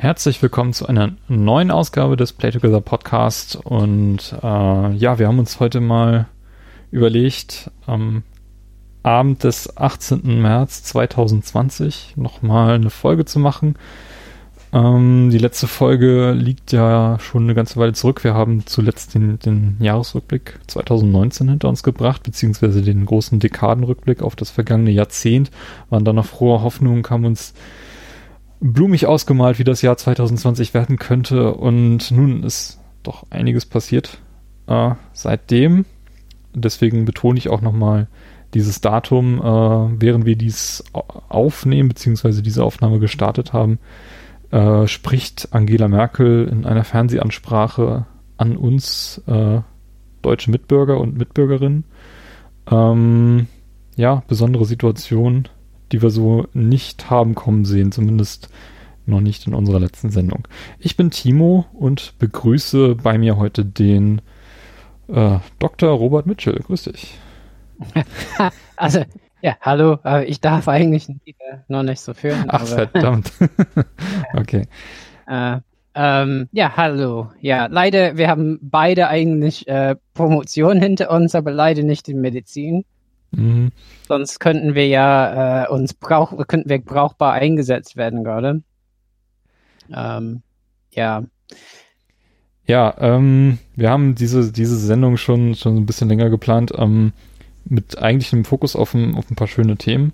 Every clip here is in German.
Herzlich willkommen zu einer neuen Ausgabe des Play Together Podcast. Und äh, ja, wir haben uns heute mal überlegt, am Abend des 18. März 2020 nochmal eine Folge zu machen. Ähm, die letzte Folge liegt ja schon eine ganze Weile zurück. Wir haben zuletzt den, den Jahresrückblick 2019 hinter uns gebracht, beziehungsweise den großen Dekadenrückblick auf das vergangene Jahrzehnt. Waren da noch frohe Hoffnungen, kam uns blumig ausgemalt, wie das Jahr 2020 werden könnte. Und nun ist doch einiges passiert äh, seitdem. Deswegen betone ich auch nochmal dieses Datum, äh, während wir dies aufnehmen, beziehungsweise diese Aufnahme gestartet haben, äh, spricht Angela Merkel in einer Fernsehansprache an uns äh, deutsche Mitbürger und Mitbürgerinnen. Ähm, ja, besondere Situation die wir so nicht haben kommen sehen, zumindest noch nicht in unserer letzten Sendung. Ich bin Timo und begrüße bei mir heute den äh, Dr. Robert Mitchell. Grüß dich. also, ja, hallo. Ich darf eigentlich noch nicht so führen. Ach, verdammt. okay. Äh, ähm, ja, hallo. Ja, leider, wir haben beide eigentlich äh, Promotionen hinter uns, aber leider nicht in Medizin. Mhm. Sonst könnten wir ja äh, uns brauch könnten wir brauchbar eingesetzt werden gerade. Ähm, ja. Ja, ähm, wir haben diese, diese Sendung schon, schon ein bisschen länger geplant, ähm, mit eigentlich einem Fokus auf ein, auf ein paar schöne Themen.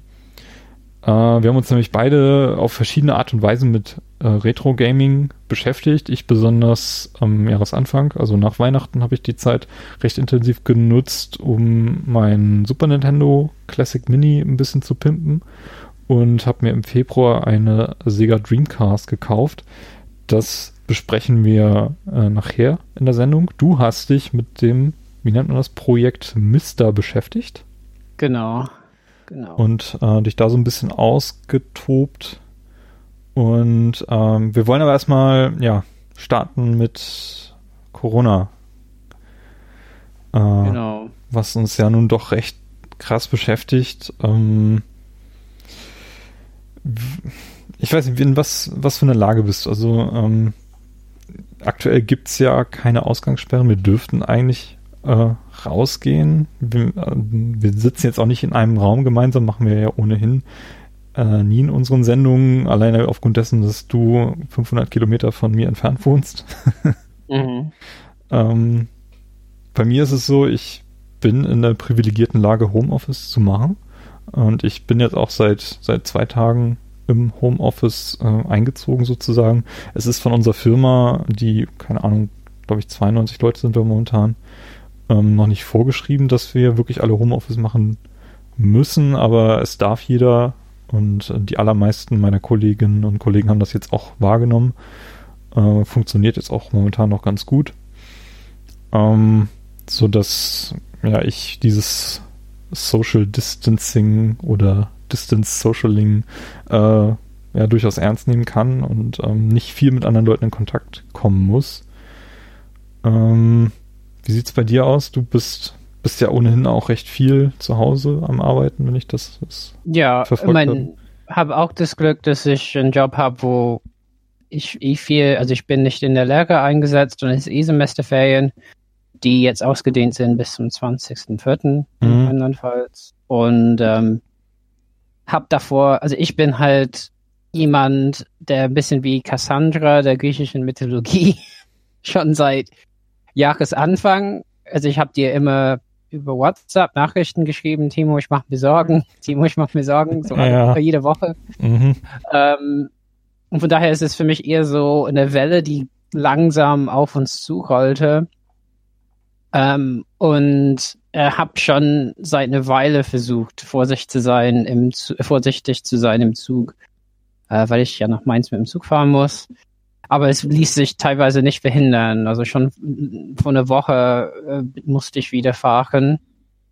Äh, wir haben uns nämlich beide auf verschiedene Art und Weise mit äh, Retro-Gaming beschäftigt. Ich besonders am Jahresanfang, also nach Weihnachten habe ich die Zeit recht intensiv genutzt, um mein Super Nintendo Classic Mini ein bisschen zu pimpen und habe mir im Februar eine Sega Dreamcast gekauft. Das besprechen wir äh, nachher in der Sendung. Du hast dich mit dem, wie nennt man das, Projekt Mister beschäftigt. Genau. Genau. Und äh, dich da so ein bisschen ausgetobt. Und ähm, wir wollen aber erstmal, ja, starten mit Corona. Äh, genau. Was uns ja nun doch recht krass beschäftigt. Ähm, ich weiß nicht, in was, was für eine Lage bist du? Also ähm, aktuell gibt's ja keine Ausgangssperren. Wir dürften eigentlich äh, rausgehen. Wir, äh, wir, sitzen jetzt auch nicht in einem Raum gemeinsam, machen wir ja ohnehin äh, nie in unseren Sendungen, alleine aufgrund dessen, dass du 500 Kilometer von mir entfernt wohnst. mhm. ähm, bei mir ist es so, ich bin in der privilegierten Lage, Homeoffice zu machen. Und ich bin jetzt auch seit, seit zwei Tagen im Homeoffice äh, eingezogen sozusagen. Es ist von unserer Firma, die, keine Ahnung, glaube ich, 92 Leute sind wir momentan, ähm, noch nicht vorgeschrieben, dass wir wirklich alle Homeoffice machen müssen, aber es darf jeder und die allermeisten meiner Kolleginnen und Kollegen haben das jetzt auch wahrgenommen. Äh, funktioniert jetzt auch momentan noch ganz gut. Ähm, so dass ja ich dieses Social Distancing oder Distance Socialing äh, ja durchaus ernst nehmen kann und ähm, nicht viel mit anderen Leuten in Kontakt kommen muss. Ähm, wie sieht's bei dir aus? Du bist bist ja ohnehin auch recht viel zu Hause am Arbeiten, wenn ich das, das ja, ich mein, habe auch das Glück, dass ich einen Job habe, wo ich eh viel, also ich bin nicht in der Lehre eingesetzt und es ist eh Semesterferien, die jetzt ausgedehnt sind bis zum 20.04. Mhm. andernfalls. Und ähm, hab davor, also ich bin halt jemand, der ein bisschen wie Cassandra der griechischen Mythologie schon seit Jahresanfang, also ich habe dir immer über WhatsApp Nachrichten geschrieben, Timo, ich mache mir Sorgen, Timo, ich mache mir Sorgen, so ja. jede Woche. Mhm. Ähm, und von daher ist es für mich eher so eine Welle, die langsam auf uns zurollte. Ähm, und äh, habe schon seit einer Weile versucht, vorsichtig zu sein im, vorsichtig zu sein im Zug, äh, weil ich ja nach Mainz mit dem Zug fahren muss aber es ließ sich teilweise nicht verhindern. Also schon vor einer Woche äh, musste ich wieder fahren.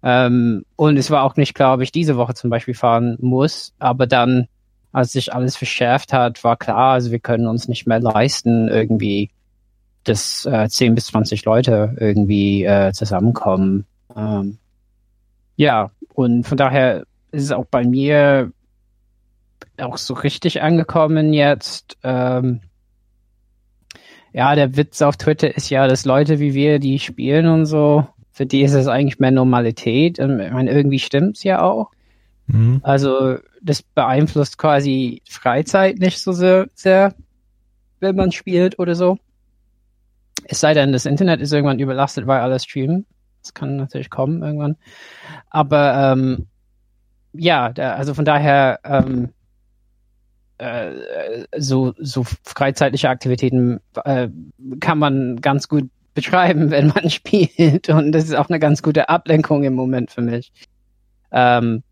Ähm, und es war auch nicht klar, ob ich diese Woche zum Beispiel fahren muss. Aber dann, als sich alles verschärft hat, war klar, also wir können uns nicht mehr leisten, irgendwie, dass äh, 10 bis 20 Leute irgendwie äh, zusammenkommen. Ähm, ja, und von daher ist es auch bei mir auch so richtig angekommen jetzt. Ähm, ja, der Witz auf Twitter ist ja, dass Leute wie wir, die spielen und so, für die ist es eigentlich mehr Normalität. Und ich meine, irgendwie stimmt's ja auch. Mhm. Also das beeinflusst quasi Freizeit nicht so sehr, sehr, wenn man spielt oder so. Es sei denn, das Internet ist irgendwann überlastet, weil alle streamen. Das kann natürlich kommen irgendwann. Aber ähm, ja, da, also von daher ähm, äh, so, so freizeitliche Aktivitäten äh, kann man ganz gut beschreiben, wenn man spielt. Und das ist auch eine ganz gute Ablenkung im Moment für mich. Ähm,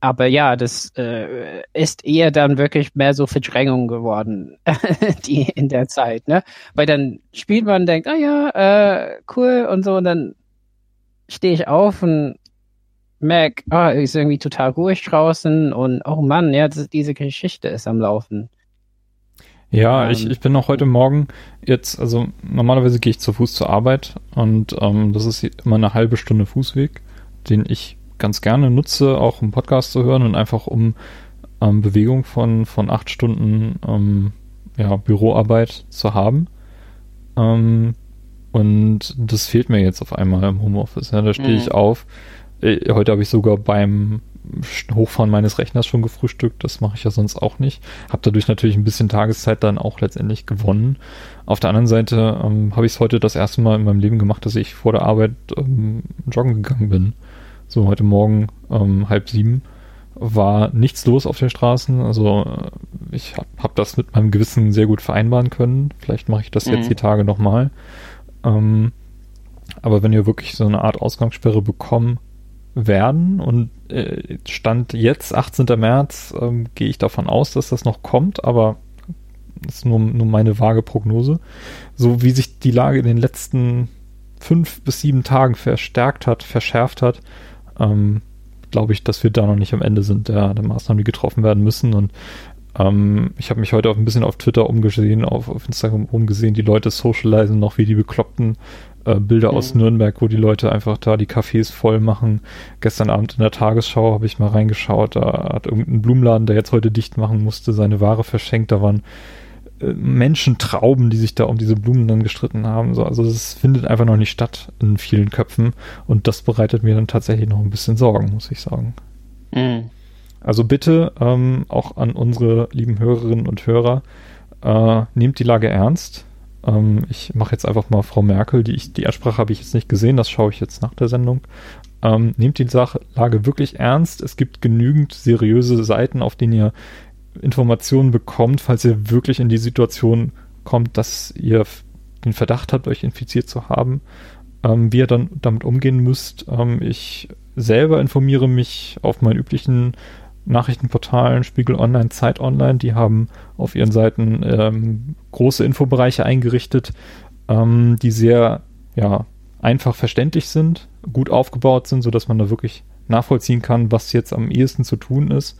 aber ja, das äh, ist eher dann wirklich mehr so Verdrängung geworden, die in der Zeit, ne? Weil dann spielt man denkt, ah ja, äh, cool und so, und dann stehe ich auf und merke, ah, ist irgendwie total ruhig draußen und oh Mann, ja, das, diese Geschichte ist am Laufen. Ja, ähm, ich, ich bin auch heute Morgen jetzt, also normalerweise gehe ich zu Fuß zur Arbeit und ähm, das ist immer eine halbe Stunde Fußweg, den ich ganz gerne nutze, auch um Podcast zu hören und einfach um ähm, Bewegung von, von acht Stunden ähm, ja, Büroarbeit zu haben. Ähm, und das fehlt mir jetzt auf einmal im Homeoffice. Ja, da stehe mhm. ich auf. Äh, heute habe ich sogar beim Hochfahren meines Rechners schon gefrühstückt. Das mache ich ja sonst auch nicht. Habe dadurch natürlich ein bisschen Tageszeit dann auch letztendlich gewonnen. Auf der anderen Seite ähm, habe ich es heute das erste Mal in meinem Leben gemacht, dass ich vor der Arbeit ähm, joggen gegangen bin. So heute Morgen ähm, halb sieben war nichts los auf den Straßen. Also äh, ich habe hab das mit meinem Gewissen sehr gut vereinbaren können. Vielleicht mache ich das mhm. jetzt die Tage nochmal. Ähm, aber wenn ihr wirklich so eine Art Ausgangssperre bekommen werden und äh, Stand jetzt, 18. März, ähm, gehe ich davon aus, dass das noch kommt, aber das ist nur, nur meine vage Prognose. So wie sich die Lage in den letzten fünf bis sieben Tagen verstärkt hat, verschärft hat, ähm, glaube ich, dass wir da noch nicht am Ende sind der, der Maßnahmen, die getroffen werden müssen. Und ähm, ich habe mich heute auch ein bisschen auf Twitter umgesehen, auf, auf Instagram umgesehen, die Leute socialisen noch wie die Bekloppten. Äh, Bilder mhm. aus Nürnberg, wo die Leute einfach da die Cafés voll machen. Gestern Abend in der Tagesschau habe ich mal reingeschaut, da hat irgendein Blumenladen, der jetzt heute dicht machen musste, seine Ware verschenkt. Da waren äh, Menschentrauben, die sich da um diese Blumen dann gestritten haben. So, also es findet einfach noch nicht statt in vielen Köpfen und das bereitet mir dann tatsächlich noch ein bisschen Sorgen, muss ich sagen. Mhm. Also bitte ähm, auch an unsere lieben Hörerinnen und Hörer, äh, nehmt die Lage ernst. Ähm, ich mache jetzt einfach mal Frau Merkel, die, ich, die Ansprache habe ich jetzt nicht gesehen, das schaue ich jetzt nach der Sendung. Ähm, nehmt die Sache, Lage wirklich ernst. Es gibt genügend seriöse Seiten, auf denen ihr Informationen bekommt, falls ihr wirklich in die Situation kommt, dass ihr den Verdacht habt, euch infiziert zu haben, ähm, wie ihr dann damit umgehen müsst. Ähm, ich selber informiere mich auf meinen üblichen Nachrichtenportalen, Spiegel Online, Zeit Online, die haben auf ihren Seiten ähm, große Infobereiche eingerichtet, ähm, die sehr ja, einfach verständlich sind, gut aufgebaut sind, sodass man da wirklich nachvollziehen kann, was jetzt am ehesten zu tun ist.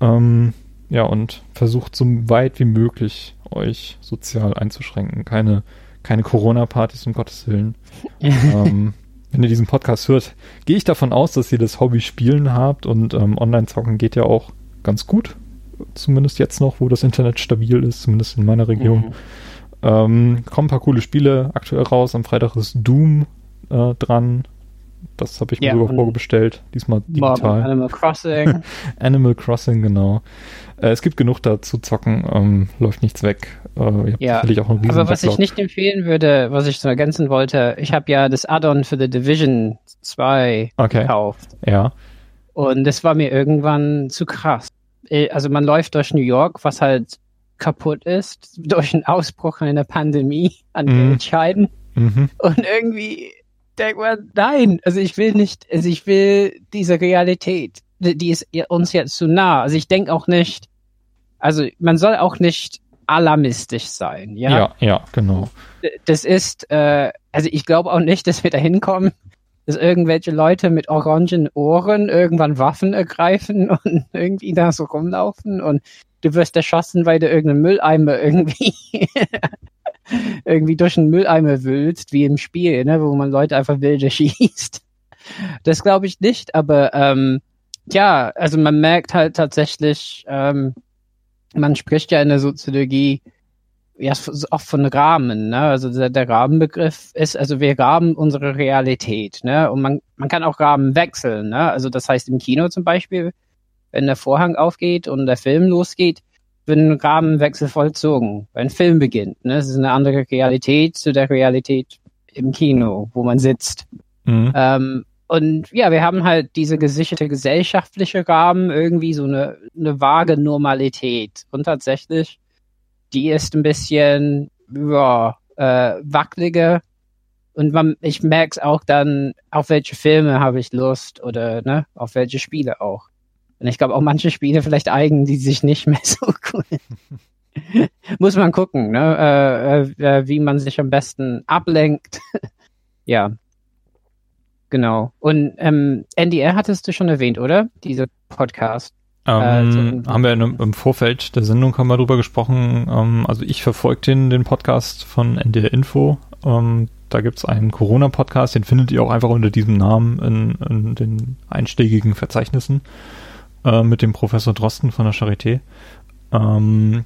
Ähm, ja, und versucht so weit wie möglich euch sozial einzuschränken. Keine, keine Corona-Partys, um Gottes Willen. ähm, wenn ihr diesen Podcast hört, gehe ich davon aus, dass ihr das Hobby Spielen habt und ähm, Online-Zocken geht ja auch ganz gut. Zumindest jetzt noch, wo das Internet stabil ist, zumindest in meiner Region. Mhm. Ähm, kommen ein paar coole Spiele aktuell raus. Am Freitag ist Doom äh, dran. Das habe ich mir ja, sogar vorbestellt. Diesmal digital. Animal Crossing. Animal Crossing, genau. Äh, es gibt genug da zu zocken. Ähm, läuft nichts weg. Äh, ja, aber was ich nicht empfehlen würde, was ich so ergänzen wollte, ich habe ja das Add-on für The Division 2 okay. gekauft. Ja. Und das war mir irgendwann zu krass. Äh, also man läuft durch New York, was halt kaputt ist, durch einen Ausbruch einer Pandemie an mhm. Entscheiden. Mhm. Und irgendwie denkt man, nein, also ich will nicht, also ich will diese Realität, die ist uns jetzt zu nah. Also ich denke auch nicht, also man soll auch nicht alarmistisch sein, ja. Ja, ja, genau. Das ist, äh, also ich glaube auch nicht, dass wir da hinkommen, dass irgendwelche Leute mit orangen Ohren irgendwann Waffen ergreifen und irgendwie da so rumlaufen und du wirst erschossen, weil du irgendeinen Mülleimer irgendwie irgendwie durch einen Mülleimer wühlst, wie im Spiel, ne, wo man Leute einfach wilde schießt. Das glaube ich nicht, aber ähm, ja, also man merkt halt tatsächlich, ähm, man spricht ja in der Soziologie ja, auch von Rahmen, ne? Also der, der Rahmenbegriff ist, also wir rahmen unsere Realität, ne? Und man, man kann auch Rahmen wechseln, ne? Also das heißt im Kino zum Beispiel, wenn der Vorhang aufgeht und der Film losgeht, ein Rahmenwechsel vollzogen, wenn ein Film beginnt. Ne? Es ist eine andere Realität zu der Realität im Kino, wo man sitzt. Mhm. Ähm, und ja, wir haben halt diese gesicherte gesellschaftliche Rahmen, irgendwie so eine, eine vage Normalität. Und tatsächlich, die ist ein bisschen ja, äh, wackeliger. Und man, ich merke es auch dann, auf welche Filme habe ich Lust oder ne, auf welche Spiele auch. Und ich glaube auch manche Spiele vielleicht eigen die sich nicht mehr so cool. Muss man gucken, ne? Äh, äh, wie man sich am besten ablenkt. ja. Genau. Und ähm, NDR hattest du schon erwähnt, oder? Diese Podcast. Ähm, äh, haben wir in, im Vorfeld der Sendung haben wir drüber gesprochen. Ähm, also ich verfolge den, den Podcast von NDR Info. Ähm, da gibt es einen Corona-Podcast, den findet ihr auch einfach unter diesem Namen in, in den einschlägigen Verzeichnissen äh, mit dem Professor Drosten von der Charité. Ähm,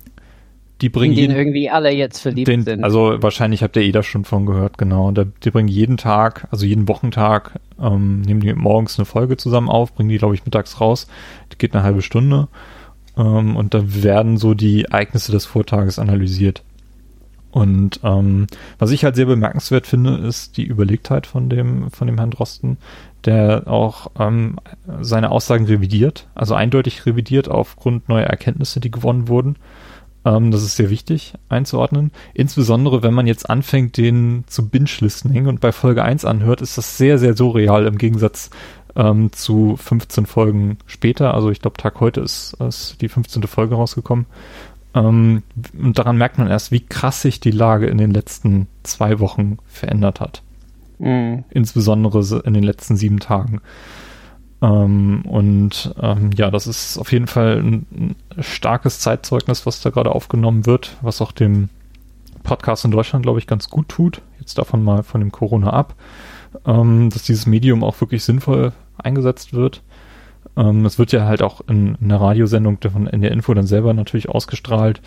die bringen in den irgendwie alle jetzt verliebt den, sind. Also wahrscheinlich habt ihr eh da schon von gehört, genau. Da, die bringen jeden Tag, also jeden Wochentag, ähm, nehmen die morgens eine Folge zusammen auf, bringen die, glaube ich, mittags raus. Die geht eine halbe Stunde. Ähm, und da werden so die Ereignisse des Vortages analysiert. Und ähm, was ich halt sehr bemerkenswert finde, ist die Überlegtheit von dem, von dem Herrn Drosten, der auch ähm, seine Aussagen revidiert, also eindeutig revidiert aufgrund neuer Erkenntnisse, die gewonnen wurden. Ähm, das ist sehr wichtig einzuordnen. Insbesondere, wenn man jetzt anfängt, den zu Binge-Listening und bei Folge 1 anhört, ist das sehr, sehr surreal im Gegensatz ähm, zu 15 Folgen später. Also ich glaube, Tag heute ist, ist die 15. Folge rausgekommen. Ähm, und daran merkt man erst, wie krass sich die Lage in den letzten zwei Wochen verändert hat. Mhm. Insbesondere in den letzten sieben Tagen. Ähm, und ähm, ja, das ist auf jeden Fall ein, ein, starkes Zeitzeugnis, was da gerade aufgenommen wird, was auch dem Podcast in Deutschland, glaube ich, ganz gut tut. Jetzt davon mal von dem Corona ab, ähm, dass dieses Medium auch wirklich sinnvoll eingesetzt wird. Ähm, es wird ja halt auch in, in der Radiosendung von NDR Info dann selber natürlich ausgestrahlt.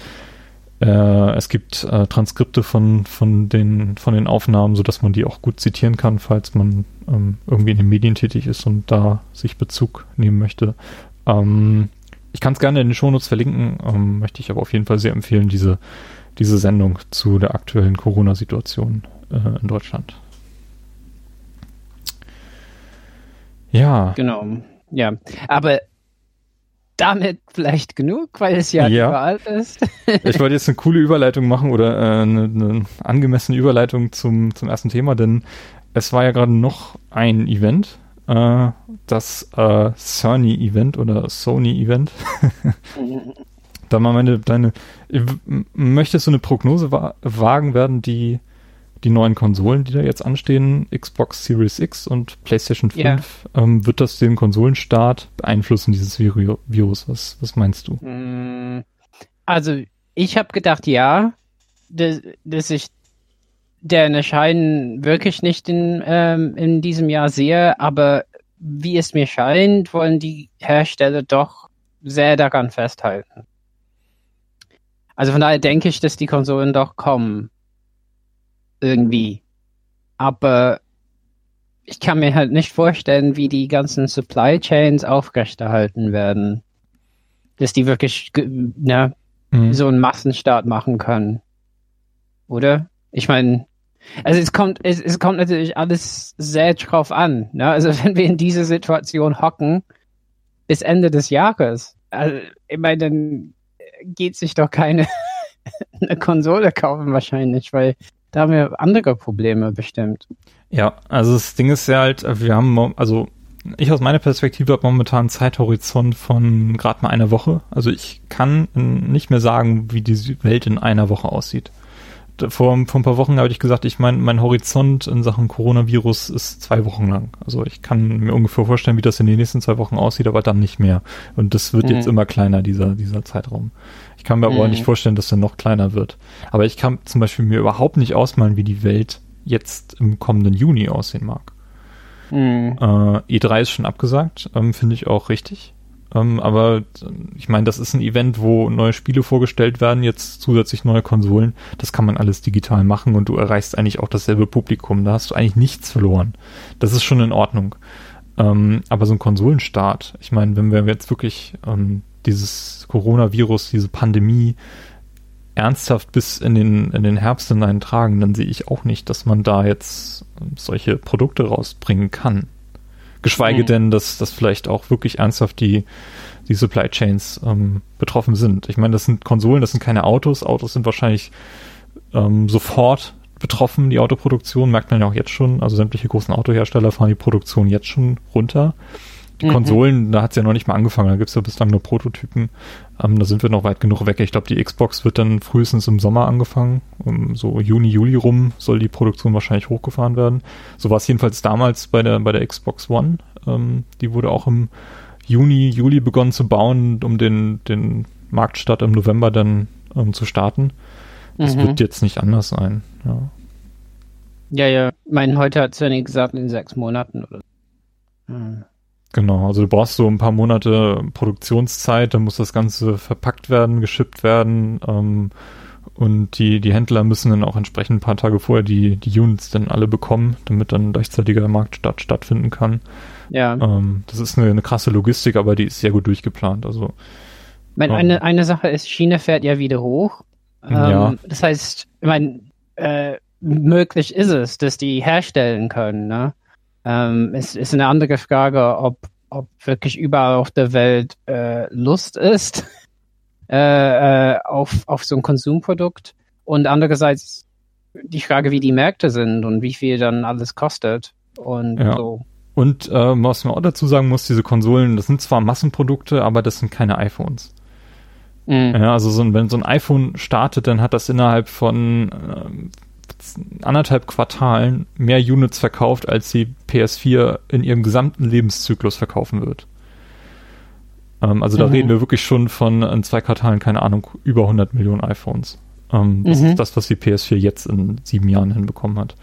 Äh, es gibt äh, Transkripte von, von, den, von den Aufnahmen, sodass man die auch gut zitieren kann, falls man ähm, irgendwie in den Medien tätig ist und da sich Bezug nehmen möchte. Ähm, ich kann es gerne in den Shownotes verlinken, ähm, möchte ich aber auf jeden Fall sehr empfehlen, diese, diese Sendung zu der aktuellen Corona-Situation äh, in Deutschland. Ja. Genau. Ja, aber damit vielleicht genug, weil es ja, ja. überall ist. ich wollte jetzt eine coole Überleitung machen oder äh, eine, eine, angemessene Überleitung zum, zum ersten Thema, denn es war ja gerade noch ein Event, äh, das äh, Sony-Event oder Sony-Event. da mal meine, deine, möchtest du eine Prognose wa wagen, werden die die neuen Konsolen, die da jetzt anstehen, Xbox Series X und PlayStation 5, ja. ähm, wird das den Konsolenstart beeinflussen, dieses Virus? Was, was meinst du? Mm, also, ich habe gedacht, ja, dass, dass ich den Erscheinen wirklich nicht in, ähm, in diesem Jahr sehe, aber wie es mir scheint, wollen die Hersteller doch sehr daran festhalten. Also von daher denke ich, dass die Konsolen doch kommen irgendwie. Aber ich kann mir halt nicht vorstellen, wie die ganzen Supply Chains aufrechterhalten werden. Dass die wirklich ne, mhm. so einen Massenstart machen können. Oder? Ich meine, also es kommt, es, es kommt natürlich alles sehr drauf an. Ne? Also wenn wir in dieser Situation hocken bis Ende des Jahres, also, ich meine, dann geht sich doch keine eine Konsole kaufen wahrscheinlich, weil da haben wir andere Probleme bestimmt. Ja, also das Ding ist ja halt, wir haben, also ich aus meiner Perspektive habe momentan einen Zeithorizont von gerade mal einer Woche. Also ich kann nicht mehr sagen, wie die Welt in einer Woche aussieht. Vor, vor ein paar Wochen habe ich gesagt, ich meine, mein Horizont in Sachen Coronavirus ist zwei Wochen lang. Also ich kann mir ungefähr vorstellen, wie das in den nächsten zwei Wochen aussieht, aber dann nicht mehr. Und das wird mhm. jetzt immer kleiner, dieser, dieser Zeitraum. Ich kann mir mhm. aber nicht vorstellen, dass er noch kleiner wird. Aber ich kann zum Beispiel mir überhaupt nicht ausmalen, wie die Welt jetzt im kommenden Juni aussehen mag. Mhm. Äh, E3 ist schon abgesagt, ähm, finde ich auch richtig. Ähm, aber ich meine, das ist ein Event, wo neue Spiele vorgestellt werden, jetzt zusätzlich neue Konsolen. Das kann man alles digital machen und du erreichst eigentlich auch dasselbe Publikum. Da hast du eigentlich nichts verloren. Das ist schon in Ordnung. Ähm, aber so ein Konsolenstart, ich meine, wenn wir jetzt wirklich ähm, dieses Coronavirus, diese Pandemie ernsthaft bis in den, in den Herbst hinein tragen, dann sehe ich auch nicht, dass man da jetzt solche Produkte rausbringen kann. Geschweige mhm. denn, dass, dass vielleicht auch wirklich ernsthaft die, die Supply Chains ähm, betroffen sind. Ich meine, das sind Konsolen, das sind keine Autos. Autos sind wahrscheinlich ähm, sofort betroffen, die Autoproduktion, merkt man ja auch jetzt schon. Also sämtliche großen Autohersteller fahren die Produktion jetzt schon runter. Die mhm. Konsolen, da hat es ja noch nicht mal angefangen, da gibt es ja bislang nur Prototypen. Ähm, da sind wir noch weit genug weg. Ich glaube, die Xbox wird dann frühestens im Sommer angefangen. Um so Juni, Juli rum soll die Produktion wahrscheinlich hochgefahren werden. So war es jedenfalls damals bei der, bei der Xbox One. Ähm, die wurde auch im Juni, Juli begonnen zu bauen, um den, den Marktstart im November dann ähm, zu starten. Das mhm. wird jetzt nicht anders sein. Ja, ja, ja. Ich meine, heute hat Sony gesagt, in sechs Monaten oder. Hm. Genau, also du brauchst so ein paar Monate Produktionszeit, dann muss das Ganze verpackt werden, geschippt werden ähm, und die, die Händler müssen dann auch entsprechend ein paar Tage vorher die, die Units dann alle bekommen, damit dann gleichzeitiger Marktstart stattfinden kann. Ja. Ähm, das ist eine, eine, krasse Logistik, aber die ist sehr gut durchgeplant. Also, ich meine, ähm, eine, eine Sache ist, China fährt ja wieder hoch. ja. Ähm, das heißt, ich meine, äh, möglich ist es, dass die herstellen können. Ne? Ähm, es ist eine andere Frage, ob, ob wirklich überall auf der Welt äh, Lust ist äh, äh, auf, auf so ein Konsumprodukt. Und andererseits die Frage, wie die Märkte sind und wie viel dann alles kostet. Und ja. so. Und äh, was man auch dazu sagen muss, diese Konsolen, das sind zwar Massenprodukte, aber das sind keine iPhones. Mhm. Ja, also so, wenn so ein iPhone startet, dann hat das innerhalb von äh, anderthalb Quartalen mehr Units verkauft, als die PS4 in ihrem gesamten Lebenszyklus verkaufen wird. Ähm, also da mhm. reden wir wirklich schon von in zwei Quartalen, keine Ahnung, über 100 Millionen iPhones. Ähm, das mhm. ist das, was die PS4 jetzt in sieben Jahren hinbekommen hat.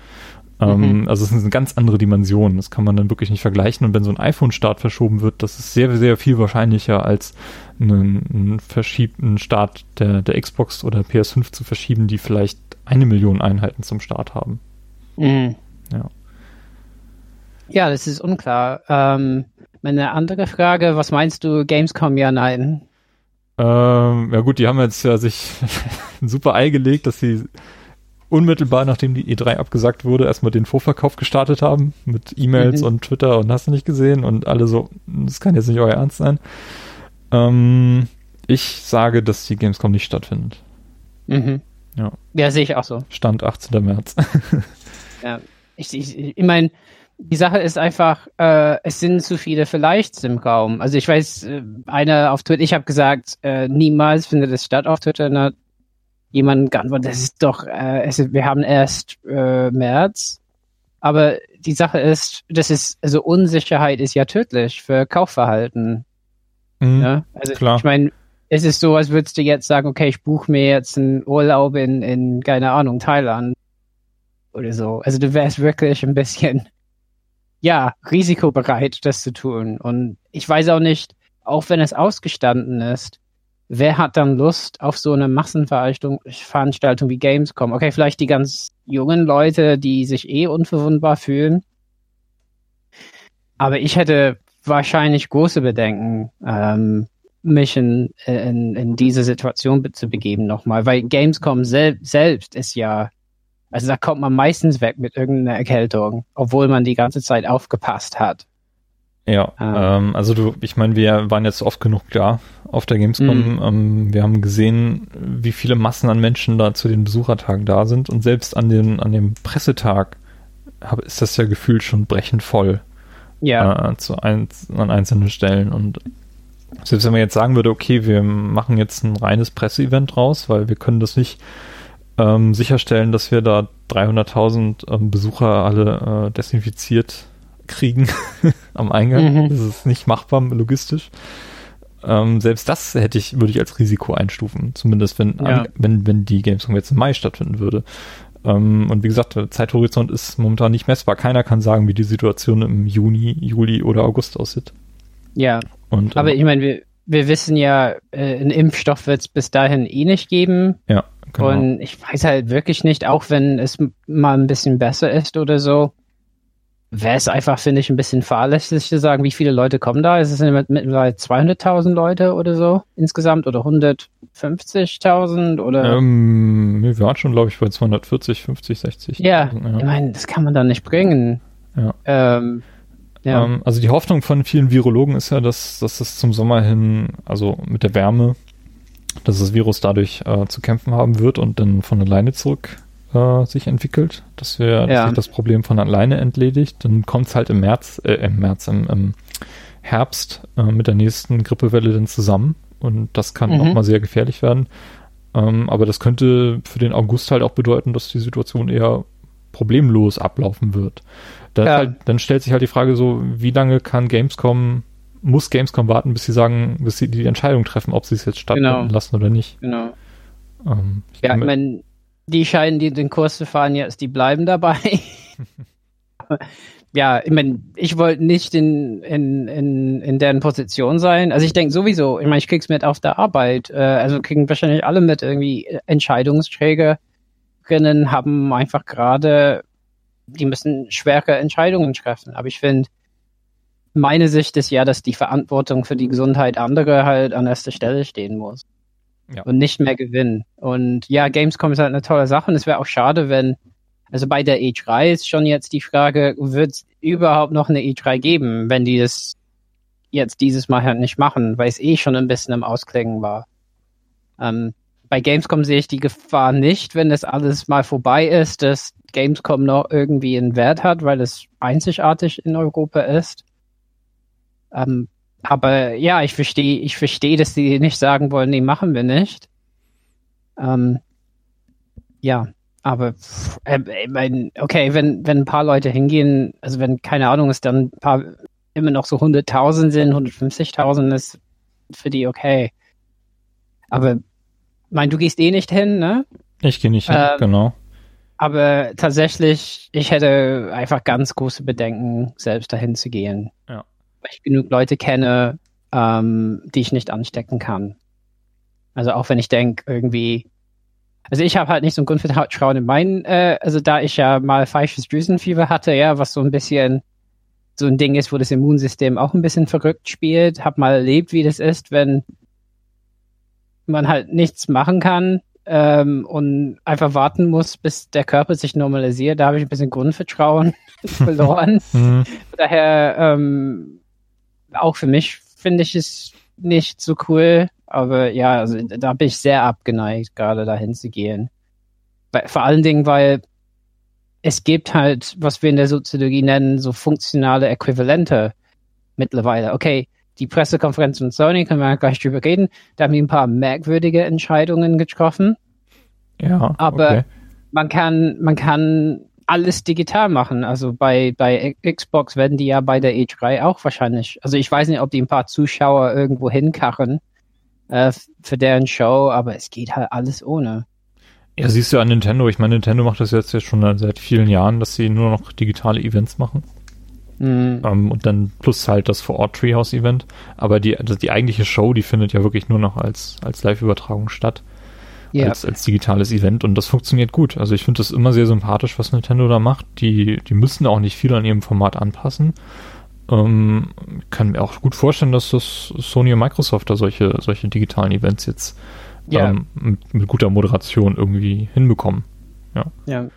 Ähm, mhm. Also es ist eine ganz andere Dimension. Das kann man dann wirklich nicht vergleichen. Und wenn so ein iPhone-Start verschoben wird, das ist sehr, sehr viel wahrscheinlicher als einen, einen verschiebten Start der, der Xbox oder PS5 zu verschieben, die vielleicht eine Million Einheiten zum Start haben. Mhm. Ja. Ja, das ist unklar. Ähm, meine andere Frage, was meinst du, Gamescom ja, nein? Ähm, ja gut, die haben jetzt ja sich ein super Ei gelegt, dass sie unmittelbar nachdem die E3 abgesagt wurde, erstmal den Vorverkauf gestartet haben mit E-Mails mhm. und Twitter und hast du nicht gesehen und alle so, das kann jetzt nicht euer Ernst sein. Ähm, ich sage, dass die Gamescom nicht stattfindet. Mhm. Ja. Ja, sehe ich auch so. Stand 18. März. ja, ich, ich, ich meine, die Sache ist einfach, äh, es sind zu viele Vielleichts im Raum. Also ich weiß, äh, einer auf Twitter, ich habe gesagt, äh, niemals findet es statt auf Twitter. Na, jemand geantwortet, das ist doch, äh, es wir haben erst äh, März. Aber die Sache ist, das ist, also Unsicherheit ist ja tödlich für Kaufverhalten. Mhm, ja? Also klar. ich meine, es ist so, als würdest du jetzt sagen, okay, ich buche mir jetzt einen Urlaub in, in, keine Ahnung, Thailand oder so. Also du wärst wirklich ein bisschen, ja, risikobereit, das zu tun. Und ich weiß auch nicht, auch wenn es ausgestanden ist, wer hat dann Lust auf so eine Massenveranstaltung wie Gamescom? Okay, vielleicht die ganz jungen Leute, die sich eh unverwundbar fühlen. Aber ich hätte wahrscheinlich große Bedenken, ähm, mich in, in, in diese Situation zu begeben nochmal, weil Gamescom sel selbst ist ja, also da kommt man meistens weg mit irgendeiner Erkältung, obwohl man die ganze Zeit aufgepasst hat. Ja, ah. ähm, also du, ich meine, wir waren jetzt oft genug da auf der Gamescom. Mhm. Ähm, wir haben gesehen, wie viele Massen an Menschen da zu den Besuchertagen da sind und selbst an den an dem Pressetag hab, ist das ja gefühlt schon brechend voll. Ja. Äh, zu ein, an einzelnen Stellen und selbst wenn man jetzt sagen würde, okay, wir machen jetzt ein reines Presseevent raus, weil wir können das nicht ähm, sicherstellen, dass wir da 300.000 ähm, Besucher alle äh, desinfiziert kriegen am Eingang. Mhm. Das ist nicht machbar logistisch. Ähm, selbst das hätte ich, würde ich als Risiko einstufen. Zumindest wenn, ja. wenn, wenn die Gamescom jetzt im Mai stattfinden würde. Ähm, und wie gesagt, der Zeithorizont ist momentan nicht messbar. Keiner kann sagen, wie die Situation im Juni, Juli oder August aussieht. Ja. Und, aber ähm, ich meine, wir, wir wissen ja, äh, einen Impfstoff wird es bis dahin eh nicht geben. Ja, genau. Und ich weiß halt wirklich nicht, auch wenn es mal ein bisschen besser ist oder so, wäre es einfach, finde ich, ein bisschen fahrlässig zu sagen, wie viele Leute kommen da. Es sind mittlerweile 200.000 Leute oder so insgesamt oder 150.000 oder. Ähm, wir waren schon, glaube ich, bei 240, 50, 60. Ja, ja. ich meine, das kann man dann nicht bringen. Ja. Ähm, ja. Ähm, also die Hoffnung von vielen Virologen ist ja, dass, dass das zum Sommer hin, also mit der Wärme, dass das Virus dadurch äh, zu kämpfen haben wird und dann von alleine zurück äh, sich entwickelt, dass wir dass sich das Problem von alleine entledigt. Dann kommt es halt im März, äh, im März, im, im Herbst äh, mit der nächsten Grippewelle dann zusammen und das kann mhm. auch mal sehr gefährlich werden. Ähm, aber das könnte für den August halt auch bedeuten, dass die Situation eher problemlos ablaufen wird. Ja. Halt, dann stellt sich halt die Frage so, wie lange kann Gamescom, muss Gamescom warten, bis sie sagen, bis sie die Entscheidung treffen, ob sie es jetzt stattfinden genau. lassen oder nicht. Genau. Ähm, ich ja, ich meine, die scheinen die den Kurs zu fahren jetzt, die bleiben dabei. ja, ich meine, ich wollte nicht in, in, in, in deren Position sein. Also ich denke sowieso, ich meine, ich krieg's mit auf der Arbeit. Äh, also kriegen wahrscheinlich alle mit irgendwie Entscheidungsträgerinnen haben einfach gerade, die müssen schwere Entscheidungen treffen. Aber ich finde, meine Sicht ist ja, dass die Verantwortung für die Gesundheit anderer halt an erster Stelle stehen muss ja. und nicht mehr gewinnen. Und ja, Gamescom ist halt eine tolle Sache und es wäre auch schade, wenn, also bei der E3 ist schon jetzt die Frage, wird es überhaupt noch eine E3 geben, wenn die das jetzt dieses Mal halt nicht machen, weil es eh schon ein bisschen im Ausklingen war. Ähm, bei Gamescom sehe ich die Gefahr nicht, wenn das alles mal vorbei ist, dass Gamescom noch irgendwie einen Wert hat, weil es einzigartig in Europa ist. Ähm, aber ja, ich verstehe, ich verstehe, dass sie nicht sagen wollen, nee, machen wir nicht. Ähm, ja, aber äh, ich mein, okay, wenn, wenn ein paar Leute hingehen, also wenn, keine Ahnung, es dann ein paar immer noch so 100.000 sind, 150.000 ist für die okay. Aber, mein, du gehst eh nicht hin, ne? Ich gehe nicht hin, ähm, genau. Aber tatsächlich, ich hätte einfach ganz große Bedenken, selbst dahin zu gehen. Ja weil ich genug Leute kenne, ähm, die ich nicht anstecken kann. Also auch wenn ich denke, irgendwie, also ich habe halt nicht so ein Grundvertrauen in meinen, äh, also da ich ja mal falsches Drüsenfieber hatte, ja, was so ein bisschen so ein Ding ist, wo das Immunsystem auch ein bisschen verrückt spielt, habe mal erlebt, wie das ist, wenn man halt nichts machen kann ähm, und einfach warten muss, bis der Körper sich normalisiert. Da habe ich ein bisschen Grundvertrauen verloren. Mhm. Daher ähm, auch für mich finde ich es nicht so cool, aber ja, also da bin ich sehr abgeneigt, gerade dahin zu gehen. Vor allen Dingen, weil es gibt halt, was wir in der Soziologie nennen, so funktionale Äquivalente mittlerweile. Okay, die Pressekonferenz von Sony, können wir gleich drüber reden, da haben die ein paar merkwürdige Entscheidungen getroffen. Ja. Aber okay. man kann, man kann alles digital machen. Also bei, bei Xbox werden die ja bei der E3 auch wahrscheinlich. Also ich weiß nicht, ob die ein paar Zuschauer irgendwo hinkachen äh, für deren Show, aber es geht halt alles ohne. Ja, siehst du an Nintendo. Ich meine, Nintendo macht das jetzt, jetzt schon seit vielen Jahren, dass sie nur noch digitale Events machen. Mhm. Um, und dann plus halt das vor Ort Treehouse Event. Aber die, also die eigentliche Show, die findet ja wirklich nur noch als, als Live-Übertragung statt yeah. als, als digitales Event und das funktioniert gut. Also ich finde das immer sehr sympathisch, was Nintendo da macht. Die, die müssen auch nicht viel an ihrem Format anpassen. Ähm, kann mir auch gut vorstellen, dass das Sony und Microsoft da solche, solche digitalen Events jetzt yeah. ähm, mit, mit guter Moderation irgendwie hinbekommen. Ja. ja.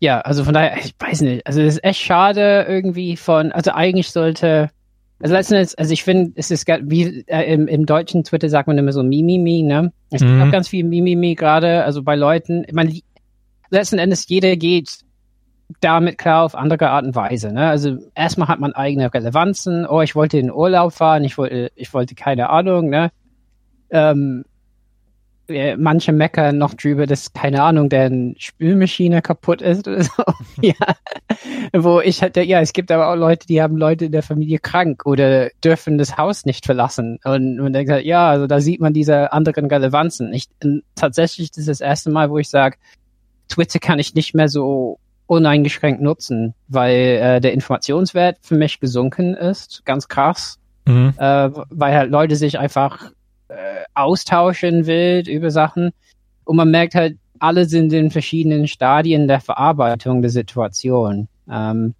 Ja, also von daher, ich weiß nicht, also es ist echt schade irgendwie von, also eigentlich sollte also letzten Endes, also ich finde, es ist wie äh, im, im deutschen Twitter sagt man immer so Mimimi, ne? Es mhm. gibt auch ganz viel Mimimi gerade, also bei Leuten, ich meine, letzten Endes jeder geht damit klar auf andere Art und Weise, ne? Also erstmal hat man eigene Relevanzen, oh, ich wollte in Urlaub fahren, ich wollte, ich wollte keine Ahnung, ne? Ähm, äh, manche meckern noch drüber, dass, keine Ahnung, deren Spülmaschine kaputt ist oder so. ja. Wo ich halt, ja, es gibt aber auch Leute, die haben Leute in der Familie krank oder dürfen das Haus nicht verlassen. Und man denkt halt, ja, also da sieht man diese anderen Relevanzen. Ich, tatsächlich das ist das erste Mal, wo ich sage, Twitter kann ich nicht mehr so uneingeschränkt nutzen, weil äh, der Informationswert für mich gesunken ist, ganz krass. mhm. äh, weil halt Leute sich einfach äh, austauschen will über Sachen. Und man merkt halt, alle sind in verschiedenen Stadien der Verarbeitung der Situation. Ähm,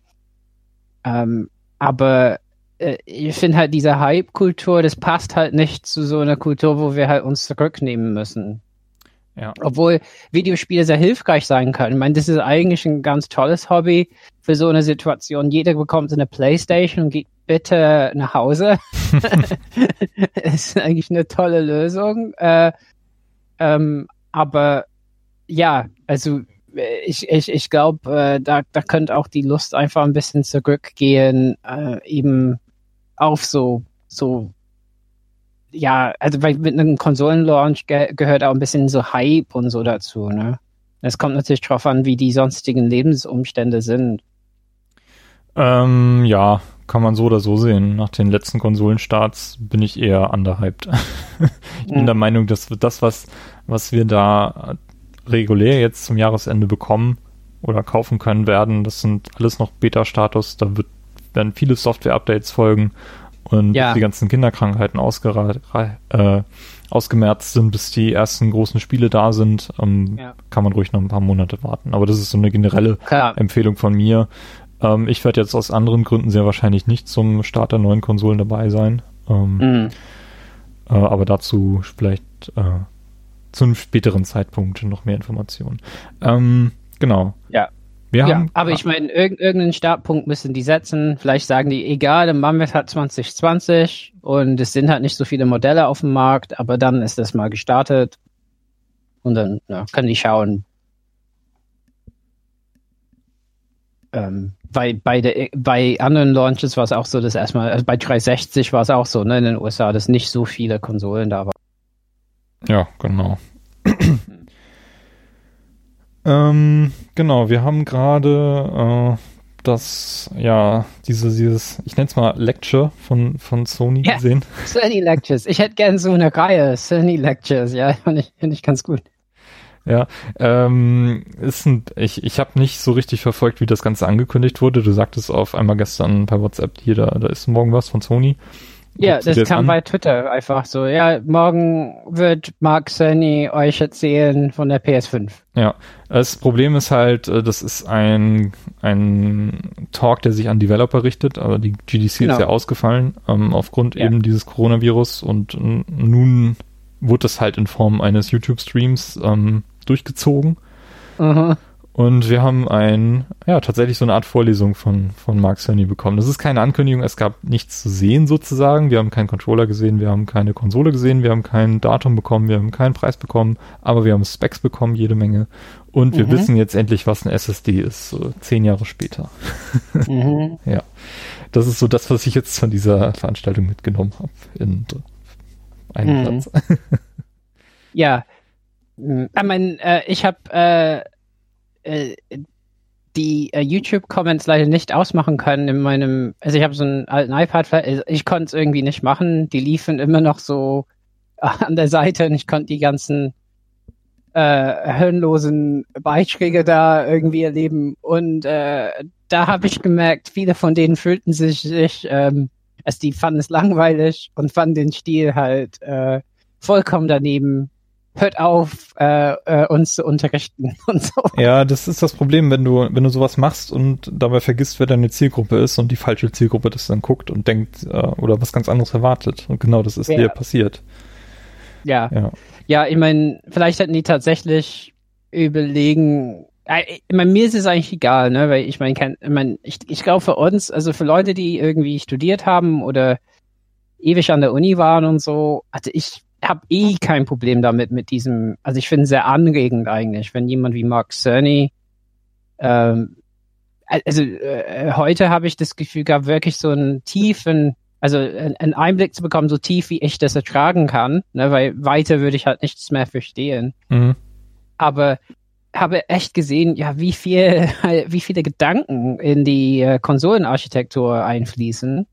ähm, aber äh, ich finde halt diese Hype-Kultur, das passt halt nicht zu so einer Kultur, wo wir halt uns zurücknehmen müssen. Ja. Obwohl Videospiele sehr hilfreich sein können. Ich meine, das ist eigentlich ein ganz tolles Hobby für so eine Situation. Jeder bekommt eine Playstation und geht bitte nach Hause. ist eigentlich eine tolle Lösung. Äh, ähm, aber ja, also ich, ich, ich glaube, äh, da, da könnte auch die Lust einfach ein bisschen zurückgehen, äh, eben auf so, so, ja, also weil mit einem Konsolenlaunch ge gehört auch ein bisschen so Hype und so dazu, ne? Es kommt natürlich drauf an, wie die sonstigen Lebensumstände sind. Ähm, ja, kann man so oder so sehen. Nach den letzten Konsolenstarts bin ich eher underhyped. ich bin mhm. der Meinung, dass das, was, was wir da regulär jetzt zum Jahresende bekommen oder kaufen können werden, das sind alles noch Beta-Status. Da wird, werden viele Software-Updates folgen und ja. die ganzen Kinderkrankheiten äh, ausgemerzt sind, bis die ersten großen Spiele da sind, ähm, ja. kann man ruhig noch ein paar Monate warten. Aber das ist so eine generelle Klar. Empfehlung von mir. Ähm, ich werde jetzt aus anderen Gründen sehr wahrscheinlich nicht zum Start der neuen Konsolen dabei sein. Ähm, mhm. äh, aber dazu vielleicht äh, zu einem späteren Zeitpunkt noch mehr Informationen. Ähm, genau. Ja. Wir ja, haben, aber ich meine, irg irgendeinen Startpunkt müssen die setzen. Vielleicht sagen die, egal, wir es halt 2020 und es sind halt nicht so viele Modelle auf dem Markt, aber dann ist das mal gestartet und dann ja, können die schauen. Ähm, bei, bei, der, bei anderen Launches war es auch so, dass erstmal, also bei 360 war es auch so, ne, in den USA, dass nicht so viele Konsolen da waren. Ja, genau. ähm, genau, wir haben gerade äh, das, ja, diese, dieses, ich nenne es mal Lecture von, von Sony ja, gesehen. Sony Lectures. Ich hätte gern so eine Reihe, Sony Lectures, ja, finde ich, find ich ganz gut. Ja, ähm, ist ein, ich, ich habe nicht so richtig verfolgt, wie das Ganze angekündigt wurde. Du sagtest auf einmal gestern per WhatsApp, hier, da, da ist morgen was von Sony. Ja, das kam an? bei Twitter einfach so. Ja, morgen wird Mark Cerny euch erzählen von der PS5. Ja, das Problem ist halt, äh, das ist ein, ein Talk, der sich an Developer richtet, aber die GDC genau. ist ja ausgefallen ähm, aufgrund ja. eben dieses Coronavirus und nun wurde das halt in Form eines YouTube-Streams ähm, durchgezogen. Mhm. Und wir haben ein, ja, tatsächlich so eine Art Vorlesung von, von Mark Cerny bekommen. Das ist keine Ankündigung, es gab nichts zu sehen sozusagen. Wir haben keinen Controller gesehen, wir haben keine Konsole gesehen, wir haben kein Datum bekommen, wir haben keinen Preis bekommen, aber wir haben Specs bekommen, jede Menge. Und wir mhm. wissen jetzt endlich, was eine SSD ist, so zehn Jahre später. Mhm. ja. Das ist so das, was ich jetzt von dieser Veranstaltung mitgenommen habe in einem mhm. Satz. ja. Ich meine, äh, ich habe äh, äh, die äh, YouTube-Comments leider nicht ausmachen können in meinem, also ich habe so einen alten iPad, also ich konnte es irgendwie nicht machen. Die liefen immer noch so an der Seite und ich konnte die ganzen äh, hirnlosen Beiträge da irgendwie erleben. Und äh, da habe ich gemerkt, viele von denen fühlten sich, sich ähm, also die fanden es langweilig und fanden den Stil halt äh, vollkommen daneben hört auf, äh, äh, uns zu unterrichten und so. Ja, das ist das Problem, wenn du, wenn du sowas machst und dabei vergisst, wer deine Zielgruppe ist und die falsche Zielgruppe das dann guckt und denkt äh, oder was ganz anderes erwartet. Und genau das ist ja. dir passiert. Ja. Ja, ja ich meine, vielleicht hätten die tatsächlich überlegen, äh, ich meine, mir ist es eigentlich egal, ne, weil ich meine, ich, mein, ich, ich glaube für uns, also für Leute, die irgendwie studiert haben oder ewig an der Uni waren und so, hatte ich habe eh kein Problem damit, mit diesem, also ich finde es sehr anregend eigentlich, wenn jemand wie Mark Cerny, ähm, also äh, heute habe ich das Gefühl gehabt, wirklich so einen tiefen, also einen Einblick zu bekommen, so tief wie ich das ertragen kann, ne, weil weiter würde ich halt nichts mehr verstehen. Mhm. Aber habe echt gesehen, ja, wie viel, wie viele Gedanken in die äh, Konsolenarchitektur einfließen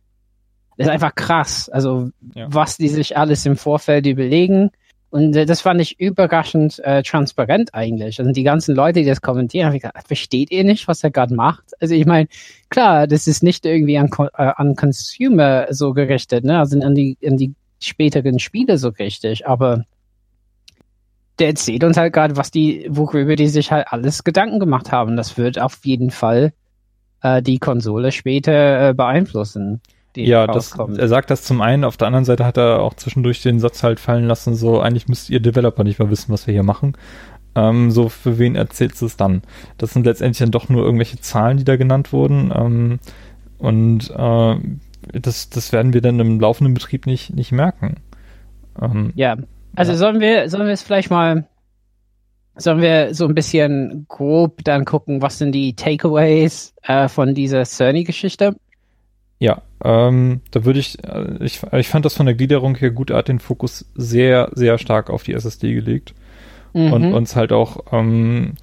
ist einfach krass. Also, ja. was die sich alles im Vorfeld überlegen Und äh, das fand ich überraschend äh, transparent eigentlich. Also die ganzen Leute, die das kommentieren, habe ich gedacht, versteht ihr nicht, was er gerade macht? Also ich meine, klar, das ist nicht irgendwie an, äh, an Consumer so gerichtet, ne? Also an die, an die späteren Spiele so richtig, aber der erzählt uns halt gerade, was die, worüber die sich halt alles Gedanken gemacht haben. Das wird auf jeden Fall äh, die Konsole später äh, beeinflussen ja, das, er sagt das zum einen, auf der anderen Seite hat er auch zwischendurch den Satz halt fallen lassen, so eigentlich müsst ihr Developer nicht mal wissen, was wir hier machen. Ähm, so, für wen erzählst du es dann? Das sind letztendlich dann doch nur irgendwelche Zahlen, die da genannt wurden. Ähm, und äh, das, das werden wir dann im laufenden Betrieb nicht, nicht merken. Ähm, ja, also ja. sollen wir, sollen wir es vielleicht mal, sollen wir so ein bisschen grob dann gucken, was sind die Takeaways äh, von dieser Cerny-Geschichte? Ja, ähm, da würde ich, äh, ich, ich fand das von der Gliederung her gut, er hat den Fokus sehr, sehr stark auf die SSD gelegt mhm. und uns halt auch, ähm,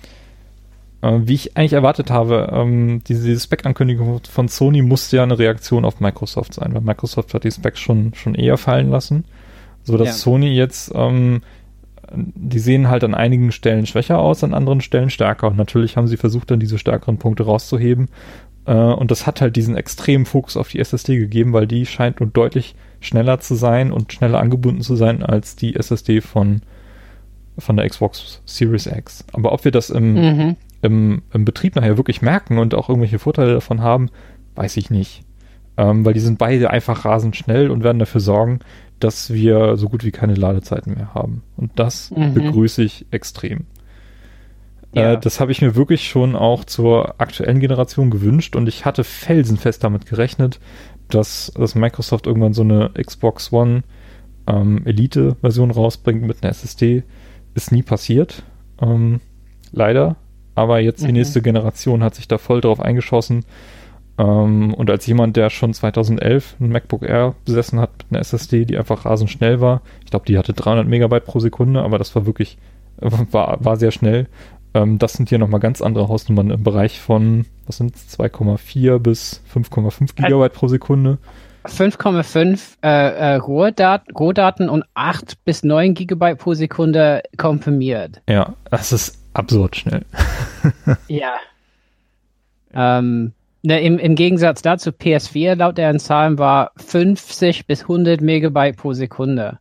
äh, wie ich eigentlich erwartet habe, ähm, diese, diese Spec-Ankündigung von Sony musste ja eine Reaktion auf Microsoft sein, weil Microsoft hat die Specs schon, schon eher fallen lassen, so dass ja. Sony jetzt, ähm, die sehen halt an einigen Stellen schwächer aus, an anderen Stellen stärker und natürlich haben sie versucht, dann diese stärkeren Punkte rauszuheben und das hat halt diesen extremen Fokus auf die SSD gegeben, weil die scheint nun deutlich schneller zu sein und schneller angebunden zu sein als die SSD von, von der Xbox Series X. Aber ob wir das im, mhm. im, im Betrieb nachher wirklich merken und auch irgendwelche Vorteile davon haben, weiß ich nicht. Ähm, weil die sind beide einfach rasend schnell und werden dafür sorgen, dass wir so gut wie keine Ladezeiten mehr haben. Und das mhm. begrüße ich extrem. Ja. Äh, das habe ich mir wirklich schon auch zur aktuellen Generation gewünscht und ich hatte felsenfest damit gerechnet, dass, dass Microsoft irgendwann so eine Xbox One ähm, Elite-Version rausbringt mit einer SSD. Ist nie passiert. Ähm, leider. Aber jetzt mhm. die nächste Generation hat sich da voll drauf eingeschossen. Ähm, und als jemand, der schon 2011 ein MacBook Air besessen hat mit einer SSD, die einfach rasend schnell war, ich glaube, die hatte 300 Megabyte pro Sekunde, aber das war wirklich, war, war sehr schnell. Ähm, das sind hier nochmal ganz andere Hausnummern im Bereich von, was sind 2,4 bis 5,5 Gigabyte pro Sekunde. 5,5 äh, äh, Rohdaten, Rohdaten und 8 bis 9 Gigabyte pro Sekunde komprimiert. Ja, das ist absurd schnell. ja. Ähm, ne, im, Im Gegensatz dazu, PS4 laut deren Zahlen war 50 bis 100 Megabyte pro Sekunde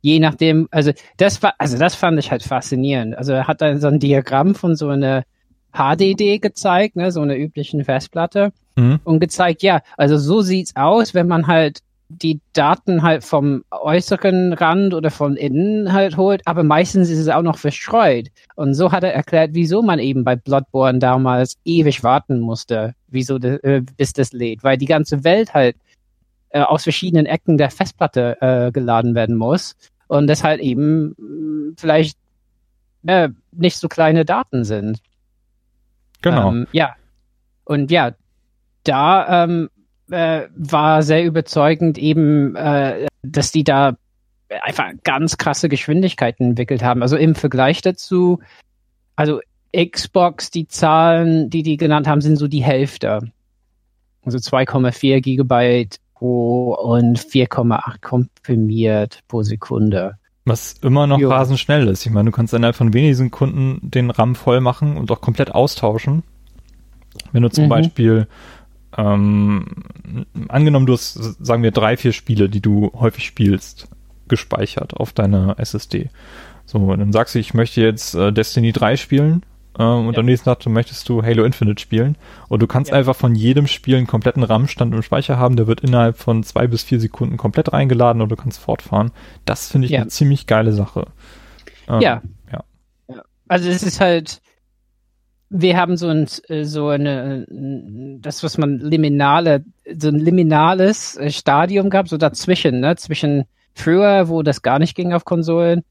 je nachdem, also das war, also das fand ich halt faszinierend. Also er hat dann so ein Diagramm von so einer HDD gezeigt, ne, so einer üblichen Festplatte mhm. und gezeigt, ja, also so sieht's aus, wenn man halt die Daten halt vom äußeren Rand oder von innen halt holt, aber meistens ist es auch noch verstreut. Und so hat er erklärt, wieso man eben bei Bloodborne damals ewig warten musste, wieso de, äh, bis das lädt, weil die ganze Welt halt äh, aus verschiedenen Ecken der Festplatte äh, geladen werden muss und deshalb eben mh, vielleicht äh, nicht so kleine Daten sind. Genau. Ähm, ja. Und ja, da ähm, äh, war sehr überzeugend eben, äh, dass die da einfach ganz krasse Geschwindigkeiten entwickelt haben. Also im Vergleich dazu, also Xbox, die Zahlen, die die genannt haben, sind so die Hälfte. Also 2,4 Gigabyte pro und 4,8 komprimiert pro Sekunde. Was immer noch jo. rasend schnell ist. Ich meine, du kannst innerhalb von wenigen Sekunden den RAM voll machen und auch komplett austauschen. Wenn du zum mhm. Beispiel ähm, angenommen, du hast, sagen wir, drei, vier Spiele, die du häufig spielst, gespeichert auf deiner SSD. So, dann sagst du, ich möchte jetzt äh, Destiny 3 spielen ähm, und ja. am nächsten Tag möchtest du Halo Infinite spielen und du kannst ja. einfach von jedem Spiel einen kompletten RAM-Stand im Speicher haben, der wird innerhalb von zwei bis vier Sekunden komplett reingeladen und du kannst fortfahren. Das finde ich ja. eine ziemlich geile Sache. Ähm, ja. ja. Also es ist halt, wir haben so ein, so eine, das, was man liminale, so ein liminales Stadium gab, so dazwischen, ne, zwischen früher, wo das gar nicht ging auf Konsolen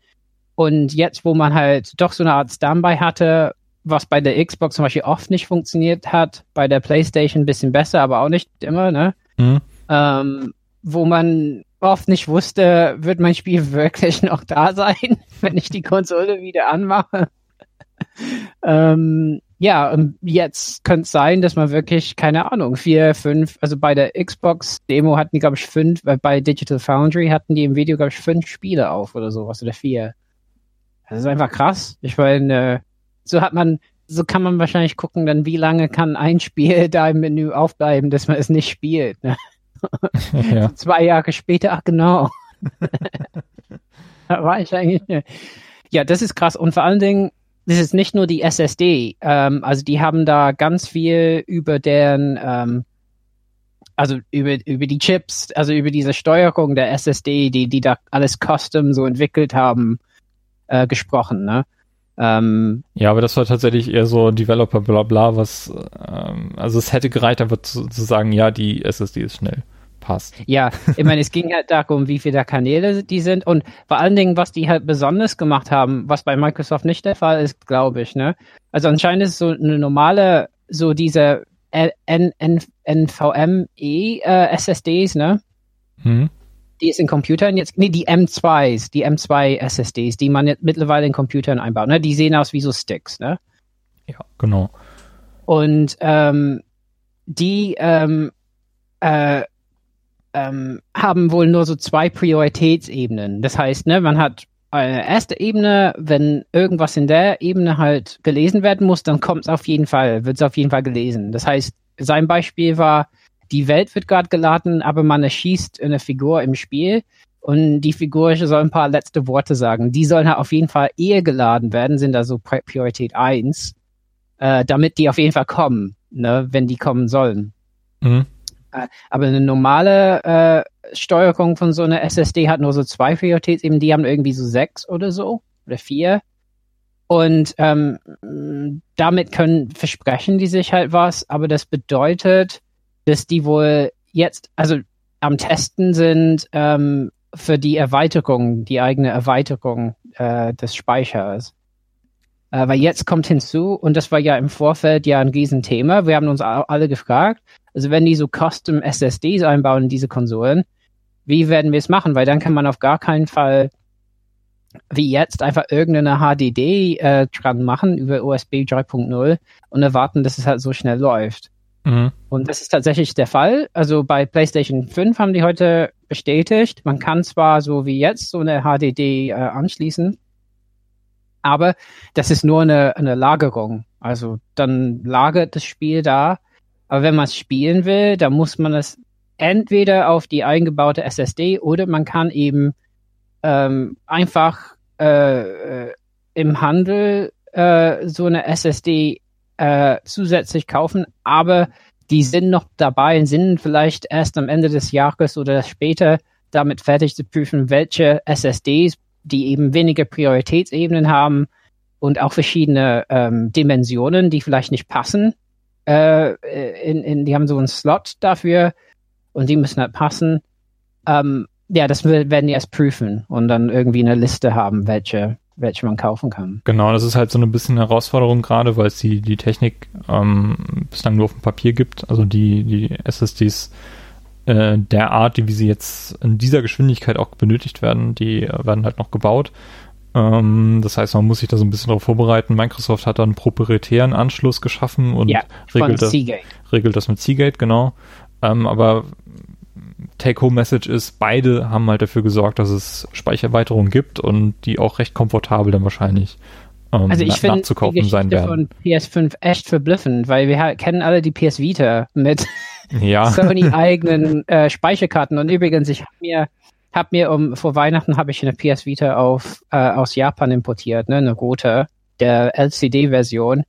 und jetzt, wo man halt doch so eine Art Standby hatte, was bei der Xbox zum Beispiel oft nicht funktioniert hat, bei der PlayStation ein bisschen besser, aber auch nicht immer, ne? Mhm. Ähm, wo man oft nicht wusste, wird mein Spiel wirklich noch da sein, wenn ich die Konsole wieder anmache. ähm, ja, und jetzt könnte es sein, dass man wirklich, keine Ahnung, vier, fünf, also bei der Xbox-Demo hatten die, glaube ich, fünf, äh, bei Digital Foundry hatten die im Video, glaube ich, fünf Spiele auf oder sowas oder vier. Das ist einfach krass. Ich meine, äh, so hat man, so kann man wahrscheinlich gucken, dann wie lange kann ein Spiel da im Menü aufbleiben, dass man es nicht spielt. Ne? Ja. Zwei Jahre später, ach genau. da war ich eigentlich. Ja, das ist krass. Und vor allen Dingen, das ist nicht nur die SSD. Ähm, also die haben da ganz viel über deren, ähm, also über, über die Chips, also über diese Steuerung der SSD, die, die da alles custom so entwickelt haben, äh, gesprochen, ne? Ähm, ja, aber das war tatsächlich eher so Developer bla bla, was, ähm, also es hätte gereicht, einfach zu, zu sagen, ja, die SSD ist schnell passt. Ja, ich meine, es ging halt darum, wie viele Kanäle die sind und vor allen Dingen, was die halt besonders gemacht haben, was bei Microsoft nicht der Fall ist, glaube ich. Ne? Also anscheinend ist so eine normale, so diese NVMe äh, SSDs, ne? Hm. Die ist in Computern jetzt, nee, die M2s, die M2 SSDs, die man jetzt mittlerweile in Computern einbaut, ne? Die sehen aus wie so Sticks, ne? Ja, genau. Und ähm, die ähm, äh, ähm, haben wohl nur so zwei Prioritätsebenen. Das heißt, ne, man hat eine erste Ebene, wenn irgendwas in der Ebene halt gelesen werden muss, dann kommt es auf jeden Fall, wird es auf jeden Fall gelesen. Das heißt, sein Beispiel war, die Welt wird gerade geladen, aber man erschießt eine Figur im Spiel und die Figur soll ein paar letzte Worte sagen. Die sollen halt auf jeden Fall eher geladen werden, sind also Priorität 1, äh, damit die auf jeden Fall kommen, ne, wenn die kommen sollen. Mhm. Äh, aber eine normale äh, Steuerung von so einer SSD hat nur so zwei Prioritätsebenen, die haben irgendwie so sechs oder so oder vier. Und ähm, damit können versprechen die sich halt was, aber das bedeutet, dass die wohl jetzt, also am Testen sind ähm, für die Erweiterung, die eigene Erweiterung äh, des Speichers. Äh, weil jetzt kommt hinzu, und das war ja im Vorfeld ja ein Riesenthema, wir haben uns alle gefragt, also wenn die so Custom SSDs einbauen in diese Konsolen, wie werden wir es machen? Weil dann kann man auf gar keinen Fall wie jetzt einfach irgendeine HDD äh, dran machen über USB 3.0 und erwarten, dass es halt so schnell läuft. Mhm. Und das ist tatsächlich der Fall. Also bei PlayStation 5 haben die heute bestätigt, man kann zwar so wie jetzt so eine HDD äh, anschließen, aber das ist nur eine, eine Lagerung. Also dann lagert das Spiel da aber wenn man es spielen will, dann muss man es entweder auf die eingebaute SSD oder man kann eben ähm, einfach äh, äh, im Handel äh, so eine SSD äh, zusätzlich kaufen, aber die sind noch dabei und sind vielleicht erst am Ende des Jahres oder später damit fertig zu prüfen, welche SSDs, die eben weniger Prioritätsebenen haben und auch verschiedene ähm, Dimensionen, die vielleicht nicht passen, äh, in, in, die haben so einen Slot dafür und die müssen halt passen. Ähm, ja, das werden die erst prüfen und dann irgendwie eine Liste haben, welche, welche man kaufen kann. Genau, das ist halt so ein bisschen Herausforderung gerade, weil es die, die Technik ähm, bislang nur auf dem Papier gibt. Also die, die SSDs äh, der Art, wie sie jetzt in dieser Geschwindigkeit auch benötigt werden, die äh, werden halt noch gebaut. Ähm, das heißt, man muss sich da so ein bisschen darauf vorbereiten. Microsoft hat dann proprietären Anschluss geschaffen und ja, regelt, das, regelt das mit Seagate, genau. Ähm, aber Take-Home-Message ist, beide haben halt dafür gesorgt, dass es Speichererweiterungen gibt und die auch recht komfortabel dann wahrscheinlich ähm, also ich na nachzukaufen die sein werden. von PS5 echt verblüffend, weil wir kennen alle die PS Vita mit ja. Sony eigenen äh, Speicherkarten und übrigens, ich habe mir habe mir um vor Weihnachten habe ich eine PS Vita auf äh, aus Japan importiert, ne, eine rote, der LCD-Version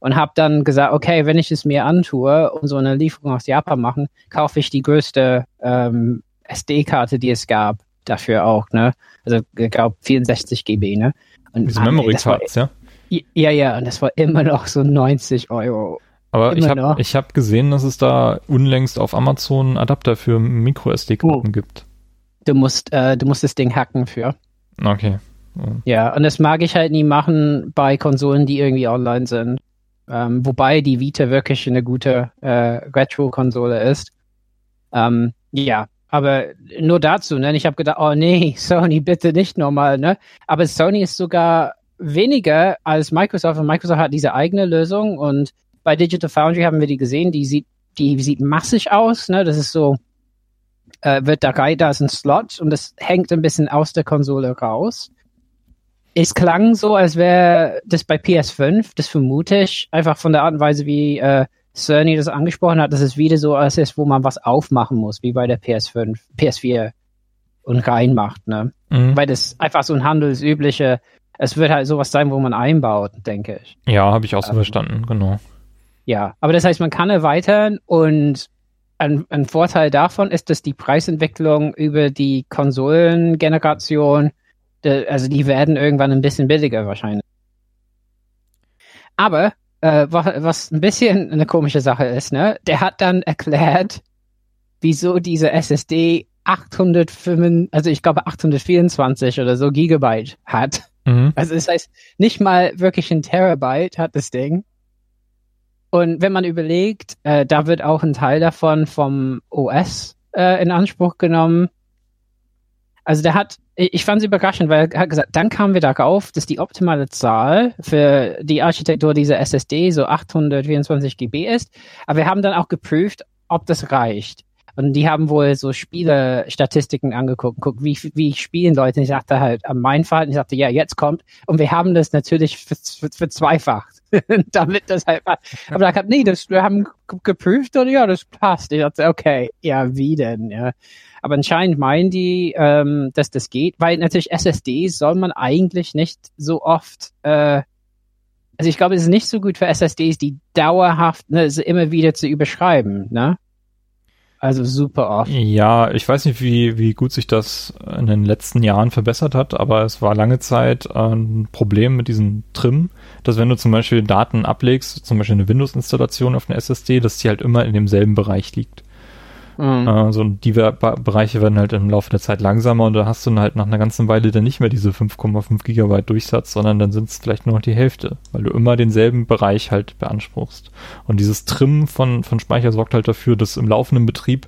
und habe dann gesagt, okay, wenn ich es mir antue und so eine Lieferung aus Japan machen, kaufe ich die größte ähm, SD-Karte, die es gab, dafür auch, ne? Also ich glaube 64 GB, ne? Und Diese Memory Cards, ja? Ja, ja, und das war immer noch so 90 Euro. Aber immer ich habe ich hab gesehen, dass es da unlängst auf Amazon Adapter für Micro SD-Karten oh. gibt. Du musst, äh, du musst das Ding hacken für. Okay. Ja, und das mag ich halt nie machen bei Konsolen, die irgendwie online sind. Ähm, wobei die Vita wirklich eine gute äh, Retro-Konsole ist. Ähm, ja, aber nur dazu, ne? Ich habe gedacht, oh nee, Sony bitte nicht nochmal, ne? Aber Sony ist sogar weniger als Microsoft und Microsoft hat diese eigene Lösung und bei Digital Foundry haben wir die gesehen, die sieht, die sieht massig aus, ne? Das ist so äh, wird da rein, da ist ein Slot und das hängt ein bisschen aus der Konsole raus. Es klang so, als wäre das bei PS5, das vermute ich, einfach von der Art und Weise, wie äh, Cerny das angesprochen hat, dass es wieder so als ist, wo man was aufmachen muss, wie bei der PS5, PS4 und reinmacht, ne? Mhm. Weil das einfach so ein handelsübliche, es wird halt sowas sein, wo man einbaut, denke ich. Ja, habe ich auch so ähm, verstanden, genau. Ja, aber das heißt, man kann erweitern und ein, ein Vorteil davon ist, dass die Preisentwicklung über die Konsolengeneration also die werden irgendwann ein bisschen billiger wahrscheinlich. Aber äh, was, ein bisschen eine komische Sache ist, ne? Der hat dann erklärt, wieso diese SSD 805, also ich glaube 824 oder so Gigabyte hat. Mhm. Also das heißt, nicht mal wirklich ein Terabyte hat das Ding. Und wenn man überlegt, äh, da wird auch ein Teil davon vom OS äh, in Anspruch genommen. Also der hat ich fand es überraschend, weil er hat gesagt, dann kamen wir darauf, dass die optimale Zahl für die Architektur dieser SSD so 824 GB ist. Aber wir haben dann auch geprüft, ob das reicht. Und die haben wohl so Spielerstatistiken angeguckt, guckt, wie, wie spielen Leute. Und ich sagte halt, an mein Verhalten, ich sagte, ja, jetzt kommt. Und wir haben das natürlich verzweifacht. damit das halt Aber da hat, nee, das, wir haben geprüft und ja, das passt. Ich dachte, okay, ja, wie denn, ja. Aber anscheinend meinen die, ähm, dass das geht, weil natürlich SSDs soll man eigentlich nicht so oft, äh, also ich glaube, es ist nicht so gut für SSDs, die dauerhaft ne, immer wieder zu überschreiben, ne? Also super oft. Ja, ich weiß nicht, wie, wie gut sich das in den letzten Jahren verbessert hat, aber es war lange Zeit ein Problem mit diesem Trim, dass wenn du zum Beispiel Daten ablegst, zum Beispiel eine Windows-Installation auf eine SSD, dass die halt immer in demselben Bereich liegt. Mhm. Äh, so die Bereiche werden halt im Laufe der Zeit langsamer und da hast du dann halt nach einer ganzen Weile dann nicht mehr diese 5,5 Gigabyte Durchsatz, sondern dann sind es vielleicht nur noch die Hälfte, weil du immer denselben Bereich halt beanspruchst. Und dieses Trimmen von, von Speicher sorgt halt dafür, dass im laufenden Betrieb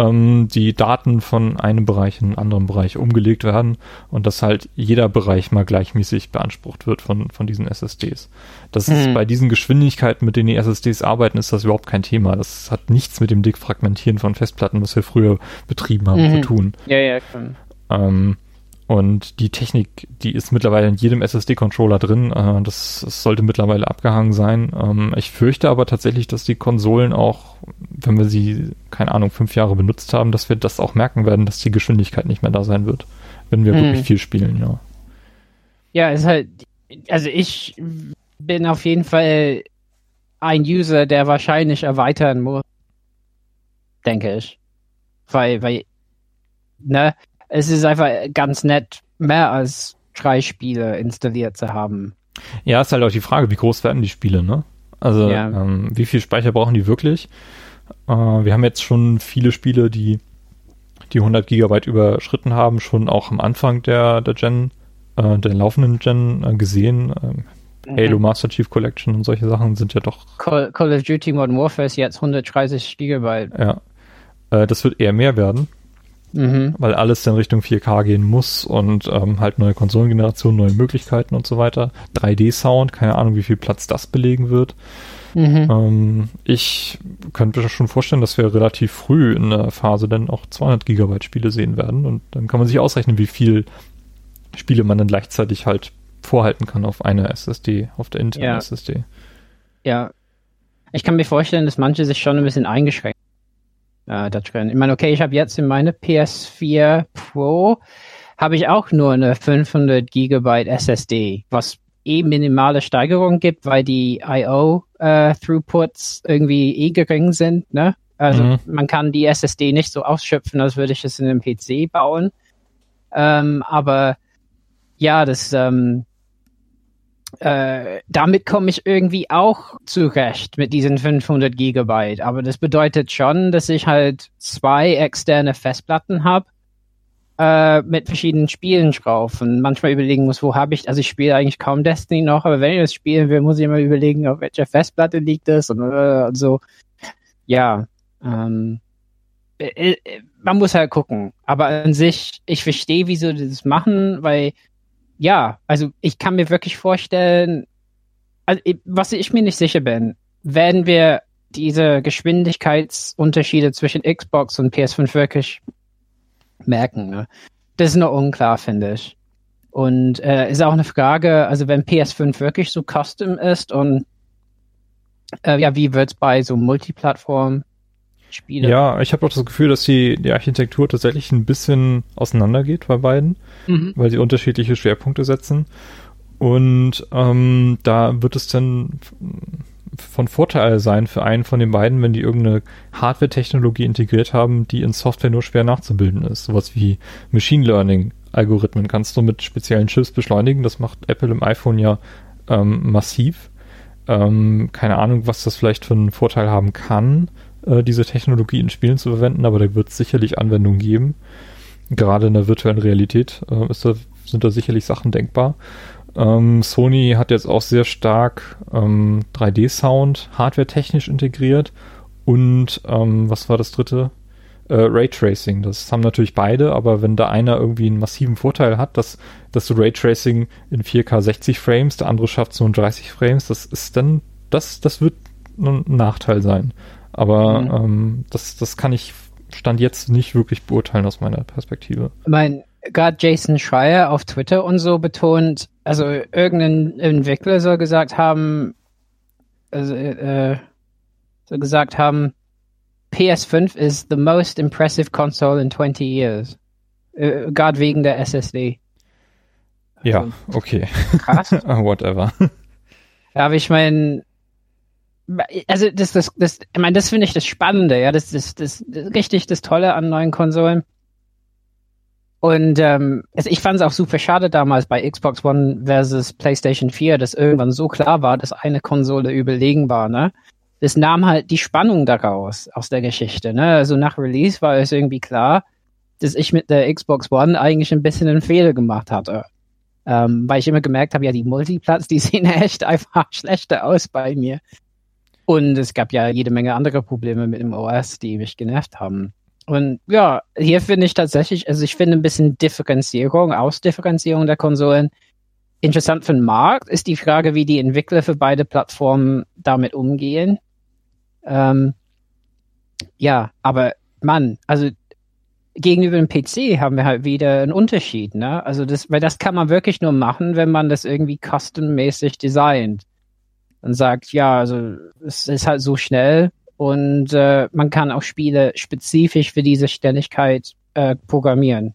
ähm, die Daten von einem Bereich in einen anderen Bereich umgelegt werden und dass halt jeder Bereich mal gleichmäßig beansprucht wird von, von diesen SSDs. Das mhm. ist bei diesen Geschwindigkeiten, mit denen die SSDs arbeiten, ist das überhaupt kein Thema. Das hat nichts mit dem Dickfragmentieren von Festplatten, was wir früher betrieben haben, mhm. zu tun. Ja, ja, klar. Ähm, und die Technik, die ist mittlerweile in jedem SSD-Controller drin. Äh, das, das, sollte mittlerweile abgehangen sein. Ähm, ich fürchte aber tatsächlich, dass die Konsolen auch, wenn wir sie, keine Ahnung, fünf Jahre benutzt haben, dass wir das auch merken werden, dass die Geschwindigkeit nicht mehr da sein wird, wenn wir hm. wirklich viel spielen, ja. Ja, ist halt, also ich bin auf jeden Fall ein User, der wahrscheinlich erweitern muss. Denke ich. Weil, weil, ne, es ist einfach ganz nett, mehr als drei Spiele installiert zu haben. Ja, ist halt auch die Frage, wie groß werden die Spiele, ne? Also, ja. ähm, wie viel Speicher brauchen die wirklich? Äh, wir haben jetzt schon viele Spiele, die die 100 Gigabyte überschritten haben, schon auch am Anfang der, der Gen, äh, der laufenden Gen äh, gesehen. Ähm, mhm. Halo Master Chief Collection und solche Sachen sind ja doch. Call, Call of Duty Modern Warfare ist jetzt 130 Gigabyte. Ja. Äh, das wird eher mehr werden mhm. weil alles in Richtung 4K gehen muss und ähm, halt neue Konsolengenerationen, neue Möglichkeiten und so weiter. 3D-Sound, keine Ahnung, wie viel Platz das belegen wird. Mhm. Ähm, ich könnte mir schon vorstellen, dass wir relativ früh in der Phase dann auch 200 Gigabyte Spiele sehen werden und dann kann man sich ausrechnen, wie viel Spiele man dann gleichzeitig halt vorhalten kann auf einer SSD, auf der internen ja. SSD. Ja. Ich kann mir vorstellen, dass manche sich schon ein bisschen eingeschränkt äh, da drin. Ich meine, okay, ich habe jetzt in meine PS4 Pro habe ich auch nur eine 500 Gigabyte SSD, was eh minimale Steigerung gibt, weil die I.O. Äh, Throughputs irgendwie eh gering sind. Ne? Also mhm. man kann die SSD nicht so ausschöpfen, als würde ich es in einem PC bauen. Ähm, aber ja, das ähm, äh, damit komme ich irgendwie auch zurecht mit diesen 500 Gigabyte. Aber das bedeutet schon, dass ich halt zwei externe Festplatten habe äh, mit verschiedenen Spielen drauf und manchmal überlegen muss, wo habe ich, also ich spiele eigentlich kaum Destiny noch, aber wenn ich das spielen will, muss ich immer überlegen, auf welcher Festplatte liegt das und, äh, und so. Ja, ähm, äh, äh, man muss halt gucken. Aber an sich, ich verstehe, wieso die das machen, weil ja, also ich kann mir wirklich vorstellen, also was ich mir nicht sicher bin, werden wir diese Geschwindigkeitsunterschiede zwischen Xbox und PS5 wirklich merken. Ne? Das ist noch unklar, finde ich. Und äh, ist auch eine Frage, also wenn PS5 wirklich so custom ist und äh, ja, wie wird es bei so Multiplattform Spiele? Ja, ich habe auch das Gefühl, dass die, die Architektur tatsächlich ein bisschen auseinandergeht bei beiden, mhm. weil sie unterschiedliche Schwerpunkte setzen. Und ähm, da wird es dann von Vorteil sein für einen von den beiden, wenn die irgendeine Hardware-Technologie integriert haben, die in Software nur schwer nachzubilden ist. Sowas wie Machine Learning-Algorithmen kannst du mit speziellen Chips beschleunigen. Das macht Apple im iPhone ja ähm, massiv. Ähm, keine Ahnung, was das vielleicht für einen Vorteil haben kann, äh, diese Technologie in Spielen zu verwenden, aber da wird es sicherlich Anwendungen geben. Gerade in der virtuellen Realität äh, da, sind da sicherlich Sachen denkbar. Ähm, Sony hat jetzt auch sehr stark ähm, 3D-Sound hardware-technisch integriert und ähm, was war das dritte? Äh, Raytracing. Das haben natürlich beide, aber wenn da einer irgendwie einen massiven Vorteil hat, dass, dass du Raytracing in 4K 60 Frames, der andere schafft so 30 Frames, das ist dann, das, das wird ein Nachteil sein. Aber mhm. ähm, das, das kann ich Stand jetzt nicht wirklich beurteilen aus meiner Perspektive. Mein, gerade Jason Schreier auf Twitter und so betont, also irgendein Entwickler soll gesagt haben, also, äh, soll gesagt haben, PS5 is the most impressive console in 20 years. Äh, gerade wegen der SSD. Ja, also, okay. Krass. Whatever. Ja, aber ich meine, also das, das, das, ich meine, das finde ich das Spannende, ja, das, das, das, das richtig das Tolle an neuen Konsolen und ähm, also ich fand es auch super schade damals bei Xbox One versus PlayStation 4, dass irgendwann so klar war, dass eine Konsole überlegen war, ne? Das nahm halt die Spannung daraus, aus der Geschichte, ne? Also nach Release war es irgendwie klar, dass ich mit der Xbox One eigentlich ein bisschen einen Fehler gemacht hatte. Ähm, weil ich immer gemerkt habe, ja, die Multiplatz, die sehen echt einfach schlechter aus bei mir. Und es gab ja jede Menge andere Probleme mit dem OS, die mich genervt haben. Und ja, hier finde ich tatsächlich, also ich finde ein bisschen Differenzierung, Ausdifferenzierung der Konsolen interessant für den Markt. Ist die Frage, wie die Entwickler für beide Plattformen damit umgehen. Ähm, ja, aber Mann, also gegenüber dem PC haben wir halt wieder einen Unterschied, ne? Also das, weil das kann man wirklich nur machen, wenn man das irgendwie custom-mäßig designt. Und sagt, ja, also es ist halt so schnell, und äh, man kann auch Spiele spezifisch für diese Ständigkeit äh, programmieren.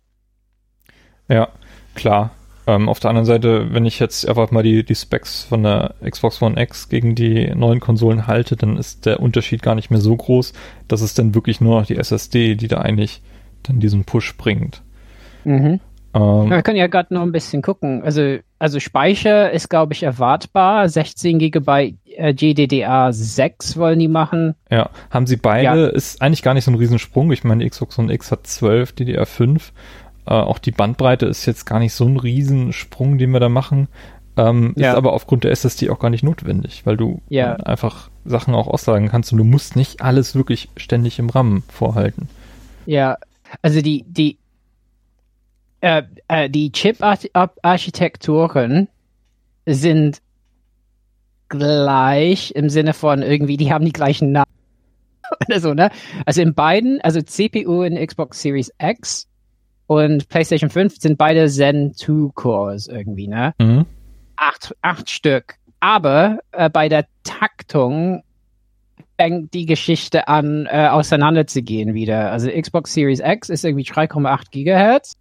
Ja, klar. Ähm, auf der anderen Seite, wenn ich jetzt einfach mal die, die Specs von der Xbox One X gegen die neuen Konsolen halte, dann ist der Unterschied gar nicht mehr so groß. Das ist dann wirklich nur noch die SSD, die da eigentlich dann diesen Push bringt. Mhm. Ähm, wir können ja gerade noch ein bisschen gucken. Also, also Speicher ist, glaube ich, erwartbar. 16 GB äh, GDDR6 wollen die machen. Ja, haben sie beide. Ja. Ist eigentlich gar nicht so ein Riesensprung. Ich meine, die Xbox One X hat 12 DDR5. Äh, auch die Bandbreite ist jetzt gar nicht so ein Riesensprung, den wir da machen. Ähm, ja. Ist aber aufgrund der SSD auch gar nicht notwendig, weil du ja. einfach Sachen auch auslagen kannst und du musst nicht alles wirklich ständig im RAM vorhalten. Ja, also die, die, äh, äh, die Chip-Architekturen sind gleich im Sinne von irgendwie, die haben die gleichen Namen oder so, ne? Also in beiden, also CPU in Xbox Series X und PlayStation 5 sind beide Zen 2 Cores irgendwie, ne? Mhm. Acht, acht Stück. Aber äh, bei der Taktung fängt die Geschichte an, äh, auseinanderzugehen wieder. Also Xbox Series X ist irgendwie 3,8 Gigahertz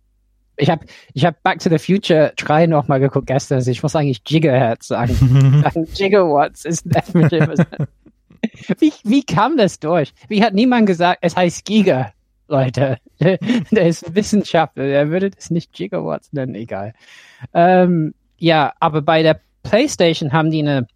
ich habe ich hab Back to the Future 3 nochmal geguckt gestern. Also ich muss eigentlich Gigahertz sagen. Gigawatts ist definitiv. wie, wie kam das durch? Wie hat niemand gesagt, es heißt Giga, Leute? Der ist Wissenschaftler, der würde das nicht Gigawatts nennen, egal. Ähm, ja, aber bei der PlayStation haben die eine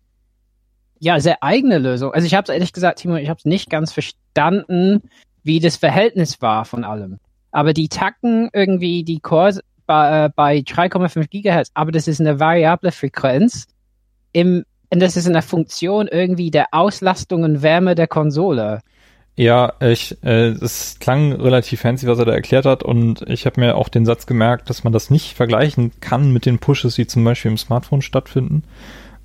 ja sehr eigene Lösung. Also ich habe es ehrlich gesagt, Timo, ich habe es nicht ganz verstanden, wie das Verhältnis war von allem aber die tacken irgendwie die Cores bei, äh, bei 3,5 Gigahertz, aber das ist eine variable Frequenz im, und das ist eine Funktion irgendwie der Auslastung und Wärme der Konsole. Ja, ich, äh, es klang relativ fancy, was er da erklärt hat, und ich habe mir auch den Satz gemerkt, dass man das nicht vergleichen kann mit den Pushes, die zum Beispiel im Smartphone stattfinden.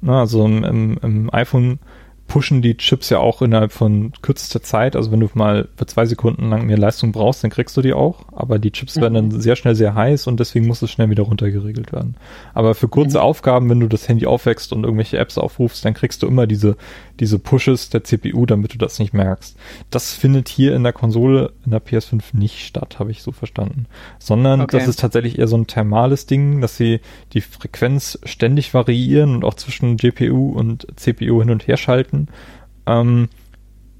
Na, also im, im, im iPhone pushen die Chips ja auch innerhalb von kürzester Zeit. Also wenn du mal für zwei Sekunden lang mehr Leistung brauchst, dann kriegst du die auch. Aber die Chips mhm. werden dann sehr schnell sehr heiß und deswegen muss es schnell wieder runtergeregelt werden. Aber für kurze mhm. Aufgaben, wenn du das Handy aufwächst und irgendwelche Apps aufrufst, dann kriegst du immer diese, diese Pushes der CPU, damit du das nicht merkst. Das findet hier in der Konsole, in der PS5 nicht statt, habe ich so verstanden. Sondern okay. das ist tatsächlich eher so ein thermales Ding, dass sie die Frequenz ständig variieren und auch zwischen GPU und CPU hin und her schalten, ähm,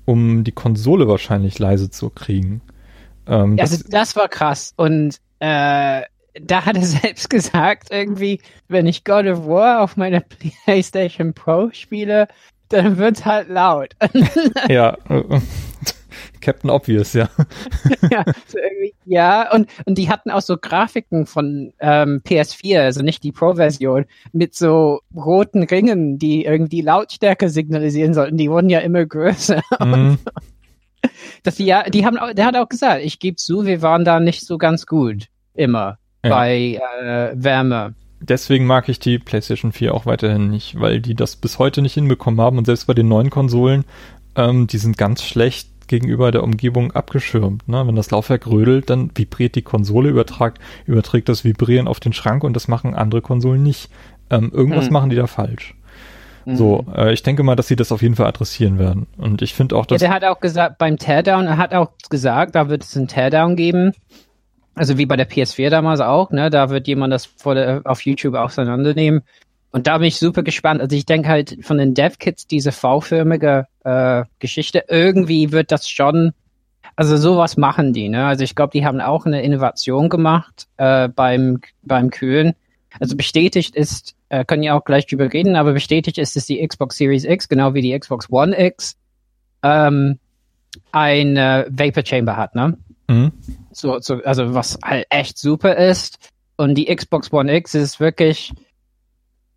um die Konsole wahrscheinlich leise zu kriegen. Ähm, also das, das war krass und äh, da hat er selbst gesagt, irgendwie, wenn ich God of War auf meiner PlayStation Pro spiele, dann wird's halt laut. ja, Captain Obvious, ja. ja, so ja, und, und die hatten auch so Grafiken von ähm, PS4, also nicht die Pro-Version, mit so roten Ringen, die irgendwie Lautstärke signalisieren sollten. Die wurden ja immer größer. Mhm. Das, ja, die haben, der hat auch gesagt, ich gebe zu, wir waren da nicht so ganz gut immer ja. bei äh, Wärme. Deswegen mag ich die PlayStation 4 auch weiterhin nicht, weil die das bis heute nicht hinbekommen haben und selbst bei den neuen Konsolen, ähm, die sind ganz schlecht gegenüber der Umgebung abgeschirmt. Ne? Wenn das Laufwerk rödelt, dann vibriert die Konsole, übertragt, überträgt das Vibrieren auf den Schrank und das machen andere Konsolen nicht. Ähm, irgendwas mhm. machen die da falsch. Mhm. So, äh, ich denke mal, dass sie das auf jeden Fall adressieren werden. Und ich finde auch, dass. Ja, der hat auch gesagt, beim Teardown, er hat auch gesagt, da wird es einen Teardown geben. Also wie bei der PS4 damals auch, ne? Da wird jemand das vor der, auf YouTube auseinandernehmen. Und da bin ich super gespannt. Also ich denke halt von den Dev-Kits diese V-förmige äh, Geschichte, irgendwie wird das schon, also sowas machen die, ne? Also ich glaube, die haben auch eine Innovation gemacht äh, beim, beim Kühlen. Also bestätigt ist, äh, können ja auch gleich drüber reden, aber bestätigt ist, dass die Xbox Series X, genau wie die Xbox One X, ähm, ein äh, Vapor Chamber hat, ne? Mhm. So, so, also was halt echt super ist. Und die Xbox One X ist wirklich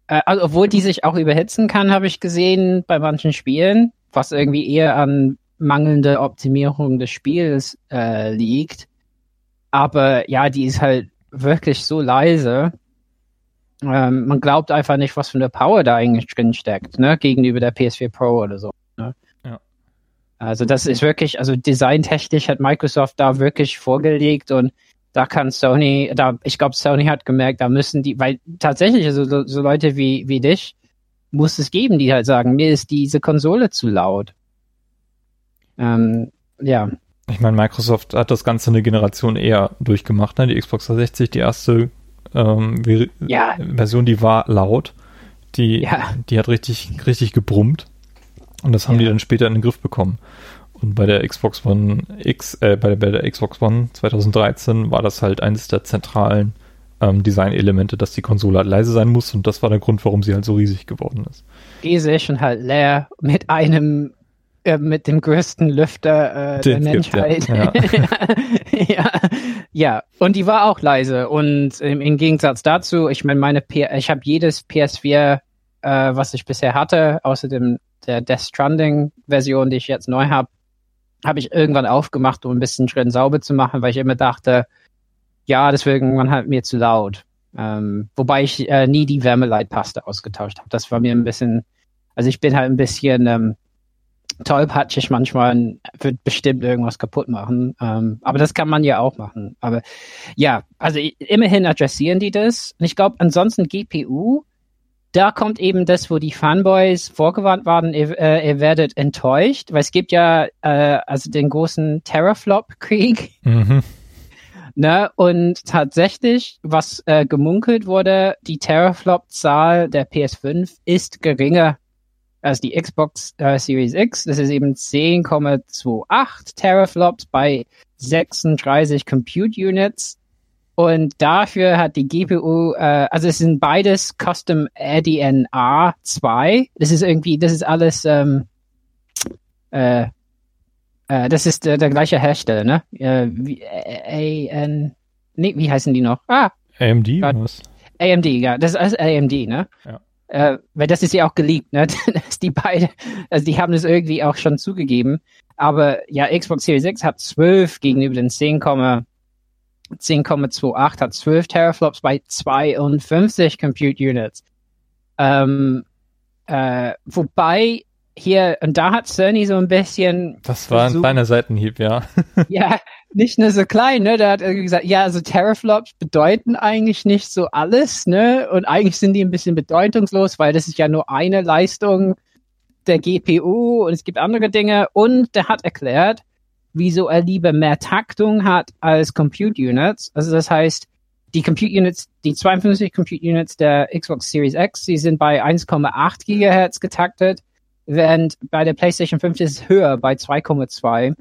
äh, also, obwohl die sich auch überhitzen kann, habe ich gesehen bei manchen Spielen, was irgendwie eher an mangelnde Optimierung des Spiels äh, liegt. Aber ja, die ist halt wirklich so leise. Ähm, man glaubt einfach nicht, was für eine Power da eigentlich drin steckt, ne, gegenüber der PS4 Pro oder so. Ne? Ja. Also das ist wirklich, also designtechnisch hat Microsoft da wirklich vorgelegt und da kann Sony, da, ich glaube, Sony hat gemerkt, da müssen die, weil tatsächlich, also so, so Leute wie, wie dich, muss es geben, die halt sagen, mir ist diese Konsole zu laut. Ähm, ja. Ich meine, Microsoft hat das Ganze eine Generation eher durchgemacht, ne? Die Xbox 360, die erste ähm, ja. Version, die war laut. Die, ja. die hat richtig, richtig gebrummt. Und das haben ja. die dann später in den Griff bekommen. Und bei der Xbox One X, äh, bei, der, bei der Xbox One 2013 war das halt eines der zentralen ähm, Designelemente, dass die Konsole halt leise sein muss und das war der Grund, warum sie halt so riesig geworden ist. Die Session halt leer mit einem äh, mit dem größten Lüfter äh, der Menschheit. Ja. ja. ja, und die war auch leise und im, im Gegensatz dazu, ich meine, meine P ich habe jedes PS4, äh, was ich bisher hatte, außer dem der Death Stranding Version, die ich jetzt neu habe, habe ich irgendwann aufgemacht, um ein bisschen drin sauber zu machen, weil ich immer dachte, ja, wird irgendwann halt mir zu laut. Ähm, wobei ich äh, nie die Wärmeleitpaste ausgetauscht habe. Das war mir ein bisschen, also ich bin halt ein bisschen ähm, tollpatschig manchmal, wird bestimmt irgendwas kaputt machen. Ähm, aber das kann man ja auch machen. Aber ja, also immerhin adressieren die das. Und ich glaube, ansonsten GPU da kommt eben das, wo die Fanboys vorgewarnt waren, ihr, äh, ihr werdet enttäuscht, weil es gibt ja äh, also den großen Terraflop-Krieg. Mhm. Ne? Und tatsächlich, was äh, gemunkelt wurde, die Terraflop-Zahl der PS5 ist geringer als die Xbox äh, Series X. Das ist eben 10,28 Teraflops bei 36 Compute Units. Und dafür hat die GPU, äh, also es sind beides Custom ADNA 2. Das ist irgendwie, das ist alles, ähm, äh, äh, das ist der, der gleiche Hersteller, ne? Äh, wie, äh, AN, nee, wie heißen die noch? Ah. AMD, Gott. was? AMD, ja, das ist AMD, ne? Ja. Äh, weil das ist ja auch geliebt, ne? dass die beide, also die haben es irgendwie auch schon zugegeben. Aber ja, Xbox Series X hat 12 gegenüber den 10, 10,28 hat 12 Teraflops bei 52 Compute Units. Ähm, äh, wobei hier, und da hat Cerny so ein bisschen. Das war ein versucht- kleiner Seitenhieb, ja. Ja, nicht nur so klein, ne? Da hat er gesagt, ja, also Teraflops bedeuten eigentlich nicht so alles, ne? Und eigentlich sind die ein bisschen bedeutungslos, weil das ist ja nur eine Leistung der GPU und es gibt andere Dinge. Und der hat erklärt, wieso er lieber mehr Taktung hat als Compute Units. Also das heißt, die Compute Units, die 52 Compute Units der Xbox Series X, die sind bei 1,8 Gigahertz getaktet, während bei der PlayStation 5 ist es höher bei 2,2.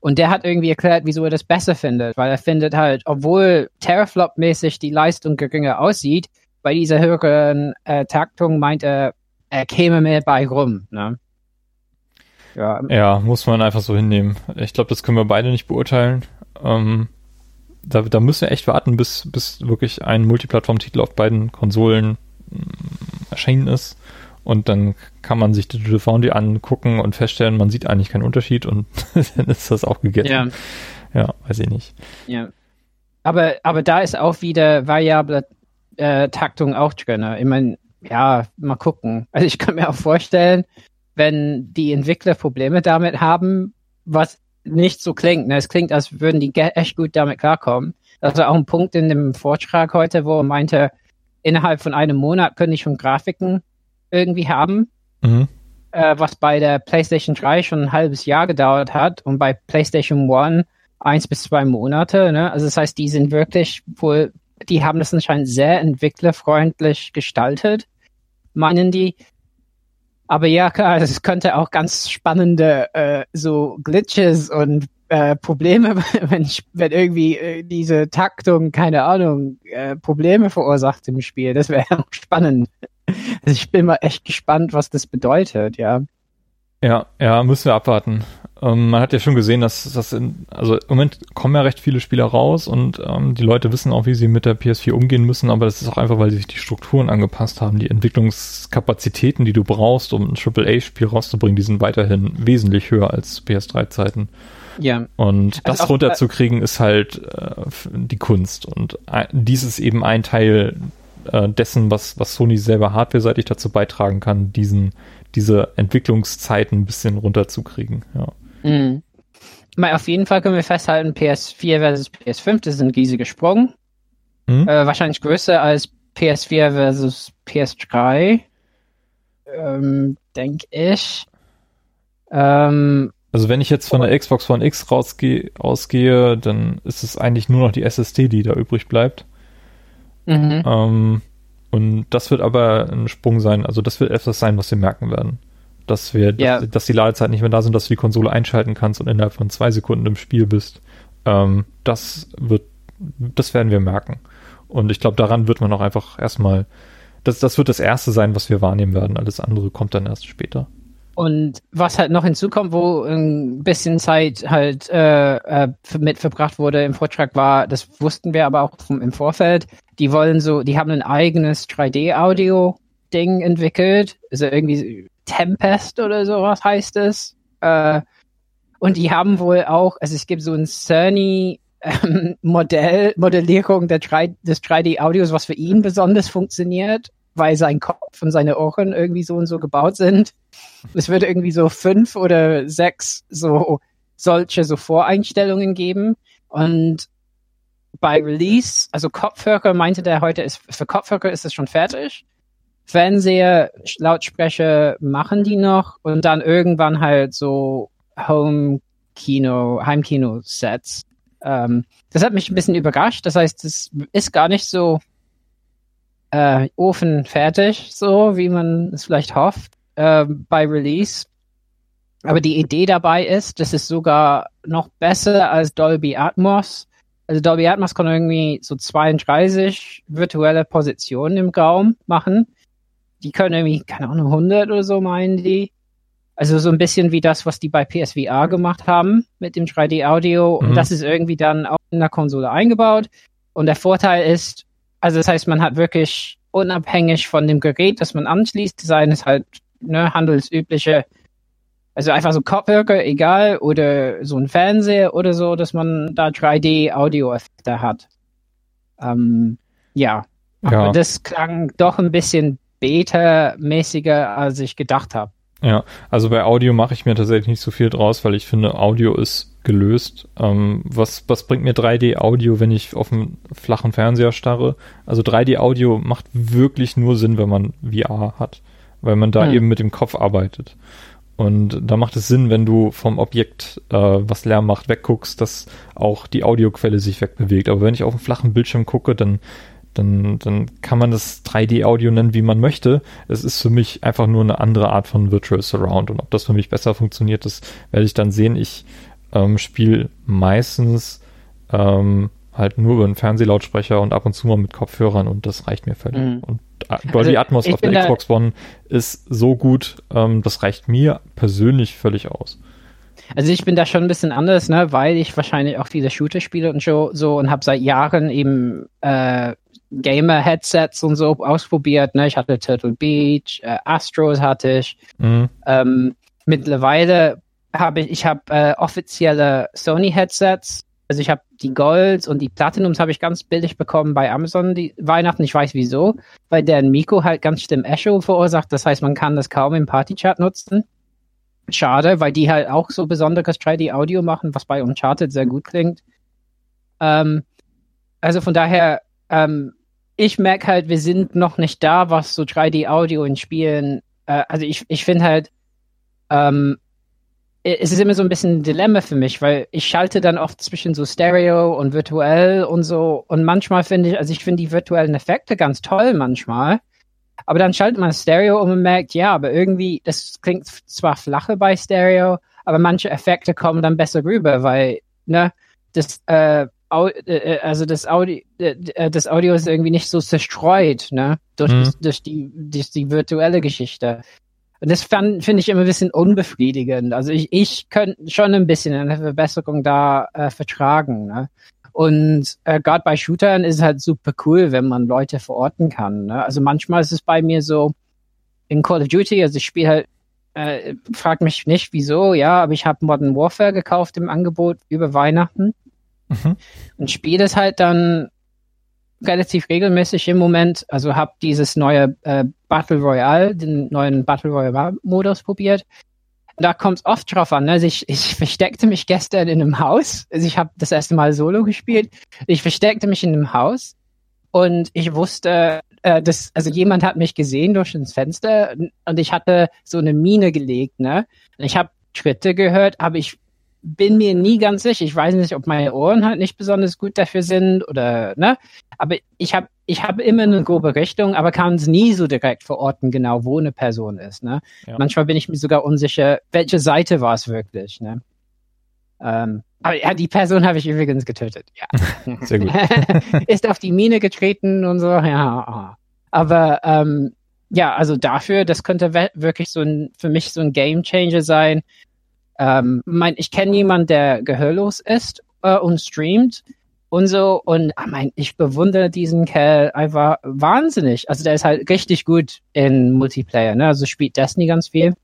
Und der hat irgendwie erklärt, wieso er das besser findet, weil er findet halt, obwohl Teraflop-mäßig die Leistung geringer aussieht, bei dieser höheren äh, Taktung meint er, er käme mehr bei rum. Ne? Ja, Ja, muss man einfach so hinnehmen. Ich glaube, das können wir beide nicht beurteilen. Ähm, da, da müssen wir echt warten, bis, bis wirklich ein Multiplattform-Titel auf beiden Konsolen mh, erschienen ist. Und dann kann man sich Digital Foundry angucken und feststellen, man sieht eigentlich keinen Unterschied und dann ist das auch gegessen. ja, ja weiß ich nicht. ja. Aber, aber da ist auch wieder variable äh, Taktung auch drin. Ich meine, ja, mal gucken. Also ich kann mir auch vorstellen, wenn die Entwickler Probleme damit haben, was nicht so klingt. Ne? Es klingt, als würden die echt gut damit klarkommen. Das war auch ein Punkt in dem Vortrag heute, wo er meinte, innerhalb von einem Monat können die schon Grafiken irgendwie haben, Mhm. äh, was bei der PlayStation 3 schon ein halbes Jahr gedauert hat und bei PlayStation 1 eins bis zwei Monate. Ne? Also das heißt, die sind wirklich wohl, die haben das anscheinend sehr entwicklerfreundlich gestaltet, meinen die. Aber ja, klar, es könnte auch ganz spannende äh, so Glitches und äh, Probleme, wenn, ich, wenn irgendwie äh, diese Taktung, keine Ahnung, äh, Probleme verursacht im Spiel. Das wäre auch spannend. Also ich bin mal echt gespannt, was das bedeutet, ja. Ja, ja, müssen wir abwarten. Ähm, man hat ja schon gesehen, dass das in, also im Moment kommen ja recht viele Spiele raus und ähm, die Leute wissen auch, wie sie mit der PS4 umgehen müssen, aber das ist auch einfach, weil sich die Strukturen angepasst haben. Die Entwicklungskapazitäten, die du brauchst, um ein AAA-Spiel rauszubringen, die sind weiterhin wesentlich höher als PS3-Zeiten. Ja, Und das Also auch- runterzukriegen ist halt äh, die Kunst. Und ein, dies ist eben ein Teil äh, dessen, was, was Sony selber hardware-seitig dazu beitragen kann, diesen, diese Entwicklungszeiten ein bisschen runterzukriegen. Ja. Mhm. Mal auf jeden Fall können wir festhalten, PS4 versus PS5, das ist ein riesiger Sprung. Mhm. Äh, wahrscheinlich größer als PS4 versus PS3. Ähm, denke ich. Ähm, Also wenn ich jetzt von der Xbox One X rausgehe, ausgehe, dann ist es eigentlich nur noch die SSD, die da übrig bleibt. mhm. Ähm, und das wird aber ein Sprung sein. Also das wird etwas sein, was wir merken werden. Dass wir, Ja. dass, dass die Ladezeiten nicht mehr da sind, dass du die Konsole einschalten kannst und innerhalb von zwei Sekunden im Spiel bist. Ähm, das wird, das werden wir merken. Und ich glaube, daran wird man auch einfach erstmal, das, das wird das erste sein, was wir wahrnehmen werden. Alles andere kommt dann erst später. Und was halt noch hinzukommt, wo ein bisschen Zeit halt äh, äh, mit verbracht wurde im Vortrag war, das wussten wir aber auch vom, im Vorfeld, die wollen so, die haben ein eigenes 3D-Audio-Ding entwickelt, also irgendwie Tempest oder sowas heißt es. Äh, und die haben wohl auch, also es gibt so ein Cerny ähm, Modell, Modellierung der 3, des 3D-Audios, was für ihn besonders funktioniert, weil sein Kopf und seine Ohren irgendwie so und so gebaut sind. Es wird irgendwie so fünf oder sechs so solche so Voreinstellungen geben und bei Release, also Kopfhörer meinte der heute ist für Kopfhörer ist es schon fertig. Fernseher, Lautsprecher machen die noch und dann irgendwann halt so Home Kino, Heimkino Sets. Ähm, das hat mich ein bisschen überrascht. Das heißt, es ist gar nicht so äh, ofenfertig, so wie man es vielleicht hofft äh, bei Release. Aber die Idee dabei ist, das ist sogar noch besser als Dolby Atmos. Also Dolby Atmos kann irgendwie so 32 virtuelle Positionen im Raum machen. Die können irgendwie, keine Ahnung, 100 oder so meinen die. Also so ein bisschen wie das, was die bei PSVR gemacht haben mit dem 3D-Audio. Mhm. Und das ist irgendwie dann auch in der Konsole eingebaut. Und der Vorteil ist, also das heißt, man hat wirklich unabhängig von dem Gerät, das man anschließt, seien es halt ne, handelsübliche, also einfach so Kopfhörer, egal, oder so ein Fernseher oder so, dass man da 3D-Audio-Effekte hat. Ähm, ja, Ja. aber das klang doch ein bisschen beta-mäßiger, als ich gedacht habe. Ja, also bei Audio mache ich mir tatsächlich nicht so viel draus, weil ich finde, Audio ist gelöst. Ähm, was, was bringt mir 3D-Audio, wenn ich auf einen flachen Fernseher starre? Also 3D-Audio macht wirklich nur Sinn, wenn man VR hat, weil man da hm. eben mit dem Kopf arbeitet. Und da macht es Sinn, wenn du vom Objekt, äh, was Lärm macht, wegguckst, dass auch die Audioquelle sich wegbewegt. Aber wenn ich auf einen flachen Bildschirm gucke, dann dann, dann kann man das 3D-Audio nennen, wie man möchte. Es ist für mich einfach nur eine andere Art von Virtual Surround. Und ob das für mich besser funktioniert, das werde ich dann sehen. Ich ähm, spiele meistens ähm, halt nur über einen Fernsehlautsprecher und ab und zu mal mit Kopfhörern und das reicht mir völlig. Mhm. Und Dolby also, Atmos auf der Xbox One ist so gut, ähm, das reicht mir persönlich völlig aus. Also ich bin da schon ein bisschen anders, ne, weil ich wahrscheinlich auch viele Shooter spiele und so, so und habe seit Jahren eben äh, Gamer-Headsets und so ausprobiert. Ne? Ich hatte Turtle Beach, äh, Astros hatte ich. Mhm. Ähm, mittlerweile habe ich, ich habe äh, offizielle Sony-Headsets. Also ich habe die Golds und die Platinums habe ich ganz billig bekommen bei Amazon die Weihnachten. Ich weiß wieso, weil der Mikro halt ganz schlimm Echo verursacht. Das heißt, man kann das kaum im Partychat nutzen. Schade, weil die halt auch so besonderes 3D-Audio machen, was bei Uncharted sehr gut klingt. Ähm, also von daher ähm, ich merke halt, wir sind noch nicht da, was so 3D-Audio in Spielen, äh, also ich, ich finde halt, ähm, es ist immer so ein bisschen ein Dilemma für mich, weil ich schalte dann oft zwischen so Stereo und virtuell und so und manchmal finde ich, also ich finde die virtuellen Effekte ganz toll manchmal, aber dann schaltet man Stereo und man merkt, ja, aber irgendwie, das klingt zwar flache bei Stereo, aber manche Effekte kommen dann besser rüber, weil, ne, das, äh, äh, äh, also das Audio, äh, das Audio ist irgendwie nicht so zerstreut, ne, durch, mhm. durch, die, durch die virtuelle Geschichte. Und das finde ich immer ein bisschen unbefriedigend. Also ich, ich könnte schon ein bisschen eine Verbesserung da äh, vertragen. Ne? Und äh, gerade bei Shootern ist es halt super cool, wenn man Leute verorten kann. Ne? Also manchmal ist es bei mir so, in Call of Duty, also ich spiele halt, äh, frag mich nicht wieso, ja, aber ich habe Modern Warfare gekauft im Angebot über Weihnachten. Mhm. Und spiele es halt dann relativ regelmäßig im Moment. Also habe dieses neue äh, Battle Royale, den neuen Battle Royale Modus probiert. Da kommt es oft drauf an. Also ich, ich versteckte mich gestern in einem Haus. Also ich habe das erste Mal Solo gespielt. Ich versteckte mich in einem Haus und ich wusste, äh, dass also jemand hat mich gesehen durch das Fenster und ich hatte so eine Mine gelegt. Ne? Ich habe Schritte gehört, aber ich bin mir nie ganz sicher. Ich weiß nicht, ob meine Ohren halt nicht besonders gut dafür sind oder, ne? Aber ich habe ich hab immer eine grobe Richtung, aber kann es nie so direkt verorten, genau wo eine Person ist, ne? Ja. Manchmal bin ich mir sogar unsicher, welche Seite war es wirklich, ne? Ähm, aber ja, die Person habe ich übrigens getötet, ja. Sehr gut. ist auf die Mine getreten und so, ja. Aber ähm, ja, also dafür, das könnte wirklich so ein, für mich so ein Game Changer sein, ähm, mein, ich kenne jemanden, der gehörlos ist äh, und streamt und so. Und ich, mein, ich bewundere diesen Kerl einfach wahnsinnig. Also der ist halt richtig gut in Multiplayer. Ne? Also spielt Destiny ganz viel.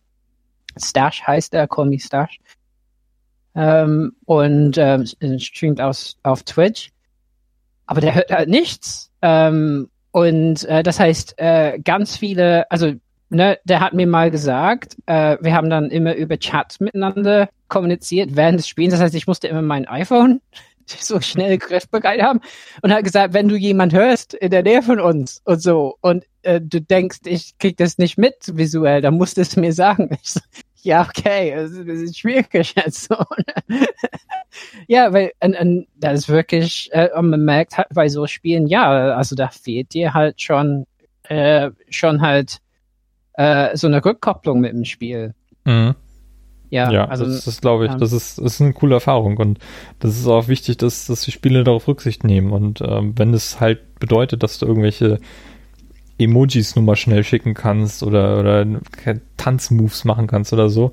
Stash heißt er, Call Me Stash. Ähm, und ähm, streamt aus, auf Twitch. Aber der hört halt nichts. Ähm, und äh, das heißt, äh, ganz viele, also ne, der hat mir mal gesagt, äh, wir haben dann immer über Chat miteinander kommuniziert während des Spiels. Das heißt, ich musste immer mein iPhone so schnell griffbereit haben und hat gesagt, wenn du jemand hörst in der Nähe von uns und so und äh, du denkst, ich krieg das nicht mit visuell, dann musst du es mir sagen. So, ja, okay, das ist schwierig jetzt so. ja, weil und, und das ist wirklich, äh, und man merkt halt bei so Spielen, ja, also da fehlt dir halt schon, äh, schon halt äh, so eine Rückkopplung mit dem Spiel. Mhm. Ja, ja, also das, das glaube ich, das ist, das ist eine coole Erfahrung und das ist auch wichtig, dass, dass die Spiele darauf Rücksicht nehmen und ähm, wenn es halt bedeutet, dass du irgendwelche Emojis nur mal schnell schicken kannst oder, oder Tanzmoves machen kannst oder so,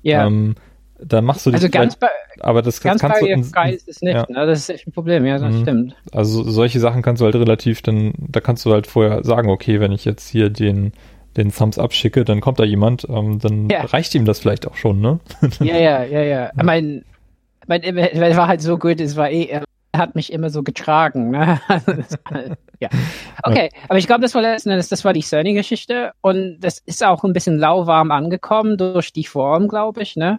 ja. ähm, dann machst du. Also ganz bei, aber das ganz kannst bei du geil ist es nicht, ja. ne? das ist echt ein Problem, ja, das mhm. stimmt. Also solche Sachen kannst du halt relativ, dann da kannst du halt vorher sagen, okay, wenn ich jetzt hier den den Thumbs Up schicke, dann kommt da jemand, ähm, dann ja. reicht ihm das vielleicht auch schon, ne? ja, ja, ja, ja. Mein, mein, es war halt so gut, es war eh, er hat mich immer so getragen, ne? Ja. Okay, aber ich glaube, das war letzten Endes, das war die Sony-Geschichte und das ist auch ein bisschen lauwarm angekommen durch die Form, glaube ich, ne?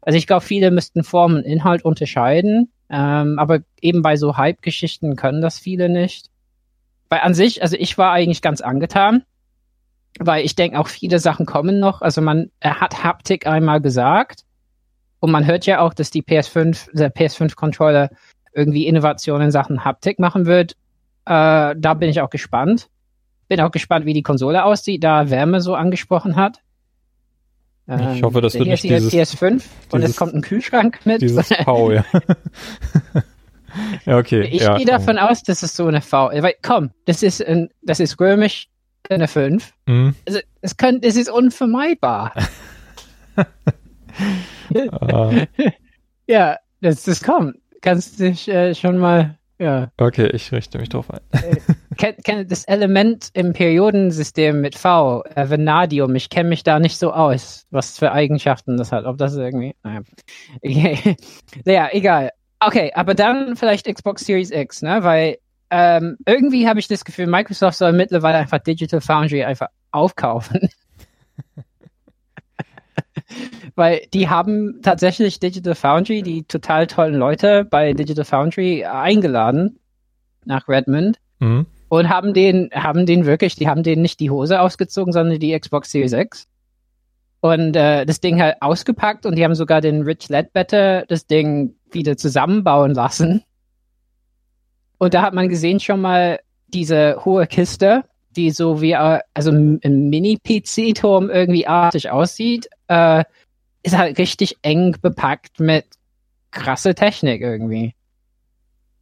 Also ich glaube, viele müssten Form und Inhalt unterscheiden, ähm, aber eben bei so Hype-Geschichten können das viele nicht. Weil an sich, also ich war eigentlich ganz angetan, weil ich denke auch viele Sachen kommen noch. Also man er hat Haptik einmal gesagt und man hört ja auch, dass die PS5, der PS5-Controller irgendwie Innovationen in Sachen Haptik machen wird. Äh, da bin ich auch gespannt. Bin auch gespannt, wie die Konsole aussieht, da Wärme so angesprochen hat. Ich hoffe, das wird nicht dieses, PS5 und dieses- es kommt ein Kühlschrank mit. dieses V, ja. ja, okay. Ich ja, gehe davon aus, dass es so eine V ist. Weil, komm, das ist ein, das ist römisch eine 5. Mhm. Also, es könnte, es ist unvermeidbar. Äh, ja, das, das kommt. Kannst dich äh, schon mal, ja. okay, ich richte mich drauf ein. Kenn, kenn das Element im Periodensystem mit V, äh, Vanadium, ich kenne mich da nicht so aus, was für Eigenschaften das hat. Ob das irgendwie. Naja. Okay. ja, egal. Okay, aber dann vielleicht Xbox Series X, ne? Weil ähm, irgendwie habe ich das Gefühl, Microsoft soll mittlerweile einfach Digital Foundry einfach aufkaufen. Weil die haben tatsächlich Digital Foundry, die total tollen Leute bei Digital Foundry eingeladen nach Redmond Mhm. und haben den, haben den wirklich, die haben denen nicht die Hose ausgezogen, sondern die Xbox Series X. Und äh, das Ding halt ausgepackt und die haben sogar den Rich Ledbetter das Ding wieder zusammenbauen lassen. Und da hat man gesehen schon mal diese hohe Kiste, die so wie äh, also ein Mini-PC-Turm irgendwie artig aussieht, äh, ist halt richtig eng bepackt mit krasse Technik irgendwie.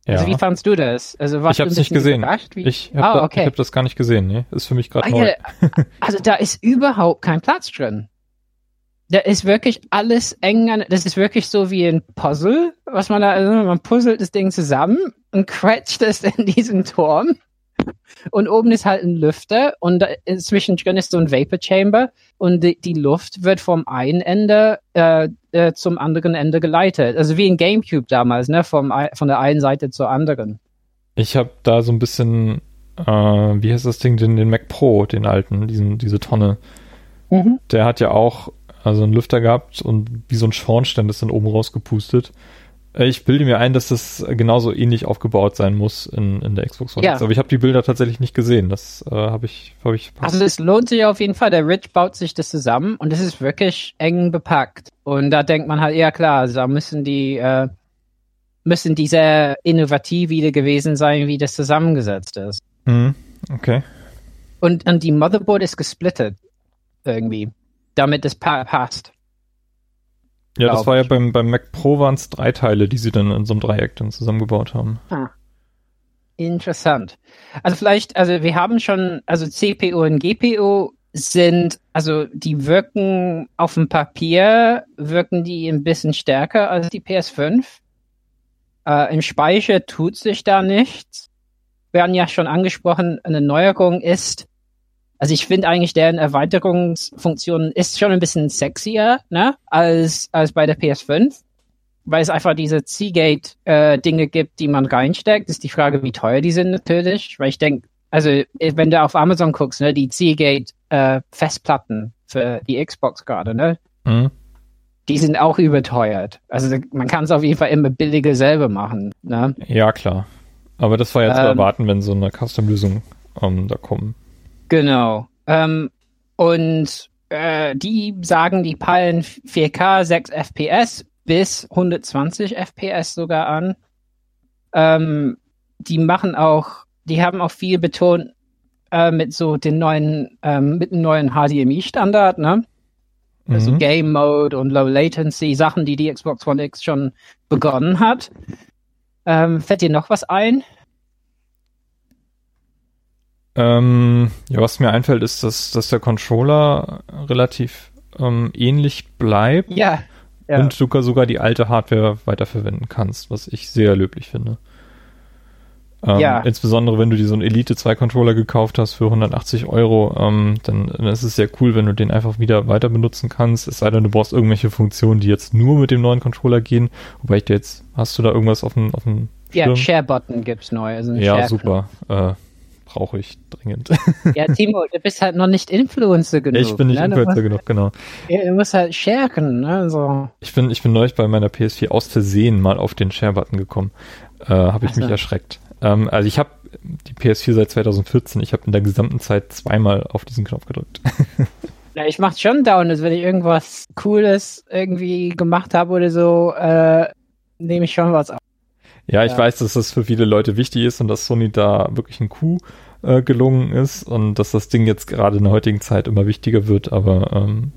Ja. Also wie fandst du das? Also warst ich habe es nicht gesehen. Ich habe Ah, da, okay. hab das gar nicht gesehen. Nee. Ist für mich gerade Ah, neu. also da ist überhaupt kein Platz drin. Da ist wirklich alles eng an, das ist wirklich so wie ein Puzzle, was man da, also man puzzelt das Ding zusammen und quetscht es in diesen Turm. Und oben ist halt ein Lüfter und zwischendrin ist so ein Vapor Chamber und die, die Luft wird vom einen Ende äh, äh, zum anderen Ende geleitet. Also wie ein Gamecube damals, ne? Vom, von der einen Seite zur anderen. Ich habe da so ein bisschen, äh, wie heißt das Ding, den, den Mac Pro, den alten, diesen, diese Tonne. Der hat ja auch also einen Lüfter gehabt und wie so ein Schornstein ist dann oben rausgepustet. Äh, Ich bilde mir ein, dass das genauso ähnlich aufgebaut sein muss in, in der Xbox One Ja. X. Aber ich habe die Bilder tatsächlich nicht gesehen. Das äh, habe ich, habe ich verpasst. Also es lohnt sich auf jeden Fall. Der Rich baut sich das zusammen und es ist wirklich eng bepackt. Und da denkt man halt, ja klar, also da müssen die, äh, müssen die sehr innovativ wieder gewesen sein, wie das zusammengesetzt ist. Mhm. Okay. Und, und die Motherboard ist gesplittet irgendwie, damit es pa passt. Ja, das war ja ich. beim, beim Mac Pro waren es drei Teile, die sie dann in so einem Dreieck dann zusammengebaut haben. Interessant. Also vielleicht, also wir haben schon, also CPU und GPU sind, also die wirken auf dem Papier, wirken die ein bisschen stärker als die PS5. Äh, Im Speicher tut sich da nichts. Wir haben ja schon angesprochen, eine Neuerung ist, also ich finde eigentlich deren Erweiterungsfunktion ist schon ein bisschen sexier, ne, als, als bei der PS5 weil es einfach diese Seagate-Dinge gibt, die man reinsteckt. Ist die Frage, wie teuer die sind natürlich. Weil ich denke, also äh, wenn du auf Amazon guckst, ne, die Seagate-Festplatten für die Xbox gerade, ne, Mhm. die sind auch überteuert. Also man kann es auf jeden Fall immer billiger selber machen. Ne? Ja, klar. Aber das war ja zu Ähm. erwarten, wenn so eine Custom-Lösung ähm, da kommen. Genau. Ähm, und äh, die sagen, die peilen 4K 6 FPS bis 120 FPS sogar an. Ähm, die machen auch, die haben auch viel betont äh, mit so den neuen, ähm, mit dem neuen HDMI-Standard, ne? Also Mhm. Game Mode und Low Latency, Sachen, die die Xbox One X schon begonnen hat. Ähm, fällt dir noch was ein? Ähm, ja, was mir einfällt, ist, dass, dass der Controller relativ ähm, ähnlich bleibt Ja. ja. und du sogar die alte Hardware weiterverwenden kannst, was ich sehr löblich finde. Ähm, Ja. Insbesondere wenn du dir so einen Elite 2 Controller gekauft hast für 180 Euro, ähm, dann, dann ist es sehr cool, wenn du den einfach wieder weiter benutzen kannst. Es sei denn, du brauchst irgendwelche Funktionen, die jetzt nur mit dem neuen Controller gehen. Wobei ich dir jetzt, hast du da irgendwas auf dem, auf dem ja? Share-Button gibt's neu. Also Ja, super. Äh, brauche ich dringend. Ja, Timo, du bist halt noch nicht Influencer genug. ich bin nicht ne? Influencer genug, genau. Ja, du musst halt sharen, ne? So. Ich bin, ich bin neulich bei meiner PS4 aus Versehen mal auf den Share-Button gekommen. Äh, habe ich so. mich erschreckt. Ähm, also ich habe die PS4 seit 2014. Ich habe in der gesamten Zeit zweimal auf diesen Knopf gedrückt. Ja, ich mach schon down, dass wenn ich irgendwas Cooles irgendwie gemacht habe oder so, äh, nehme ich schon was auf. Ja, ich Ja. weiß, dass das für viele Leute wichtig ist und dass Sony da wirklich ein Coup äh, gelungen ist und dass das Ding jetzt gerade in der heutigen Zeit immer wichtiger wird, aber ähm,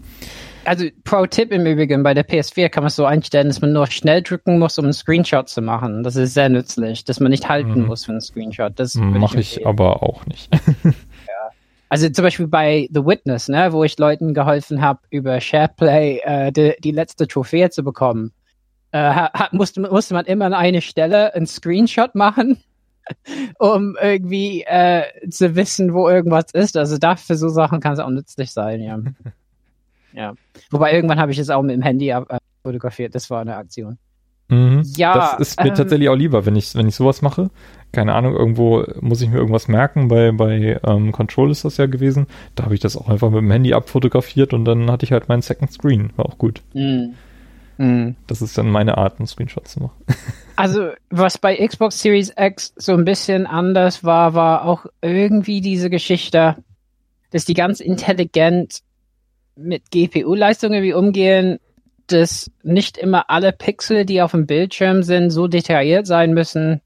Also Pro-Tipp im Übrigen, bei der PS4 kann man es so einstellen, dass man nur schnell drücken muss, um einen Screenshot zu machen. Das ist sehr nützlich, dass man nicht halten Mhm. muss für einen Screenshot. Das mache ich empfehlen. aber auch nicht. Also zum Beispiel bei The Witness, ne, wo ich Leuten geholfen habe, über SharePlay äh, die, die letzte Trophäe zu bekommen, äh, ha- hat, musste, musste man immer an eine Stelle einen Screenshot machen, um irgendwie äh, zu wissen, wo irgendwas ist. Also dafür so Sachen kann es auch nützlich sein, ja. ja. Wobei irgendwann habe ich es auch mit dem Handy äh, fotografiert. Das war eine Aktion. Mhm. Ja, das ist mir ähm, tatsächlich auch lieber, wenn ich, wenn ich sowas mache. Keine Ahnung, irgendwo muss ich mir irgendwas merken. Bei, bei ähm, Control ist das ja gewesen. Da habe ich das auch einfach mit dem Handy abfotografiert und dann hatte ich halt meinen Second Screen. War auch gut. Mm. Mm. Das ist dann meine Art, einen Screenshot zu machen. Also, was bei Xbox Series X so ein bisschen anders war, war auch irgendwie diese Geschichte, dass die ganz intelligent mit GPU-Leistung irgendwie umgehen, dass nicht immer alle Pixel, die auf dem Bildschirm sind, so detailliert sein müssen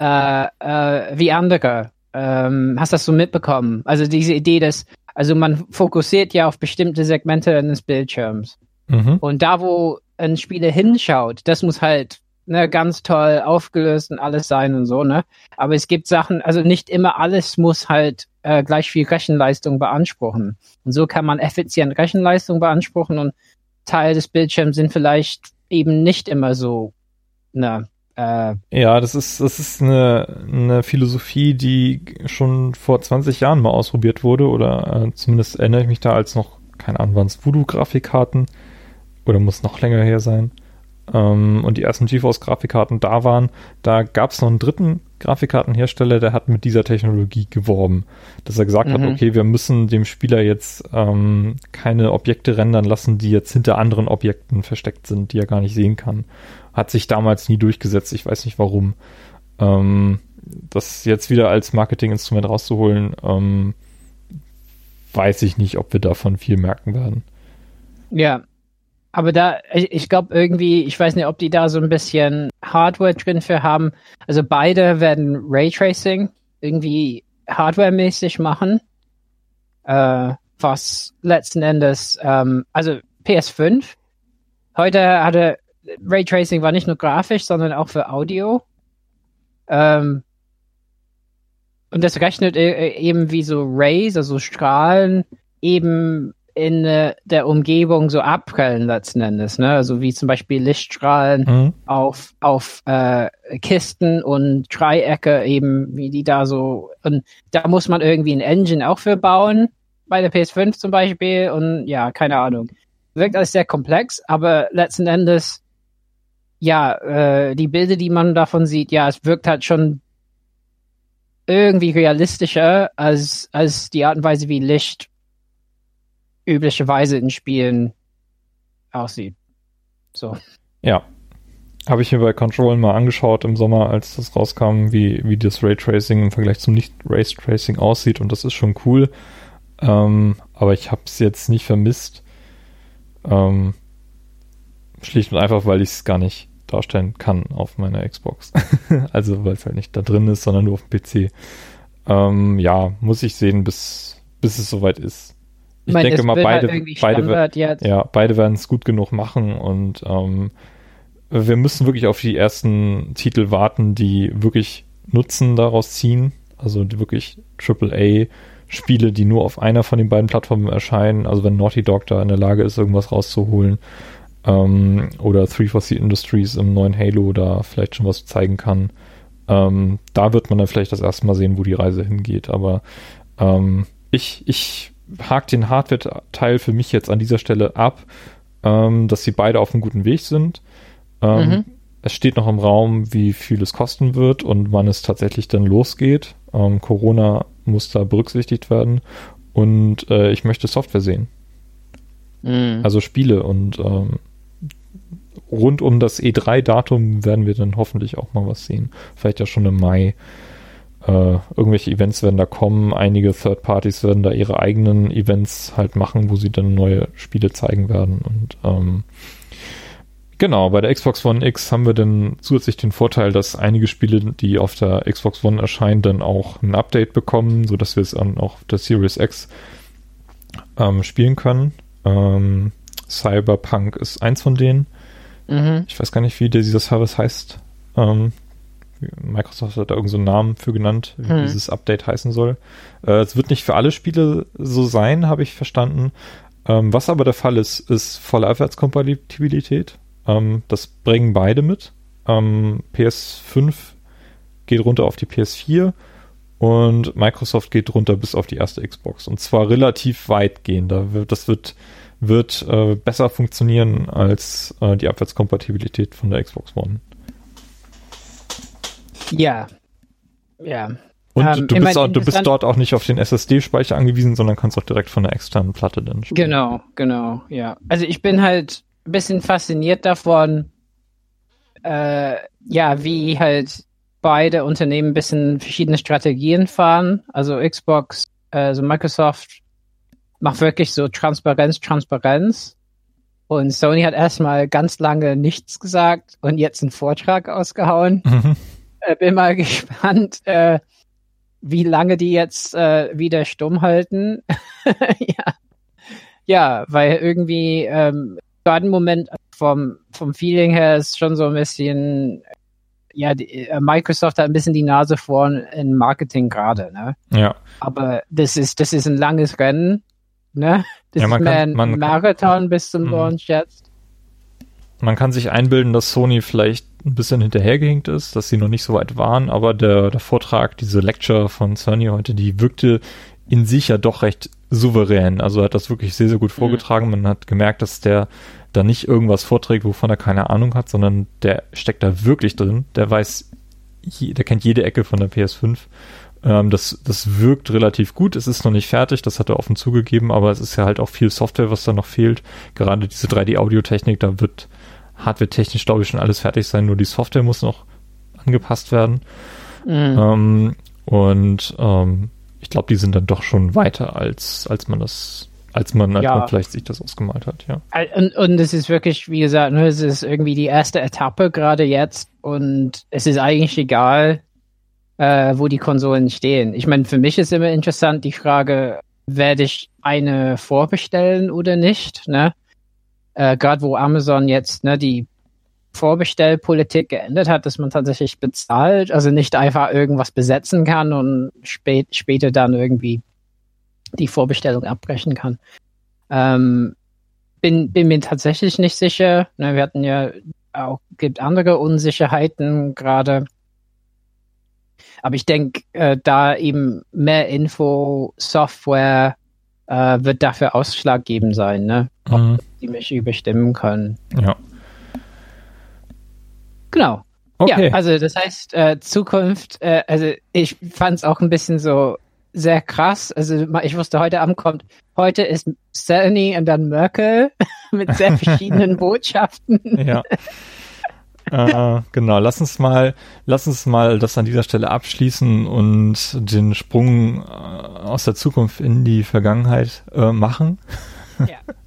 äh, äh, wie andere. Ähm, hast das so mitbekommen? Also diese Idee, dass, also man fokussiert ja auf bestimmte Segmente eines Bildschirms. Mhm. Und da, wo ein Spieler hinschaut, das muss halt ne, ganz toll aufgelöst und alles sein und so, ne? Aber es gibt Sachen, also nicht immer alles muss halt äh, gleich viel Rechenleistung beanspruchen. Und so kann man effizient Rechenleistung beanspruchen und Teil des Bildschirms sind vielleicht eben nicht immer so, ne, äh, Ja, das ist, das ist eine, eine Philosophie, die schon vor 20 Jahren mal ausprobiert wurde, oder äh, zumindest erinnere ich mich da als noch, keine Ahnung, waren es Voodoo-Grafikkarten oder muss noch länger her sein. Ähm, und die ersten GeForce-Grafikkarten da waren, da gab es noch einen dritten Grafikkartenhersteller, der hat mit dieser Technologie geworben, dass er gesagt hat, Mhm. okay, wir müssen dem Spieler jetzt ähm, keine Objekte rendern lassen, die jetzt hinter anderen Objekten versteckt sind, die er gar nicht sehen kann. Hat sich damals nie durchgesetzt, ich weiß nicht warum. Ähm, das jetzt wieder als Marketinginstrument rauszuholen, ähm, weiß ich nicht, ob wir davon viel merken werden. Ja, aber da, ich, glaube irgendwie, ich weiß nicht, ob die da so ein bisschen Hardware drin für haben. Also beide werden Raytracing irgendwie hardwaremäßig machen, äh, was letzten Endes, ähm, also PS5. Heute hatte Raytracing war nicht nur grafisch, sondern auch für Audio. Ähm, und das rechnet äh, eben wie so Rays, also Strahlen, eben in äh, der Umgebung so abprallen letzten Endes, ne? Also wie zum Beispiel Lichtstrahlen Mhm. auf, auf äh, Kisten und Dreiecke eben, wie die da so. Und da muss man irgendwie ein Engine auch für bauen, bei der PS5 zum Beispiel. Und ja, keine Ahnung. Wirkt alles sehr komplex, aber letzten Endes, ja, äh, die Bilder, die man davon sieht, ja, es wirkt halt schon irgendwie realistischer als, als die Art und Weise, wie Licht üblicherweise in Spielen aussieht. So. Ja. Habe ich mir bei Control mal angeschaut im Sommer, als das rauskam, wie, wie das Raytracing im Vergleich zum Nicht-Raytracing aussieht und das ist schon cool. Ähm, aber ich habe es jetzt nicht vermisst. Ähm, schlicht und einfach, weil ich es gar nicht darstellen kann auf meiner Xbox. also weil es halt nicht da drin ist, sondern nur auf dem PC. Ähm, ja, muss ich sehen, bis, bis es soweit ist. Ich meine, denke mal, beide, halt beide, ja, beide werden es gut genug machen und ähm, wir müssen wirklich auf die ersten Titel warten, die wirklich Nutzen daraus ziehen. Also die wirklich AAA-Spiele, die nur auf einer von den beiden Plattformen erscheinen. Also wenn Naughty Dog da in der Lage ist, irgendwas rauszuholen. Ähm, oder 343 Industries im neuen Halo da vielleicht schon was zeigen kann. Ähm, da wird man dann vielleicht das erste Mal sehen, wo die Reise hingeht. Aber ähm, ich, ich hake den Hardware-Teil für mich jetzt an dieser Stelle ab, ähm, dass sie beide auf einem guten Weg sind. Ähm, Mhm. es steht noch im Raum, wie viel es kosten wird und wann es tatsächlich dann losgeht. Ähm, Corona muss da berücksichtigt werden und äh, ich möchte Software sehen. Mhm. Also Spiele und ähm, rund um das E3-Datum werden wir dann hoffentlich auch mal was sehen. Vielleicht ja schon im Mai. Äh, irgendwelche Events werden da kommen. Einige Third Parties werden da ihre eigenen Events halt machen, wo sie dann neue Spiele zeigen werden. Und ähm, Genau, bei der Xbox One X haben wir dann zusätzlich den Vorteil, dass einige Spiele, die auf der Xbox One erscheinen, dann auch ein Update bekommen, sodass wir es dann auch auf der Series X ähm, spielen können. Ähm, Cyberpunk ist eins von denen. Mhm. Ich weiß gar nicht, wie dieser Service heißt. Ähm, Microsoft hat da irgendeinen so Namen für genannt, wie mhm. dieses Update heißen soll. Äh, es wird nicht für alle Spiele so sein, habe ich verstanden. Ähm, was aber der Fall ist, ist volle Abwärtskompatibilität. Ähm, das bringen beide mit. Ähm, PS5 geht runter auf die PS4 und Microsoft geht runter bis auf die erste Xbox. Und zwar relativ weitgehend. Das wird, wird äh, besser funktionieren als äh, die Abwärtskompatibilität von der Xbox One. Ja. Ja. Und um, du, bist, auch, du bist dort auch nicht auf den SSD-Speicher angewiesen, sondern kannst auch direkt von der externen Platte dann spielen. Genau, genau, ja. Also ich bin halt ein bisschen fasziniert davon, äh, ja, wie halt beide Unternehmen ein bisschen verschiedene Strategien fahren. Also Xbox, also Microsoft macht wirklich so Transparenz, Transparenz. Und Sony hat erstmal ganz lange nichts gesagt und jetzt einen Vortrag ausgehauen. Mhm. Äh, bin mal gespannt, äh, wie lange die jetzt äh, wieder stumm halten. ja. ja, weil irgendwie ähm, gerade im Moment vom, vom Feeling her ist schon so ein bisschen, ja, die, äh, Microsoft hat ein bisschen die Nase vorn in Marketing gerade, ne? Ja. Aber das ist, das ist ein langes Rennen, ne? Das ja, ist mehr kann, ein Marathon bis zum mhm. Launch jetzt. Man kann sich einbilden, dass Sony vielleicht ein bisschen hinterhergehinkt ist, dass sie noch nicht so weit waren, aber der, der Vortrag, diese Lecture von Sony heute, die wirkte in sich ja doch recht souverän. Also er hat das wirklich sehr, sehr gut mhm. vorgetragen. Man hat gemerkt, dass der da nicht irgendwas vorträgt, wovon er keine Ahnung hat, sondern der steckt da wirklich drin. Der weiß, der kennt jede Ecke von der PS5. Ähm, das, das wirkt relativ gut. Es ist noch nicht fertig, das hat er offen zugegeben, aber es ist ja halt auch viel Software, was da noch fehlt. Gerade diese 3D-Audio-Technik, da wird hardware-technisch, glaube ich, schon alles fertig sein, nur die Software muss noch angepasst werden. Mhm. Ähm, und ähm, ich glaube, die sind dann doch schon weiter, als, als man das, als man, als ja. man vielleicht sich das ausgemalt hat, ja. Und, und es ist wirklich, wie gesagt, es ist irgendwie die erste Etappe gerade jetzt und es ist eigentlich egal, äh, wo die Konsolen stehen. Ich meine, für mich ist immer interessant die Frage, werde ich eine vorbestellen oder nicht, ne? Äh, Gerade wo Amazon jetzt, ne, die Vorbestellpolitik geändert hat, dass man tatsächlich bezahlt, also nicht einfach irgendwas besetzen kann und spät, später dann irgendwie die Vorbestellung abbrechen kann. Ähm, bin, bin mir tatsächlich nicht sicher. Ne, wir hatten ja auch, gibt andere Unsicherheiten gerade. Aber ich denke, äh, da eben mehr Info, Software äh, wird dafür ausschlaggebend sein, ne? Mhm. Die mich überstimmen können. Ja. Genau. Okay. Ja, also das heißt, äh, Zukunft, äh, also ich fand es auch ein bisschen so sehr krass. Also ich wusste, heute Abend kommt, heute ist Sony und dann Merkel mit sehr verschiedenen Botschaften. Ja. äh, genau, lass uns mal, lass uns mal das an dieser Stelle abschließen und den Sprung äh, aus der Zukunft in die Vergangenheit äh, machen. Ja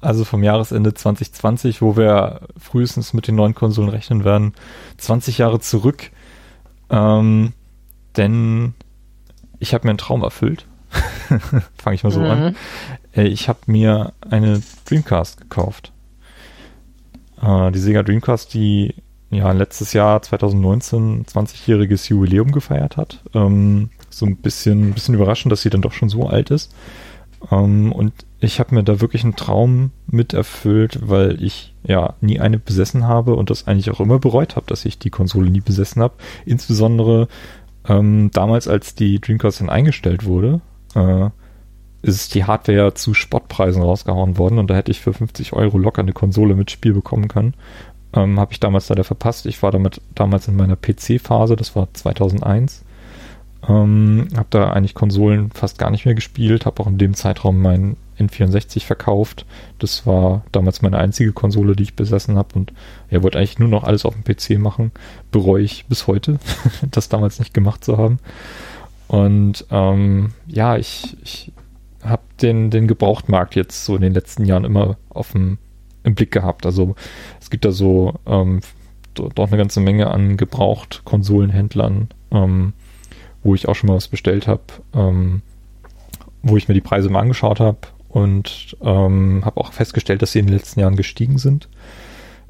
also vom Jahresende 2020, wo wir frühestens mit den neuen Konsolen rechnen werden, 20 Jahre zurück. Ähm, denn ich habe mir einen Traum erfüllt. Fange ich mal so mhm. an. Äh, ich habe mir eine Dreamcast gekauft. Äh, die Sega Dreamcast, die ja letztes Jahr 2019 20-jähriges Jubiläum gefeiert hat. Ähm, so ein bisschen, ein bisschen überraschend, dass sie dann doch schon so alt ist. Ähm, und ich habe mir da wirklich einen Traum mit erfüllt, weil ich ja nie eine besessen habe und das eigentlich auch immer bereut habe, dass ich die Konsole nie besessen habe. Insbesondere ähm, damals, als die Dreamcast dann eingestellt wurde, äh, ist die Hardware ja zu Spottpreisen rausgehauen worden und da hätte ich für 50 Euro locker eine Konsole mit Spiel bekommen können. Ähm, habe ich damals leider verpasst. Ich war damit damals in meiner PC-Phase, das war 2001. Ähm, habe da eigentlich Konsolen fast gar nicht mehr gespielt, habe auch in dem Zeitraum meinen N64 verkauft. Das war damals meine einzige Konsole, die ich besessen habe und er ja, wollte eigentlich nur noch alles auf dem PC machen. Bereue ich bis heute, das damals nicht gemacht zu haben. Und ähm, ja, ich, ich habe den, den Gebrauchtmarkt jetzt so in den letzten Jahren immer auf dem, im Blick gehabt. Also es gibt da so ähm, doch eine ganze Menge an Gebraucht-Konsolenhändlern, ähm, wo ich auch schon mal was bestellt habe, ähm, wo ich mir die Preise mal angeschaut habe und ähm, habe auch festgestellt, dass sie in den letzten Jahren gestiegen sind.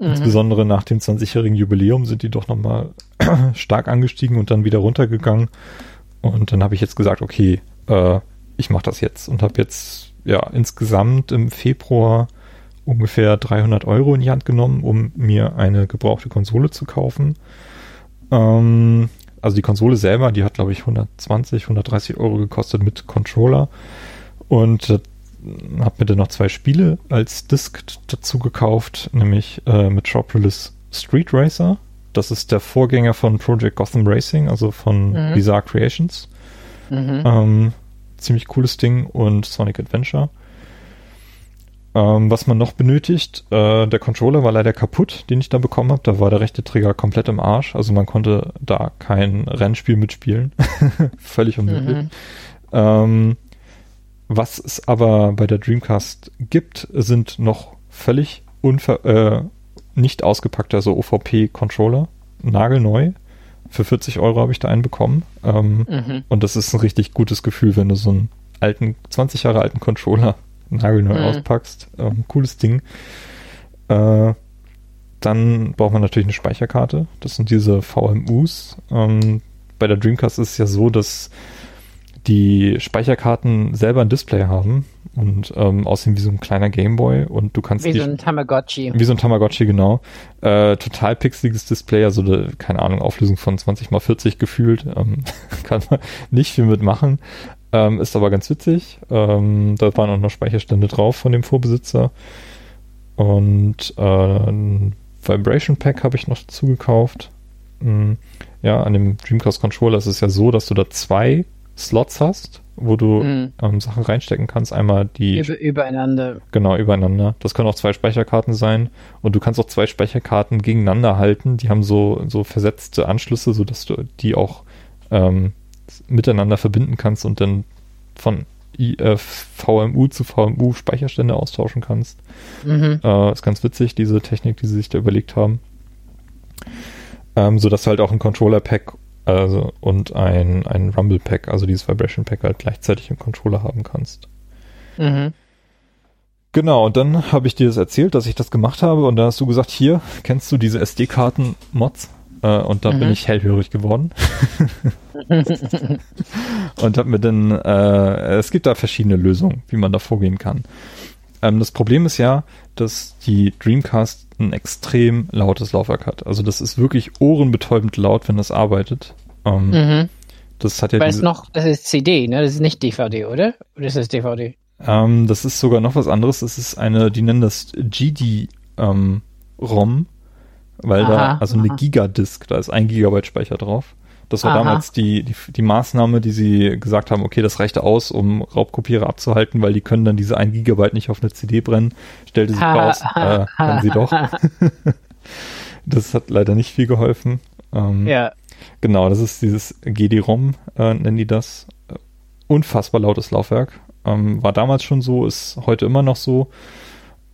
Mhm. Insbesondere nach dem 20-jährigen Jubiläum sind die doch nochmal stark angestiegen und dann wieder runtergegangen. Und dann habe ich jetzt gesagt, okay, äh, ich mache das jetzt und habe jetzt ja insgesamt im Februar ungefähr 300 Euro in die Hand genommen, um mir eine gebrauchte Konsole zu kaufen. Ähm, also die Konsole selber, die hat glaube ich 120, 130 Euro gekostet mit Controller und äh, habe mir dann noch zwei Spiele als Disc dazu gekauft, nämlich äh, Metropolis Street Racer. Das ist der Vorgänger von Project Gotham Racing, also von mhm. Bizarre Creations. Mhm. Ähm, ziemlich cooles Ding und Sonic Adventure. Ähm, was man noch benötigt, äh, der Controller war leider kaputt, den ich da bekommen habe. Da war der rechte Trigger komplett im Arsch. Also man konnte da kein Rennspiel mitspielen. Völlig unmöglich. Mhm. Ähm, was es aber bei der Dreamcast gibt, sind noch völlig unver äh, nicht ausgepackte, so OVP-Controller, nagelneu. Für 40 Euro habe ich da einen bekommen. Ähm, mhm. Und das ist ein richtig gutes Gefühl, wenn du so einen alten, 20 Jahre alten Controller nagelneu mhm. auspackst. Ähm, cooles Ding. Äh, dann braucht man natürlich eine Speicherkarte. Das sind diese VMUs. Ähm, bei der Dreamcast ist es ja so, dass die Speicherkarten selber ein Display haben und ähm, aussehen wie so ein kleiner Gameboy und du kannst wie die, so ein Tamagotchi wie so ein Tamagotchi genau äh, total pixeliges Display also de, keine Ahnung Auflösung von 20 mal 40 gefühlt ähm, kann man nicht viel mitmachen ähm, ist aber ganz witzig ähm, da waren auch noch Speicherstände drauf von dem Vorbesitzer und äh, ein Vibration Pack habe ich noch dazu gekauft hm, ja an dem Dreamcast Controller ist es ja so dass du da zwei Slots hast, wo du mhm. ähm, Sachen reinstecken kannst. Einmal die. Über, übereinander. Genau, übereinander. Das können auch zwei Speicherkarten sein. Und du kannst auch zwei Speicherkarten gegeneinander halten. Die haben so, so versetzte Anschlüsse, sodass du die auch ähm, miteinander verbinden kannst und dann von VMU zu VMU Speicherstände austauschen kannst. Mhm. Äh, ist ganz witzig, diese Technik, die sie sich da überlegt haben. Ähm, sodass du halt auch ein Controller-Pack also, und ein, ein Rumble Pack, also dieses Vibration Pack halt gleichzeitig im Controller haben kannst. Mhm. Genau, und dann habe ich dir das erzählt, dass ich das gemacht habe und da hast du gesagt, hier, kennst du diese SD-Karten-Mods? Äh, und da mhm. bin ich hellhörig geworden. und habe mir dann, äh, es gibt da verschiedene Lösungen, wie man da vorgehen kann. Ähm, das Problem ist ja, dass die Dreamcast ein extrem lautes Laufwerk hat. Also das ist wirklich ohrenbetäubend laut, wenn das arbeitet. Ähm, mhm. Das hat ja Weil es noch, das ist CD, ne? Das ist nicht DVD, oder? Oder ist das DVD? Ähm, das ist sogar noch was anderes. Das ist eine, die nennen das GD ähm, ROM, weil aha, da, also aha. eine Gigadisk, da ist ein Gigabyte Speicher drauf. Das war Aha. damals die, die, die Maßnahme, die sie gesagt haben, okay, das reicht aus, um Raubkopierer abzuhalten, weil die können dann diese 1 Gigabyte nicht auf eine CD brennen. Stellte sich raus, äh, können sie doch. das hat leider nicht viel geholfen. Ähm, ja. Genau, das ist dieses GD-ROM, äh, nennen die das. Unfassbar lautes Laufwerk. Ähm, war damals schon so, ist heute immer noch so.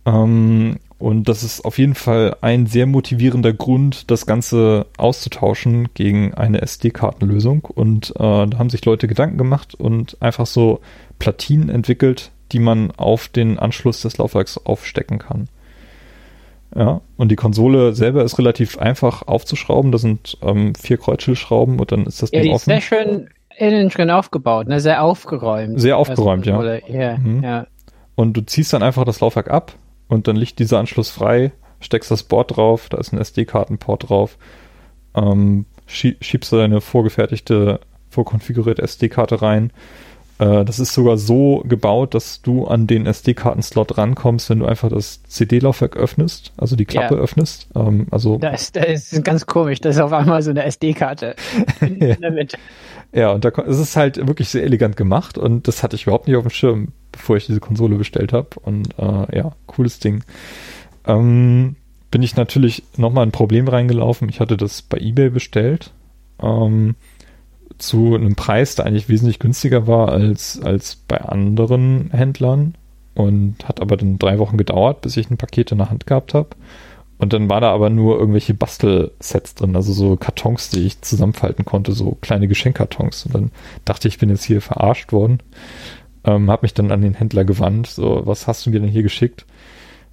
Ähm, und das ist auf jeden Fall ein sehr motivierender Grund, das Ganze auszutauschen gegen eine SD-Kartenlösung. Und äh, da haben sich Leute Gedanken gemacht und einfach so Platinen entwickelt, die man auf den Anschluss des Laufwerks aufstecken kann. Ja, und die Konsole selber ist relativ einfach aufzuschrauben. Da sind ähm, vier Kreuzschildschrauben und dann ist das ja, Ding die offen. Ist sehr schön innen drin aufgebaut, ne? sehr aufgeräumt. Sehr aufgeräumt, also, ja. Oder, mhm. ja. Und du ziehst dann einfach das Laufwerk ab und dann liegt dieser Anschluss frei, steckst das Board drauf, da ist ein SD-Kartenport drauf, ähm, schiebst du deine vorgefertigte, vorkonfigurierte SD-Karte rein Äh, das ist sogar so gebaut, dass du an den SD-Karten-Slot rankommst, wenn du einfach das CD-Laufwerk öffnest, also die Klappe ja. öffnest. Ähm, also das, das ist ganz komisch, das ist auf einmal so eine SD-Karte in der Mitte. Ja, und da es ist halt wirklich sehr elegant gemacht und das hatte ich überhaupt nicht auf dem Schirm, bevor ich diese Konsole bestellt habe. Und äh, ja, cooles Ding. Ähm, bin ich natürlich nochmal ein Problem reingelaufen. Ich hatte das bei eBay bestellt. Ähm, zu einem Preis, der eigentlich wesentlich günstiger war als, als bei anderen Händlern und hat aber dann drei Wochen gedauert, bis ich ein Paket in der Hand gehabt habe. Und dann war da aber nur irgendwelche Bastelsets drin, also so Kartons, die ich zusammenfalten konnte, so kleine Geschenkkartons. Und dann dachte ich, ich bin jetzt hier verarscht worden. Ähm, hab mich dann an den Händler gewandt, so, was hast du mir denn hier geschickt?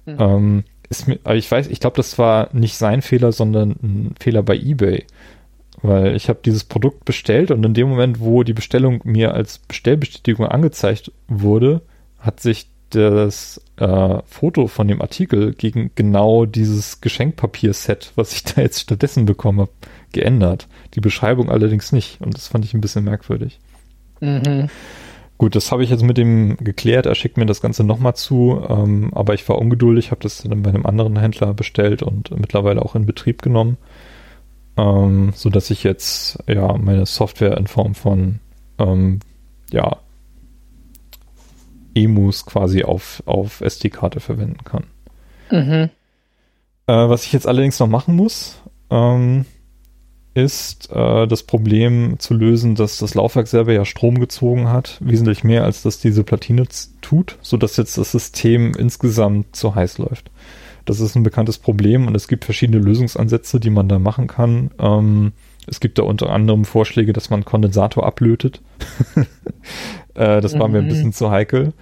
Mhm. Ähm, ist mir, ich weiß, ich glaube, das war nicht sein Fehler, sondern ein Fehler bei eBay. Weil ich habe dieses Produkt bestellt und in dem Moment, wo die Bestellung mir als Bestellbestätigung angezeigt wurde, hat sich das äh, Foto von dem Artikel gegen genau dieses Geschenkpapier-Set, was ich da jetzt stattdessen bekommen habe, geändert. Die Beschreibung allerdings nicht. Und das fand ich ein bisschen merkwürdig. Mhm. Gut, das habe ich jetzt mit dem geklärt. Er schickt mir das Ganze nochmal zu. Ähm, aber ich war ungeduldig, habe das dann bei einem anderen Händler bestellt und mittlerweile auch in Betrieb genommen ähm, so dass ich jetzt ja meine Software in Form von ähm, ja Emus quasi auf, auf SD-Karte verwenden kann. Mhm. Äh, was ich jetzt allerdings noch machen muss, ähm, ist äh, das Problem zu lösen, dass das Laufwerk selber ja Strom gezogen hat, wesentlich mehr als das diese Platine tut, sodass jetzt das System insgesamt zu heiß läuft. Das ist ein bekanntes Problem und es gibt verschiedene Lösungsansätze, die man da machen kann. Ähm, es gibt da unter anderem Vorschläge, dass man Kondensator ablötet. äh, das war mhm. mir ein mhm. bisschen zu heikel.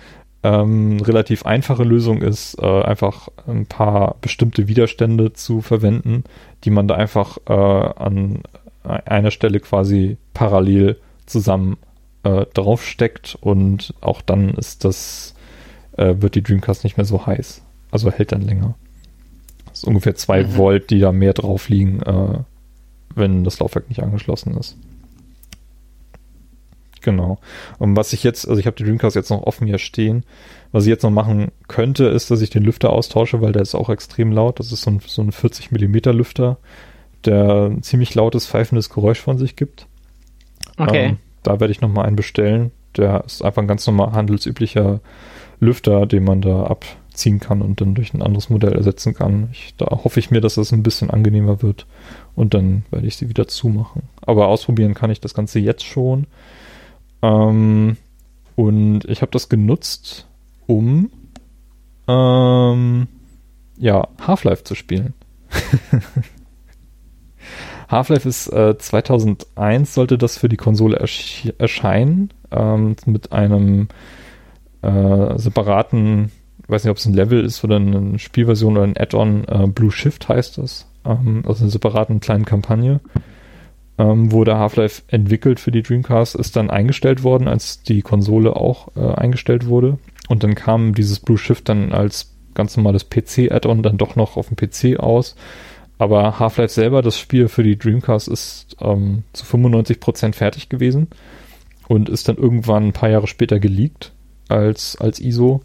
Ähm, relativ einfache Lösung ist, äh, einfach ein paar bestimmte Widerstände zu verwenden, die man da einfach äh, an einer Stelle quasi parallel zusammen äh, draufsteckt und auch dann ist das, äh, wird die Dreamcast nicht mehr so heiß. Also hält dann länger. Das ist ungefähr 2 mhm. Volt, die da mehr drauf liegen, äh, wenn das Laufwerk nicht angeschlossen ist. Genau. Und was ich jetzt, also ich habe die Dreamcast jetzt noch offen hier stehen. Was ich jetzt noch machen könnte, ist, dass ich den Lüfter austausche, weil der ist auch extrem laut. Das ist so ein, so ein 40 Millimeter Lüfter, der ein ziemlich lautes, pfeifendes Geräusch von sich gibt. Okay. Ähm, da werde ich nochmal einen bestellen. Der ist einfach ein ganz normal handelsüblicher Lüfter, den man da ab ziehen kann und dann durch ein anderes Modell ersetzen kann. Ich, da hoffe ich mir, dass das ein bisschen angenehmer wird und dann werde ich sie wieder zumachen. Aber ausprobieren kann ich das Ganze jetzt schon. Ähm, und ich habe das genutzt, um ähm, ja, Half-Life zu spielen. Half-Life ist äh, 2001 sollte das für die Konsole ersch erscheinen ähm, mit einem äh, separaten weiß nicht, ob es ein Level ist oder eine Spielversion oder ein Add-on, äh, Blue Shift heißt das, ähm, aus einer separaten kleinen Kampagne. Ähm, wurde Half-Life entwickelt für die Dreamcast, ist dann eingestellt worden, als die Konsole auch äh, eingestellt wurde. Und dann kam dieses Blue Shift dann als ganz normales PC-Add-on dann doch noch auf dem PC aus. Aber Half-Life selber, das Spiel für die Dreamcast, ist ähm, zu 95% fertig gewesen und ist dann irgendwann ein paar Jahre später geleakt als, als ISO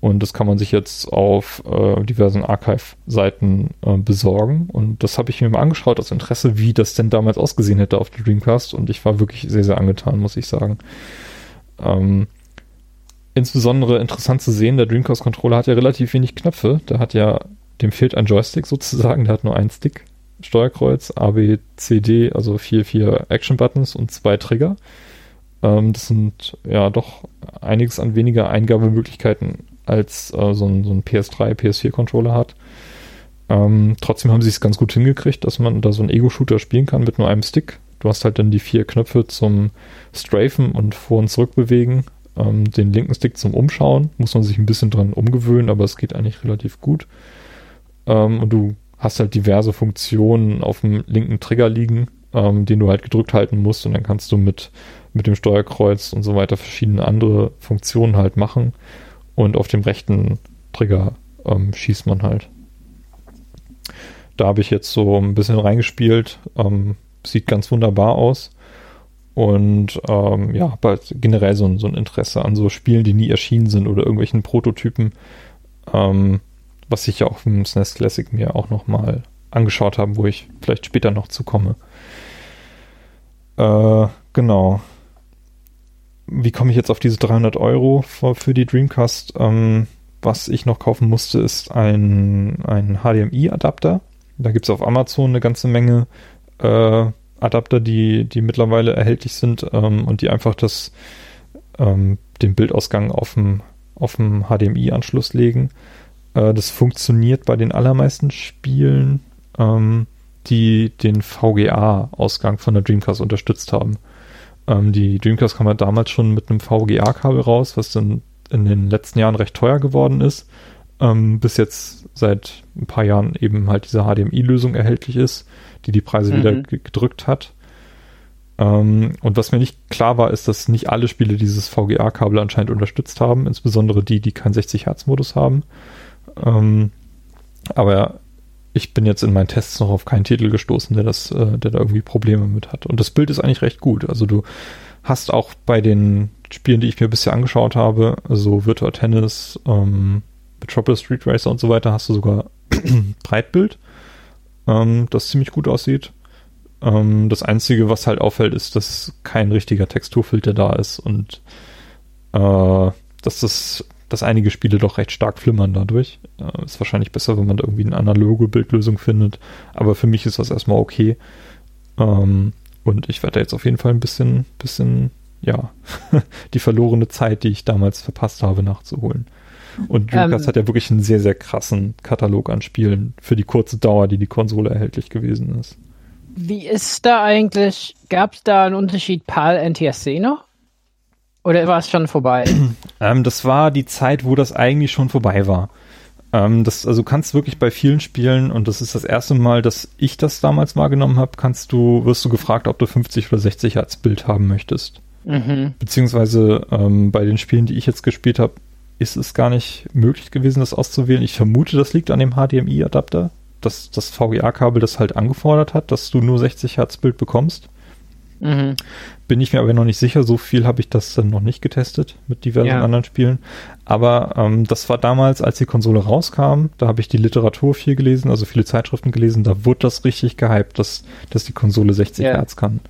und das kann man sich jetzt auf äh, diversen Archive-Seiten äh, besorgen. Und das habe ich mir mal angeschaut aus Interesse, wie das denn damals ausgesehen hätte auf der Dreamcast. Und ich war wirklich sehr, sehr angetan, muss ich sagen. Ähm, insbesondere interessant zu sehen, der Dreamcast-Controller hat ja relativ wenig Knöpfe. Der hat ja, dem fehlt ein Joystick sozusagen, der hat nur einen Stick. Steuerkreuz, A, B, C, D, also vier, vier Action-Buttons und zwei Trigger. Ähm, das sind ja doch einiges an weniger Eingabemöglichkeiten als äh, so, ein, so ein PS3, PS4-Controller hat. Ähm, trotzdem haben sie es ganz gut hingekriegt, dass man da so einen Ego-Shooter spielen kann mit nur einem Stick. Du hast halt dann die vier Knöpfe zum Strafen und vor- und zurückbewegen. Ähm, den linken Stick zum Umschauen. Muss man sich ein bisschen dran umgewöhnen, aber es geht eigentlich relativ gut. Ähm, und du hast halt diverse Funktionen auf dem linken Trigger liegen, ähm, den du halt gedrückt halten musst. Und dann kannst du mit, mit dem Steuerkreuz und so weiter verschiedene andere Funktionen halt machen und auf dem rechten Trigger ähm, schießt man halt. Da habe ich jetzt so ein bisschen reingespielt. Ähm, sieht ganz wunderbar aus. Und ähm, ja, habe halt generell so ein, so ein Interesse an so Spielen, die nie erschienen sind oder irgendwelchen Prototypen, ähm, was ich ja auch im SNES Classic mir auch nochmal angeschaut habe, wo ich vielleicht später noch zukomme. Äh, genau. Wie komme ich jetzt auf diese 300 Euro für, für die Dreamcast? Ähm, was ich noch kaufen musste, ist ein, ein HDMI-Adapter. Da gibt es auf Amazon eine ganze Menge äh, Adapter, die, die mittlerweile erhältlich sind ähm, und die einfach das, ähm, den Bildausgang auf dem, auf dem HDMI-Anschluss legen. Äh, das funktioniert bei den allermeisten Spielen, ähm, die den VGA-Ausgang von der Dreamcast unterstützt haben. Ähm, die Dreamcast kam halt damals schon mit einem VGA-Kabel raus, was dann in den letzten Jahren recht teuer geworden ist. Ähm, bis jetzt seit ein paar Jahren eben halt diese HDMI-Lösung erhältlich ist die die Preise mhm. wieder gedrückt hat. Ähm, und was mir nicht klar war, ist, dass nicht alle Spiele dieses VGA-Kabel anscheinend unterstützt haben, insbesondere die, die keinen 60-Hertz-Modus haben. Ähm, aber ich bin jetzt in meinen Tests noch auf keinen Titel gestoßen, der das, äh, der da irgendwie Probleme mit hat. Und das Bild ist eigentlich recht gut. Also du hast auch bei den Spielen, die ich mir bisher angeschaut habe, also Virtual Tennis, ähm, Metropolis Street Racer und so weiter, hast du sogar Breitbild ähm, das ziemlich gut aussieht. Ähm, das Einzige, was halt auffällt, ist, dass kein richtiger Texturfilter da ist und äh, dass das dass einige Spiele doch recht stark flimmern dadurch. Äh, ist wahrscheinlich besser, wenn man da irgendwie eine analoge Bildlösung findet. Aber für mich ist das erstmal okay. Ähm, und ich werde jetzt auf jeden Fall ein bisschen, bisschen, ja, die verlorene Zeit, die ich damals verpasst habe, nachzuholen. Und Dreamcast ähm, hat ja wirklich einen sehr, sehr krassen Katalog an Spielen für die kurze Dauer, die die Konsole erhältlich gewesen ist. Wie ist da eigentlich, gab es da einen Unterschied PAL NTSC noch? Oder war es schon vorbei? ähm, das war die Zeit, wo das eigentlich schon vorbei war. Ähm, das, also kannst wirklich bei vielen Spielen, und das ist das erste Mal, dass ich das damals wahrgenommen habe, kannst du, wirst du gefragt, ob du 50 oder 60 Hertz Bild haben möchtest. Mhm. Beziehungsweise ähm, bei den Spielen, die ich jetzt gespielt habe, ist es gar nicht möglich gewesen, das auszuwählen. Ich vermute, das liegt an dem HDMI-Adapter, dass das VGA-Kabel das halt angefordert hat, dass du nur 60 Hertz Bild bekommst. Mhm. Bin ich mir aber noch nicht sicher, so viel habe ich das dann noch nicht getestet mit diversen ja. anderen Spielen. Aber ähm, das war damals, als die Konsole rauskam, da habe ich die Literatur viel gelesen, also viele Zeitschriften gelesen, da wurde das richtig gehypt, dass, dass die Konsole 60 ja. Hertz kann.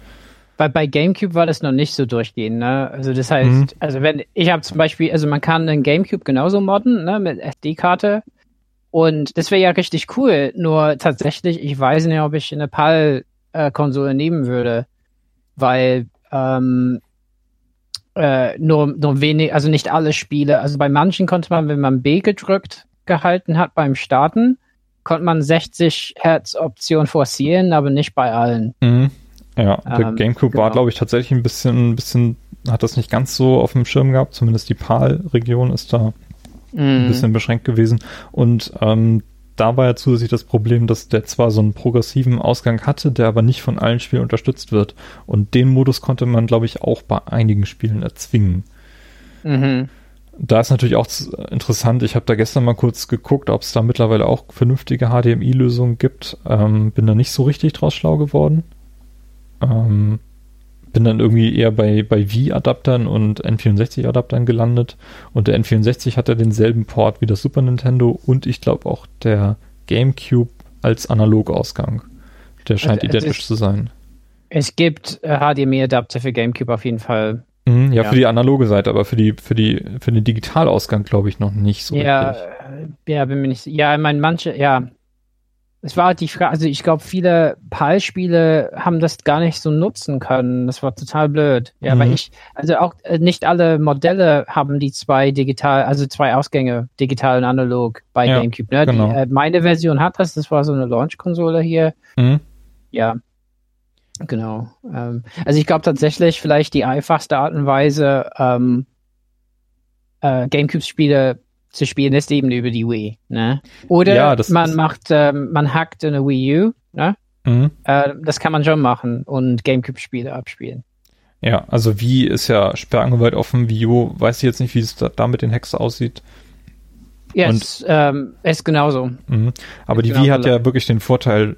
Weil bei GameCube war das noch nicht so durchgehend, ne? Also das heißt, mhm. also wenn ich habe zum Beispiel, also man kann einen GameCube genauso modden, ne, mit SD-Karte. Und das wäre ja richtig cool. Nur tatsächlich, ich weiß nicht, ob ich eine PAL-Konsole nehmen würde, weil ähm, äh, nur, nur wenig, also nicht alle Spiele. Also bei manchen konnte man, wenn man B gedrückt gehalten hat beim Starten, konnte man 60 Hertz Option forcieren, aber nicht bei allen. Mhm. Ja, der ähm, GameCube genau. war, glaube ich, tatsächlich ein bisschen, ein bisschen, hat das nicht ganz so auf dem Schirm gehabt. Zumindest die PAL-Region ist da mm. ein mhm. bisschen beschränkt gewesen. Und ähm, da war ja zusätzlich das Problem, dass der zwar so einen progressiven Ausgang hatte, der aber nicht von allen Spielen unterstützt wird. Und den Modus konnte man, glaube ich, auch bei einigen Spielen erzwingen. Mhm. Da ist natürlich auch interessant, ich habe da gestern mal kurz geguckt, ob es da mittlerweile auch vernünftige HDMI-Lösungen gibt. Ähm, bin da nicht so richtig draus schlau geworden. Ähm, bin dann irgendwie eher bei, bei Wii-Adaptern und N64-Adaptern gelandet. Und der N64 hat ja denselben Port wie das Super Nintendo und ich glaube auch der GameCube als Analogausgang. Der scheint also, identisch ist, zu sein. Es gibt HDMI-Adapter für GameCube auf jeden Fall. Mhm, ja, ja, für die analoge Seite, aber für die, für die, für den Digitalausgang glaube ich noch nicht so ja, richtig. Ja, bin mir nicht. Ja, ich meine, manche, ja, es war die Frage, also ich glaube, viele PAL-Spiele haben das gar nicht so nutzen können. Das war total blöd. Ja, mhm. weil ich, also auch äh, nicht alle Modelle haben die zwei digital, also zwei Ausgänge, digital und analog bei ja, GameCube. Ne? Genau. Die, äh, meine Version hat das, das war so eine Launch-Konsole hier. Mhm. Ja. Genau. Ähm, also ich glaube tatsächlich vielleicht die einfachste Art und Weise, ähm, äh, GameCube-Spiele zu spielen ist eben über die Wii. Ne? Oder ja, man macht, ähm, man hackt eine Wii U. Ne? Mhm. Äh, das kann man schon machen und GameCube-Spiele abspielen. Ja, also Wii ist ja sperrangeweiht offen. Wii U weiß ich jetzt nicht, wie es da, da mit den Hacks aussieht. Ja, es ähm, ist genauso. Mh. Aber ist die Wii hat ja wirklich den Vorteil,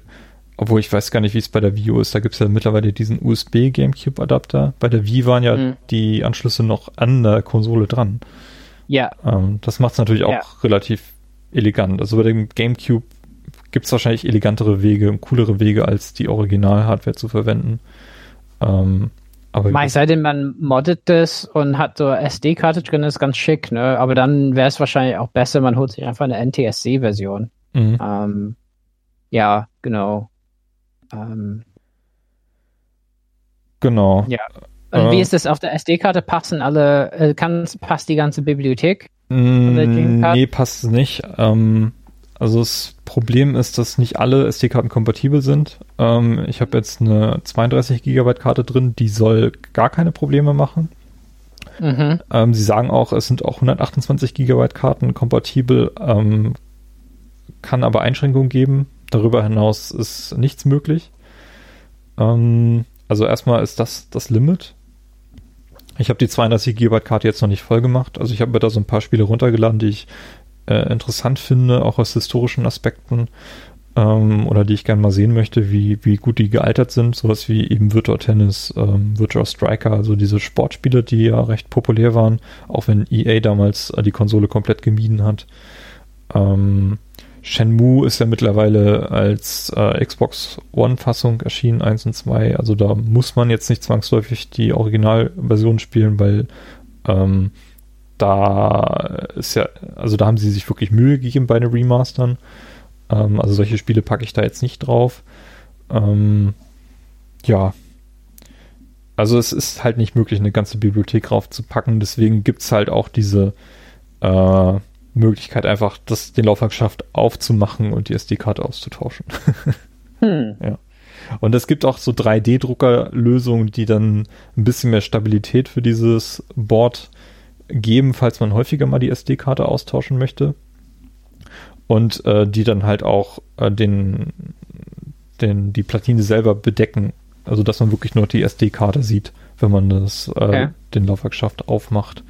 obwohl ich weiß gar nicht, wie es bei der Wii U ist. Da gibt es ja mittlerweile diesen USB GameCube Adapter. Bei der Wii waren ja mhm. die Anschlüsse noch an der Konsole dran. Ja. Ähm, das macht es natürlich auch ja. relativ elegant. Also bei dem GameCube gibt es wahrscheinlich elegantere Wege und coolere Wege, als die Original-Hardware zu verwenden. Ähm, aber Mei, sei denn, man moddet das und hat so SD-Karte drin, ist ganz schick, ne? Aber dann wäre es wahrscheinlich auch besser, man holt sich einfach eine NTSC-Version. Mhm. Ähm, ja, genau. Ähm, genau. Ja. Und wie ist das auf der SD-Karte? Passen alle, äh, kann, passt die ganze Bibliothek? Mm, nee, passt nicht. Ähm, also das Problem ist, dass nicht alle SD-Karten kompatibel sind. Ähm, ich habe jetzt eine 32 GB Karte drin, die soll gar keine Probleme machen. Mhm. Ähm, sie sagen auch, es sind auch 128 GB Karten kompatibel, ähm, kann aber Einschränkungen geben. Darüber hinaus ist nichts möglich. Ähm, also erstmal ist das das Limit. Ich habe die 32 GB Karte jetzt noch nicht voll gemacht. Also ich habe mir da so ein paar Spiele runtergeladen, die ich äh, interessant finde, auch aus historischen Aspekten. Ähm, oder die ich gerne mal sehen möchte, wie, wie gut die gealtert sind. Sowas wie eben Virtua Tennis, ähm, Virtua Striker, also diese Sportspiele, die ja recht populär waren, auch wenn EA damals äh, die Konsole komplett gemieden hat. Ähm, Shenmue ist ja mittlerweile als äh, Xbox One-Fassung erschienen, 1 und 2. Also da muss man jetzt nicht zwangsläufig die Originalversion spielen, weil ähm, da ist ja, also da haben sie sich wirklich Mühe gegeben bei den Remastern. Ähm, also solche Spiele packe ich da jetzt nicht drauf. Ähm, ja. Also es ist halt nicht möglich, eine ganze Bibliothek draufzupacken. Deswegen gibt es halt auch diese äh, Möglichkeit, einfach das, den Laufwerkschaft aufzumachen und die SD-Karte auszutauschen. hm. Ja. Und es gibt auch so 3D-Drucker-Lösungen, die dann ein bisschen mehr Stabilität für dieses Board geben, falls man häufiger mal die SD-Karte austauschen möchte. Und äh, die dann halt auch äh, den, den, die Platine selber bedecken. Also dass man wirklich nur die SD-Karte sieht, wenn man das, äh, okay. den Laufwerkschaft aufmacht.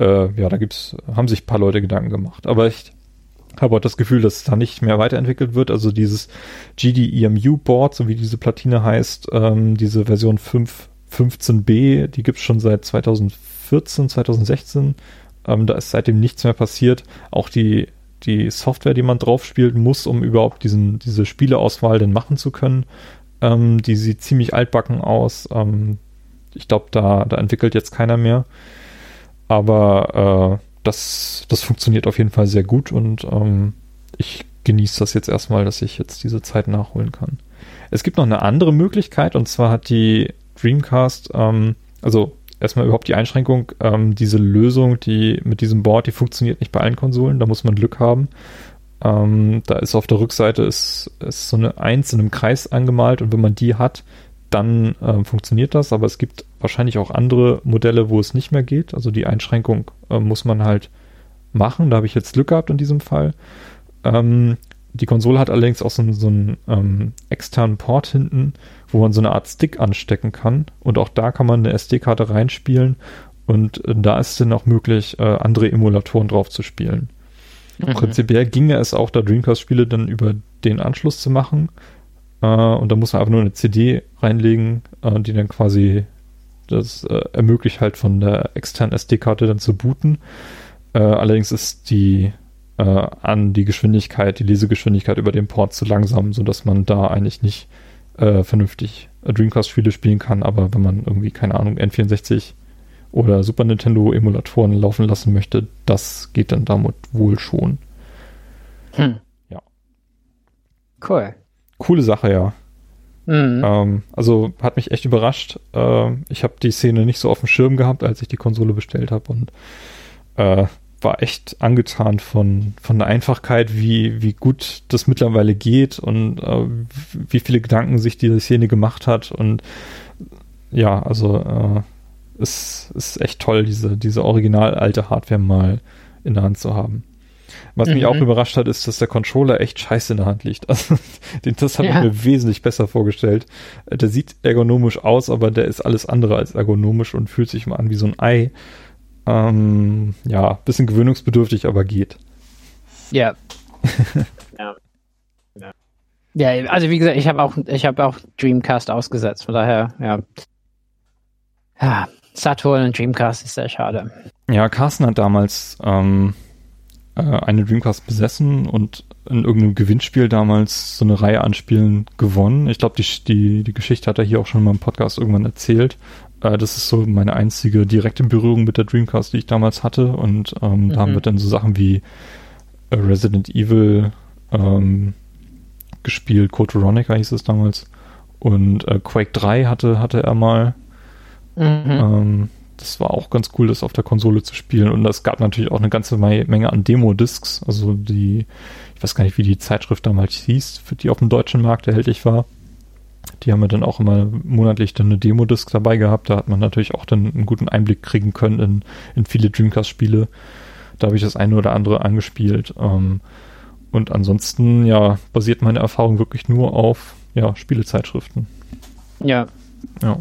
Äh, ja, da gibt's, haben sich ein paar Leute Gedanken gemacht. Aber ich habe auch das Gefühl, dass es da nicht mehr weiterentwickelt wird. Also dieses GDEMU-Board, so wie diese Platine heißt, ähm, diese Version 5, 15b, die gibt's schon seit 2014, 2016. Ähm, da ist seitdem nichts mehr passiert. Auch die, die Software, die man drauf spielt, muss, um überhaupt diesen, diese Spieleauswahl denn machen zu können. Ähm, die sieht ziemlich altbacken aus. Ähm, ich glaube, da, da entwickelt jetzt keiner mehr. Aber äh, das, das funktioniert auf jeden Fall sehr gut und ähm, ich genieße das jetzt erstmal, dass ich jetzt diese Zeit nachholen kann. Es gibt noch eine andere Möglichkeit und zwar hat die Dreamcast, ähm, also erstmal überhaupt die Einschränkung, ähm, diese Lösung, die mit diesem Board, die funktioniert nicht bei allen Konsolen, da muss man Glück haben. Ähm, da ist auf der Rückseite ist, ist so eine Eins in einem Kreis angemalt und wenn man die hat, dann äh, funktioniert das, aber es gibt wahrscheinlich auch andere Modelle, wo es nicht mehr geht. Also die Einschränkung äh, muss man halt machen. Da habe ich jetzt Glück gehabt in diesem Fall. Ähm, die Konsole hat allerdings auch so, so einen ähm, externen Port hinten, wo man so eine Art Stick anstecken kann. Und auch da kann man eine SD-Karte reinspielen. Und äh, da ist es dann auch möglich, äh, andere Emulatoren drauf zu spielen. Mhm. Prinzipiell ginge es auch, da Dreamcast-Spiele dann über den Anschluss zu machen. Äh, und da muss man einfach nur eine CD reinlegen, äh, die dann quasi das äh, ermöglicht halt von der externen SD-Karte dann zu booten. Äh, allerdings ist die an die Geschwindigkeit, die Lesegeschwindigkeit über den Port zu langsam, sodass man da eigentlich nicht vernünftig Dreamcast-Spiele spielen kann. Aber wenn man irgendwie, keine Ahnung, N64 oder Super Nintendo Emulatoren laufen lassen möchte, das geht dann damit wohl schon. Hm. Ja. Cool coole Sache, ja. Mhm. Ähm, also hat mich echt überrascht. Äh, ich habe die Szene nicht so auf dem Schirm gehabt, als ich die Konsole bestellt habe und äh, war echt angetan von, von der Einfachkeit, wie, wie gut das mittlerweile geht und äh, wie viele Gedanken sich diese Szene gemacht hat. Und ja, also äh, es ist echt toll, diese, diese original alte Hardware mal in der Hand zu haben. Was mhm. mich auch mhm. überrascht hat, ist, dass der Controller echt scheiße in der Hand liegt. Also, den Test habe ja. ich mir wesentlich besser vorgestellt. Der sieht ergonomisch aus, aber der ist alles andere als ergonomisch und fühlt sich mal an wie so ein Ei. Ähm, ja, bisschen gewöhnungsbedürftig, aber geht. Ja. ja. ja. Ja, also wie gesagt, ich habe auch, ich habe auch Dreamcast ausgesetzt, von daher, ja. Ja, Saturn und Dreamcast ist sehr schade. Ja, Carsten hat damals ähm, äh, eine Dreamcast besessen und in irgendeinem Gewinnspiel damals so eine Reihe an Spielen gewonnen. Ich glaube, die, die, die Geschichte hat er hier auch schon mal im Podcast irgendwann erzählt. Äh, das ist so meine einzige direkte Berührung mit der Dreamcast, die ich damals hatte. Und ähm, mhm. da haben wir dann so Sachen wie äh, Resident Evil ähm, gespielt, Code Veronica hieß es damals. Und äh, Quake 3 hatte, hatte er mal. Mhm. Ähm, das war auch ganz cool, das auf der Konsole zu spielen. Und es gab natürlich auch eine ganze Menge an Demo-Discs. Also die, ich weiß gar nicht, wie die Zeitschrift damals hieß, für die auf dem deutschen Markt erhältlich war. Die haben wir dann auch immer monatlich dann eine Demo-Disc dabei gehabt. Da hat man natürlich auch dann einen guten Einblick kriegen können in, in viele Dreamcast-Spiele. Da habe ich das eine oder andere angespielt. Ähm, und ansonsten, ja, basiert meine Erfahrung wirklich nur auf, ja, Spielezeitschriften. Ja. Ja.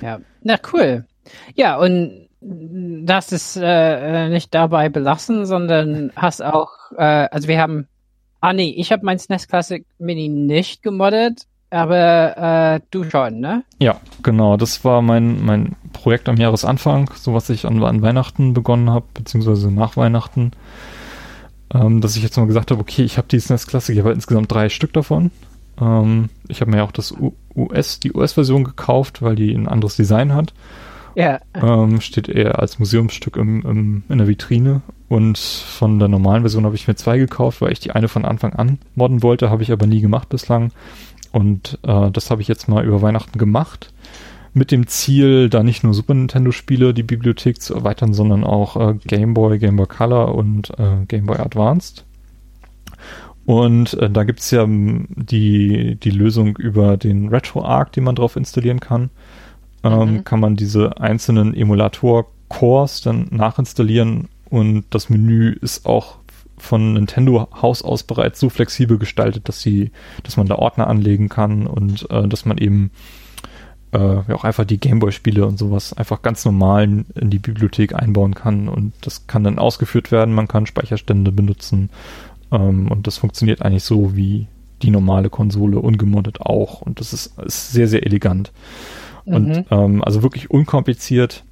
Ja, na cool. Ja, und das ist äh, nicht dabei belassen, sondern hast auch, äh, also wir haben, ah nee, ich habe mein SNES Classic Mini nicht gemoddet, aber äh, du schon, ne? Ja, genau. Das war mein, mein Projekt am Jahresanfang, so was ich an, an Weihnachten begonnen habe, beziehungsweise nach Weihnachten. Ähm, dass ich jetzt mal gesagt habe, okay, ich habe die SNES Classic, ich habe insgesamt drei Stück davon. Ähm, ich habe mir ja auch das US, die US-Version gekauft, weil die ein anderes Design hat. Ja. Ähm, steht eher als Museumsstück im, im, in der Vitrine. Und von der normalen Version habe ich mir zwei gekauft, weil ich die eine von Anfang an modden wollte, habe ich aber nie gemacht bislang. Und äh, das habe ich jetzt mal über Weihnachten gemacht. Mit dem Ziel, da nicht nur Super Nintendo-Spiele die Bibliothek zu erweitern, sondern auch äh, Game Boy, Game Boy Color und äh, Game Boy Advanced. Und äh, da gibt's ja ähm, die, die Lösung über den RetroArch, den man drauf installieren kann. Ähm, mhm. Kann man diese einzelnen Emulator-Cores dann nachinstallieren und das Menü ist auch von Nintendo Haus aus bereits so flexibel gestaltet, dass sie, dass man da Ordner anlegen kann und äh, dass man eben äh, ja auch einfach die Gameboy-Spiele und sowas einfach ganz normal in, in, die Bibliothek einbauen kann und das kann dann ausgeführt werden. Man kann Speicherstände benutzen ähm, und das funktioniert eigentlich so wie die normale Konsole ungemoddet auch. Und das ist, ist sehr, sehr elegant. Mhm. Und ähm, also wirklich unkompliziert.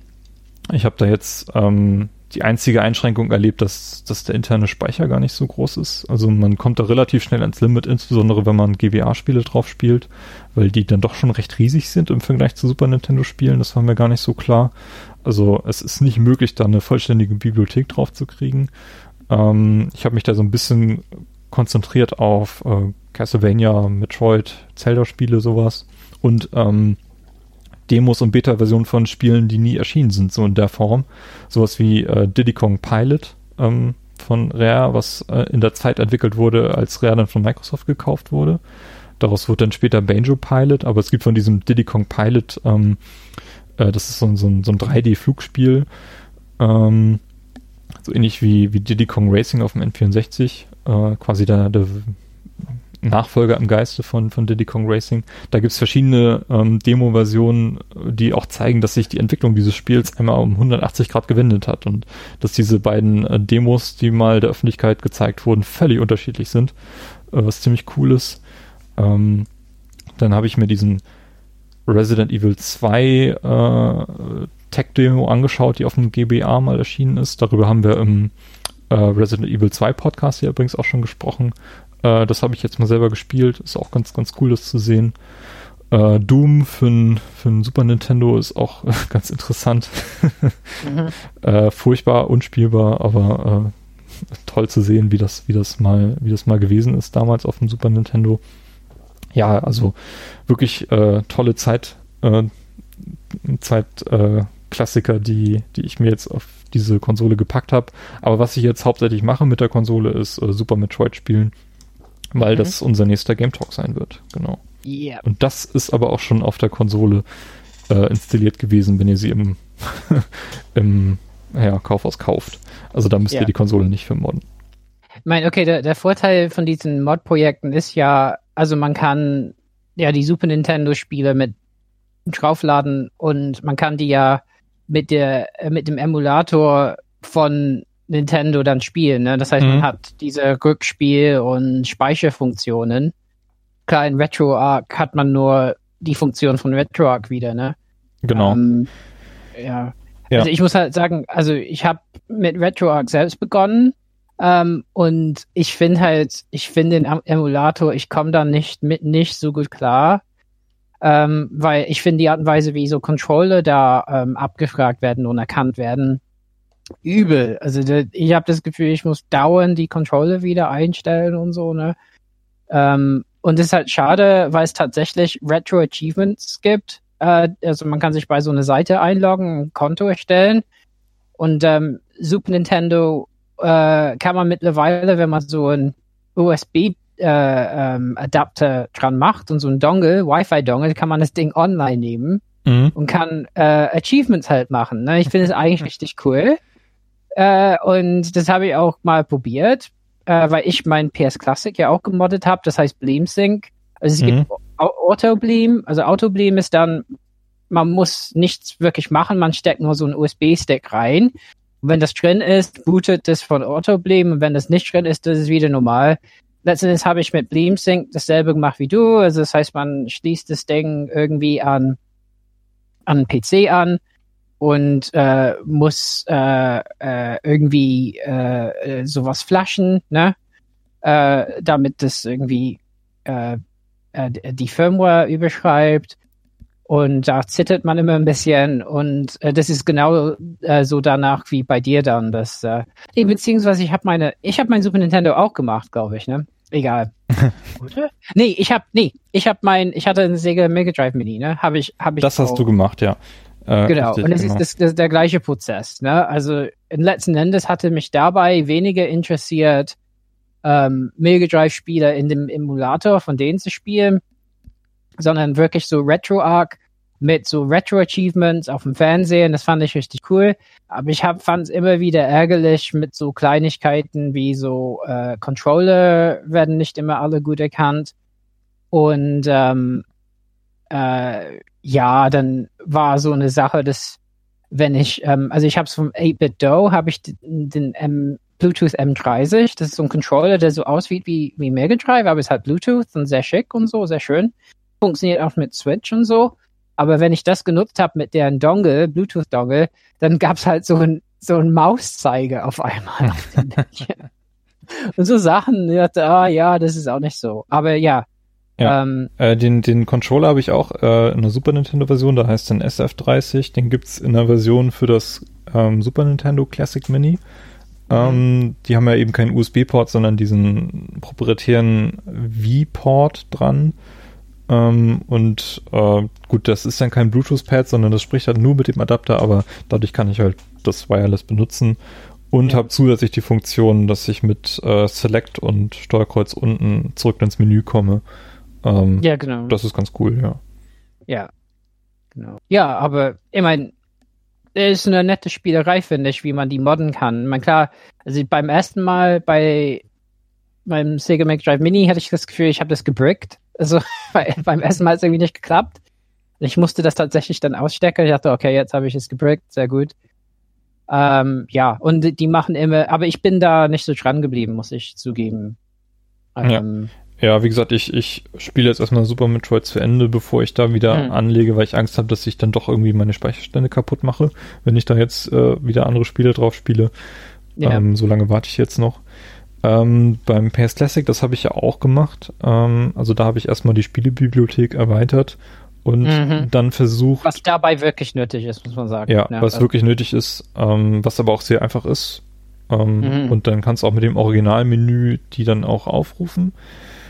Ich habe da jetzt ähm, die einzige Einschränkung erlebt, dass, dass der interne Speicher gar nicht so groß ist. Also man kommt da relativ schnell ans Limit, insbesondere wenn man GWA-Spiele drauf spielt, weil die dann doch schon recht riesig sind im Vergleich zu Super Nintendo-Spielen. Das war mir gar nicht so klar. Also es ist nicht möglich, da eine vollständige Bibliothek drauf zu kriegen. Ähm, ich habe mich da so ein bisschen konzentriert auf äh, Castlevania, Metroid, Zelda-Spiele, sowas. Und ähm, Demos und Beta-Versionen von Spielen, die nie erschienen sind, so in der Form. Sowas wie äh, Diddy Kong Pilot ähm, von Rare, was äh, in der Zeit entwickelt wurde, als Rare dann von Microsoft gekauft wurde. Daraus wurde dann später Banjo Pilot, aber es gibt von diesem Diddy Kong Pilot, ähm, äh, das ist so, so ein, so ein 3D-Flugspiel, ähm, so ähnlich wie, wie Diddy Kong Racing auf dem N64, äh, quasi der, der Nachfolger im Geiste von, von Diddy Kong Racing. Da gibt's verschiedene ähm, Demo-Versionen, die auch zeigen, dass sich die Entwicklung dieses Spiels einmal um 180 Grad gewendet hat und dass diese beiden äh, Demos, die mal der Öffentlichkeit gezeigt wurden, völlig unterschiedlich sind, äh, was ziemlich cool ist. Ähm, dann habe ich mir diesen Resident Evil 2 äh, Tech-Demo angeschaut, die auf dem GBA mal erschienen ist. Darüber haben wir im äh, Resident Evil 2 Podcast hier übrigens auch schon gesprochen. Äh, das habe ich jetzt mal selber gespielt. Ist auch ganz, ganz cool, das zu sehen. Äh, Doom für ein, für ein Super Nintendo ist auch ganz interessant. mhm. äh, furchtbar, unspielbar, aber äh, toll zu sehen, wie das, wie das mal, wie das mal gewesen ist damals auf dem Super Nintendo. Ja, also wirklich äh, tolle Zeit, Zeit äh, Klassiker, die, die ich mir jetzt auf diese Konsole gepackt habe. Aber was ich jetzt hauptsächlich mache mit der Konsole ist äh, Super Metroid spielen weil mhm. das unser nächster Game Talk sein wird. Genau. Yeah. Und das ist aber auch schon auf der Konsole äh, installiert gewesen, wenn ihr sie im, im ja, Kaufhaus kauft. Also da müsst yeah. ihr die Konsole nicht für modden. Ich meine, okay, der, der Vorteil von diesen Mod-Projekten ist ja, also man kann ja die Super Nintendo-Spiele mit draufladen und man kann die ja mit der mit dem Emulator von Nintendo dann spielen. Ne? Das heißt, Mhm. man hat diese Rückspiel- und Speicherfunktionen. Klar, in RetroArch hat man nur die Funktion von RetroArch wieder. Ne? Genau. Ähm, ja. Ja. Also ich muss halt sagen, also ich habe mit RetroArch selbst begonnen ähm, und ich finde halt, ich finde den Emulator, ich komme da nicht mit nicht so gut klar, ähm, weil ich finde die Art und Weise, wie so Controller da ähm, abgefragt werden und erkannt werden, übel. Also da, ich habe das Gefühl, ich muss dauernd die Controller wieder einstellen und so, ne? Ähm, und das ist halt schade, weil es tatsächlich Retro-Achievements gibt. Äh, also man kann sich bei so einer Seite einloggen, ein Konto erstellen. Und ähm, Super Nintendo äh, kann man mittlerweile, wenn man so ein USB äh, ähm, Adapter dran macht und so ein Dongle, Wi-Fi-Dongle, kann man das Ding online nehmen Mhm. und kann äh, Achievements halt machen. Ne? Ich finde es eigentlich richtig cool. Äh, und das habe ich auch mal probiert, äh, weil ich mein PS Classic ja auch gemoddet habe. Das heißt Bleem Sync. Also es Mhm. gibt Au- Auto Bleem. Also Auto Bleem ist dann, man muss nichts wirklich machen. Man steckt nur so einen USB-Stick rein. Und wenn das drin ist, bootet das von Auto Bleem. Und wenn das nicht drin ist, das ist wieder normal. Letztendlich habe ich mit Bleem Sync dasselbe gemacht wie du. Also das heißt, man schließt das Ding irgendwie an an PC an und äh, muss äh, äh, irgendwie äh, äh, sowas flashen, ne? Äh, damit das irgendwie äh, äh, die Firmware überschreibt. Und da zittert man immer ein bisschen und äh, das ist genau äh, so danach wie bei dir dann. Das, äh, nee, beziehungsweise ich habe meine, ich habe mein Super Nintendo auch gemacht, glaube ich, ne? Egal. Oder? Nee, ich habe, nee, ich habe mein, ich hatte eine Sega Mega Drive Mini, ne? Habe ich, habe ich. Das hast auch. du gemacht, ja. Äh, Genau, und es genau. ist das, das, der gleiche Prozess. Ne? Also in letzten Endes hatte mich dabei weniger interessiert, ähm, Mega Drive-Spiele in dem Emulator von denen zu spielen, sondern wirklich so RetroArch mit so Retro-Achievements auf dem Fernsehen. Das fand ich richtig cool. Aber ich fand es immer wieder ärgerlich mit so Kleinigkeiten wie so äh, Controller werden nicht immer alle gut erkannt. Und ähm, äh, ja, dann war so eine Sache, dass wenn ich, ähm, also ich habe es vom 8-Bit-Do, habe ich den, den M, Bluetooth M30. Das ist so ein Controller, der so aussieht wie, wie Mega Drive, aber ist halt Bluetooth und sehr schick und so, sehr schön. Funktioniert auch mit Switch und so. Aber wenn ich das genutzt habe mit deren Dongle, Bluetooth-Dongle, dann gab's halt so ein, so ein Mauszeiger auf einmal. auf und so Sachen, ich dachte, ah ja, das ist auch nicht so. Aber ja, Ja. ähm, Äh, den, den Controller habe ich auch äh, in einer Super Nintendo-Version, da heißt dann SF30. Den gibt's in der Version für das ähm, Super Nintendo Classic Mini. Ähm, die haben ja eben keinen USB-Port, sondern diesen proprietären V-Port dran. Ähm, und äh, gut, das ist dann kein Bluetooth-Pad, sondern das spricht halt nur mit dem Adapter, aber dadurch kann ich halt das Wireless benutzen. Und Ja. habe zusätzlich die Funktion, dass ich mit äh, Select und Steuerkreuz unten zurück ins Menü komme. Ähm, ja, genau. das ist ganz cool, ja. Ja, genau. Ja, aber ich meine, es ist eine nette Spielerei, finde ich, wie man die modden kann. Ich meine, klar, also beim ersten Mal bei meinem Sega Mega Drive Mini hatte ich das Gefühl, ich habe das gebrickt. Also bei, beim ersten Mal hat es irgendwie nicht geklappt. Ich musste das tatsächlich dann ausstecken. Ich dachte, okay, jetzt habe ich es gebrickt, sehr gut. Ähm, ja, und die- machen immer, aber ich bin da nicht so dran geblieben, muss ich zugeben. Ähm, Ja, wie gesagt, ich, ich spiele jetzt erstmal Super Metroid zu Ende, bevor ich da wieder Hm. anlege, weil ich Angst habe, dass ich dann doch irgendwie meine Speicherstände kaputt mache, wenn ich da jetzt äh, wieder andere Spiele drauf spiele. ja. Ähm, so lange warte ich jetzt noch. Ähm, beim PS Classic, das habe ich ja auch gemacht. Ähm, also da habe ich erstmal die Spielebibliothek erweitert und Mhm. dann versucht, was dabei wirklich nötig ist, muss man sagen. ja, was also- wirklich nötig ist, ähm, was aber auch sehr einfach ist. Ähm, Mhm. Und dann kannst du auch mit dem Originalmenü die dann auch aufrufen.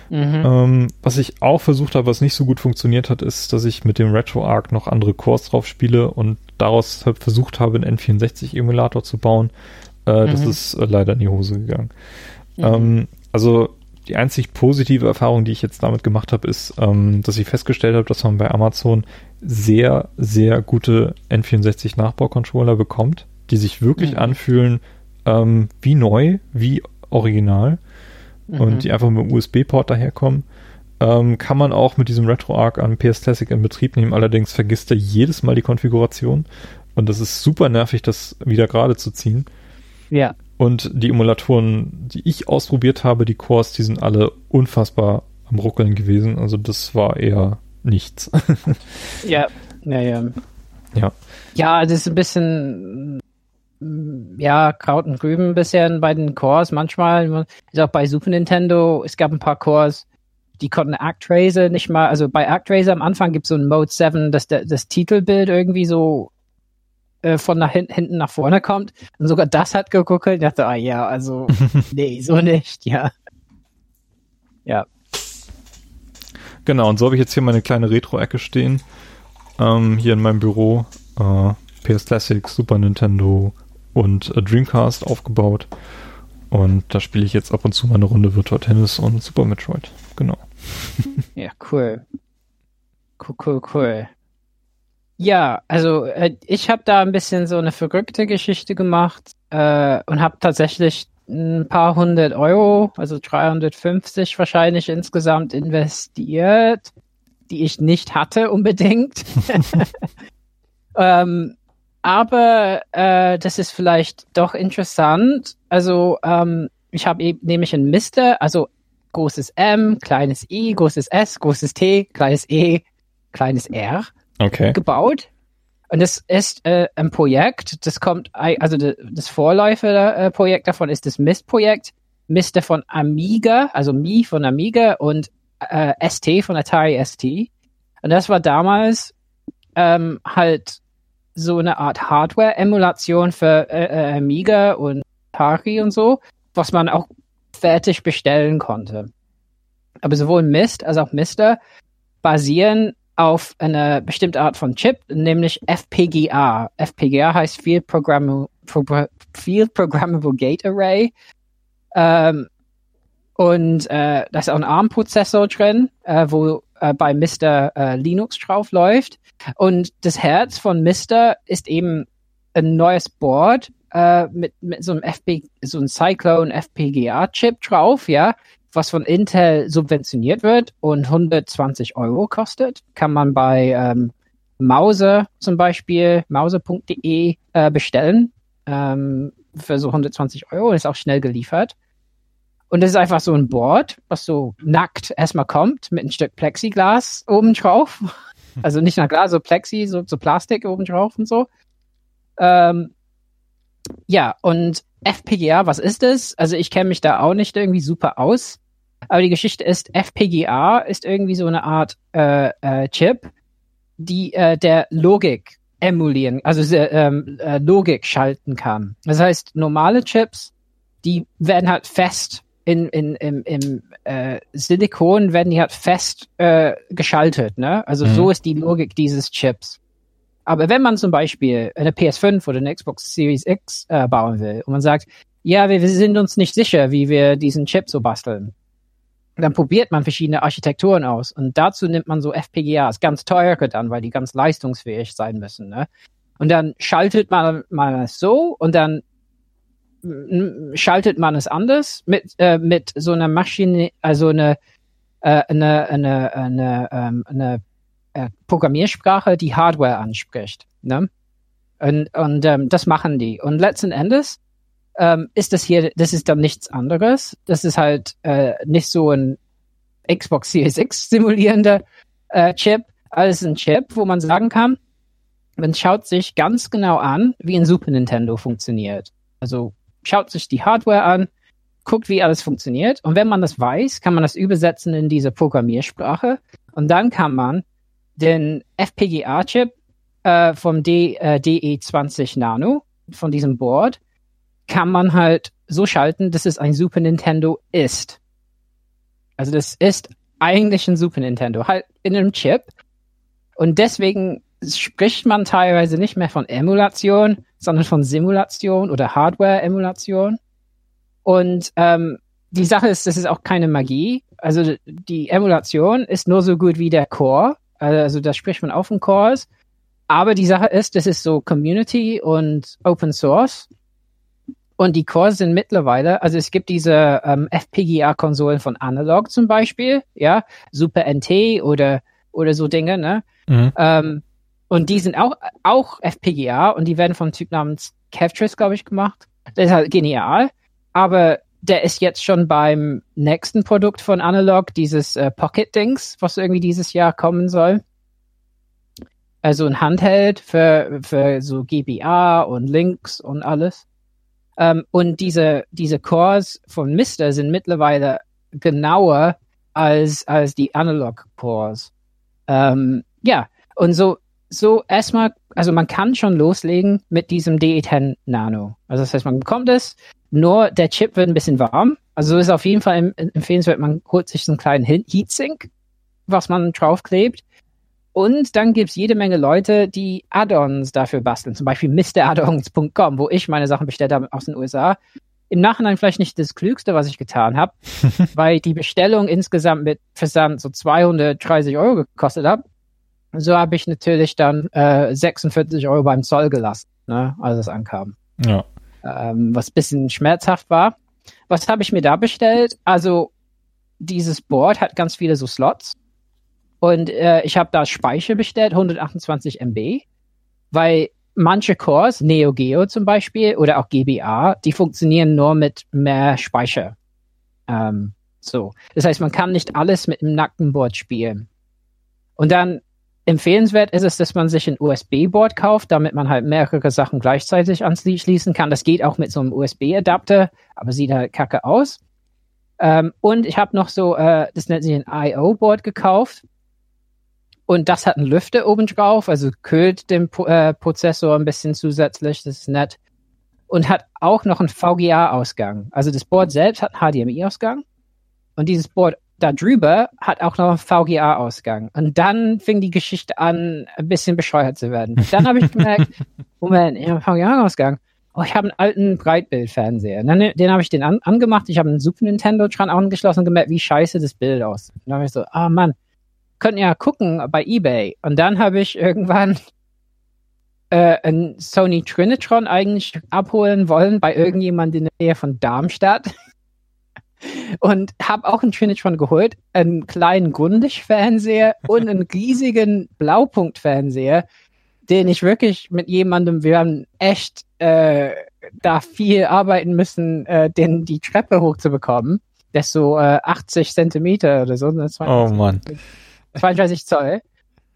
Mhm. Ähm, was ich auch versucht habe, was nicht so gut funktioniert hat, ist, dass ich mit dem RetroArch noch andere Cores drauf spiele und daraus halt versucht habe, einen N64-Emulator zu bauen. Äh, Das Mhm. ist äh, leider in die Hose gegangen. Mhm. Ähm, also die einzig positive Erfahrung, die ich jetzt damit gemacht habe, ist, ähm, dass ich festgestellt habe, dass man bei Amazon sehr, sehr gute N64-Nachbaucontroller bekommt, die sich wirklich Mhm. anfühlen ähm, wie neu, wie original Mhm. und die einfach mit dem USB-Port daherkommen. Ähm, kann man auch mit diesem RetroArch an PS Classic in Betrieb nehmen, allerdings vergisst er jedes Mal die Konfiguration und das ist super nervig, das wieder gerade zu ziehen. Ja. Und die Emulatoren, die ich ausprobiert habe, die Cores, die sind alle unfassbar am Ruckeln gewesen. Also das war eher nichts. ja, ja, ja. Ja. Ja, das ist ein bisschen ja, Kraut und Rüben bisher bei den Cores. Manchmal, ist auch bei Super Nintendo, es gab ein paar Cores, die konnten ActRaiser nicht mal, also bei ActRaiser am Anfang gibt es so ein Mode 7, dass der, das Titelbild irgendwie so äh, von nach hin, hinten nach vorne kommt. Und sogar das hat geguckt. Ich dachte, ah ja, also, nee, so nicht, ja. Ja. Genau, und so habe ich jetzt hier meine kleine Retro-Ecke stehen. Ähm, hier in meinem Büro. Äh, PS Classic, Super Nintendo und äh, Dreamcast aufgebaut. Und da spiele ich jetzt ab und zu mal eine Runde Virtual Tennis und Super Metroid. Genau. ja, cool. Cool, cool, cool. Ja, also äh, ich habe da ein bisschen so eine verrückte Geschichte gemacht äh, und habe tatsächlich ein paar hundert Euro, also 350 wahrscheinlich insgesamt investiert, die ich nicht hatte unbedingt. ähm, aber äh, das ist vielleicht doch interessant. Also ähm, ich habe eben nämlich ein Mister, also großes M, kleines I, großes S, großes T, kleines E, kleines R okay. gebaut. Und es ist äh, ein Projekt, das kommt, also das Vorläuferprojekt davon ist das MIST-Projekt. MIST von Amiga, also Mi von Amiga und äh, ST von Atari ST. Und das war damals ähm, halt so eine Art Hardware-Emulation für äh, äh, Amiga und Atari und so, was man auch fertig bestellen konnte. Aber sowohl Mist als auch Mister basieren auf eine bestimmte Art von Chip, nämlich FPGA. FPGA heißt Field, Programmable, Field Programmable Gate Array. Ähm, und äh, da ist auch ein ARM-Prozessor drin, äh, wo äh, bei Mr. Äh, Linux drauf läuft. Und das Herz von Mr. ist eben ein neues Board äh, mit, mit so einem FP, so einem Cyclone FPGA-Chip drauf, ja, was von Intel subventioniert wird und 120 Euro kostet, kann man bei ähm, Mause zum Beispiel, mause.de äh, bestellen ähm, für so 120 Euro. ist auch schnell geliefert. Und das ist einfach so ein Board, was so nackt erstmal kommt mit ein Stück Plexiglas oben drauf. Also nicht nach Glas, so Plexi, so, so Plastik oben drauf und so. Ähm, ja, und FPGA, was ist es? Also ich kenne mich da auch nicht irgendwie super aus. Aber die Geschichte ist, FPGA ist irgendwie so eine Art äh, äh, Chip, die äh, der Logik emulieren, also ähm, äh, Logik schalten kann. Das heißt, normale Chips, die werden halt fest in, in, im, im äh, Silikon, werden die halt fest äh, geschaltet. Ne? Also mhm. so ist die Logik dieses Chips. Aber wenn man zum Beispiel eine PS5 oder eine Xbox Series X äh, bauen will und man sagt, ja, wir, wir sind uns nicht sicher, wie wir diesen Chip so basteln, dann probiert man verschiedene Architekturen aus und dazu nimmt man so FPGAs, ganz teure dann, weil die ganz leistungsfähig sein müssen. Ne? Und dann schaltet man mal so und dann schaltet man es anders mit äh, mit so einer Maschine, also eine äh, eine eine eine, ähm, eine äh, Programmiersprache, die Hardware anspricht. Ne? Und, und ähm, das machen die. Und letzten Endes ähm, ist das hier, das ist dann nichts anderes. Das ist halt äh, nicht so ein Xbox Series X simulierender äh, Chip, als ein Chip, wo man sagen kann, man schaut sich ganz genau an, wie ein Super Nintendo funktioniert. Also schaut sich die Hardware an, guckt, wie alles funktioniert. Und wenn man das weiß, kann man das übersetzen in diese Programmiersprache. Und dann kann man den FPGA-Chip äh, vom D, äh, DE20 Nano, von diesem Board, kann man halt so schalten, dass es ein Super Nintendo ist. Also das ist eigentlich ein Super Nintendo, halt in einem Chip. Und deswegen spricht man teilweise nicht mehr von Emulation, sondern von Simulation oder Hardware-Emulation. Und ähm, die Sache ist, das ist auch keine Magie. Also die Emulation ist nur so gut wie der Core. Also da spricht man auch von Cores. Aber die Sache ist, das ist so Community und Open Source. Und die Cores sind mittlerweile, also es gibt diese ähm, FPGA-Konsolen von Analog zum Beispiel, ja, Super NT oder, oder so Dinge, ne? Mhm. Ähm, und die sind auch, auch FPGA und die werden vom Typ namens Kevtris, glaube ich, gemacht. Der ist halt genial, aber der ist jetzt schon beim nächsten Produkt von Analog, dieses äh, Pocket-Dings, was irgendwie dieses Jahr kommen soll. Also ein Handheld für, für so GBA und Links und alles. Ähm, und diese, diese Cores von Mister sind mittlerweile genauer als, als die Analog Cores. Ähm, ja, und so, so erstmal, also man kann schon loslegen mit diesem DE10 Nano. Also das heißt, man bekommt es, nur der Chip wird ein bisschen warm. Also ist auf jeden Fall empfehlenswert, man holt sich so einen kleinen Heatsink, was man draufklebt. Und dann gibt's jede Menge Leute, die Add-ons dafür basteln. Zum Beispiel MrAddons.com, wo ich meine Sachen bestellt habe aus den USA. Im Nachhinein vielleicht nicht das Klügste, was ich getan habe, weil die Bestellung insgesamt mit Versand so 230 Euro gekostet hat. So habe ich natürlich dann äh, 46 Euro beim Zoll gelassen, ne, als es ankam. Ja. Ähm, was bisschen schmerzhaft war. Was habe ich mir da bestellt? Also dieses Board hat ganz viele so Slots und äh, ich habe da Speicher bestellt, 128 MB, weil manche Cores, Neo Geo zum Beispiel oder auch GBA, die funktionieren nur mit mehr Speicher. Ähm, so. Das heißt, man kann nicht alles mit einem nackten Board spielen. Und dann empfehlenswert ist es, dass man sich ein USB-Board kauft, damit man halt mehrere Sachen gleichzeitig anschließen kann. Das geht auch mit so einem USB-Adapter, aber sieht halt kacke aus. Ähm, und ich habe noch so, äh, das nennt sich ein I.O.-Board gekauft. Und das hat einen Lüfter oben drauf, also kühlt den äh, Prozessor ein bisschen zusätzlich, das ist nett. Und hat auch noch einen VGA-Ausgang. Also das Board selbst hat einen HDMI-Ausgang. Und dieses Board da drüber hat auch noch einen VGA-Ausgang. Und dann fing die Geschichte an, ein bisschen bescheuert zu werden. Dann habe ich gemerkt, Moment, ich habe einen VGA-Ausgang. Oh, ich habe einen alten Breitbildfernseher. Dann, den habe ich den an, angemacht. Ich habe einen Super Nintendo dran angeschlossen und gemerkt, wie scheiße das Bild aussieht. Dann habe ich so, ah oh Mann, könnten ja gucken bei eBay. Und dann habe ich irgendwann äh, ein Sony Trinitron eigentlich abholen wollen bei irgendjemand in der Nähe von Darmstadt. Und habe auch einen Trinitron geholt, einen kleinen Grundig-Fernseher und einen riesigen Blaupunkt-Fernseher, den ich wirklich mit jemandem, wir haben echt äh, da viel arbeiten müssen, äh, den die Treppe hochzubekommen. Der ist so äh, 80 Zentimeter oder so. Oh Mann. 32 Zoll.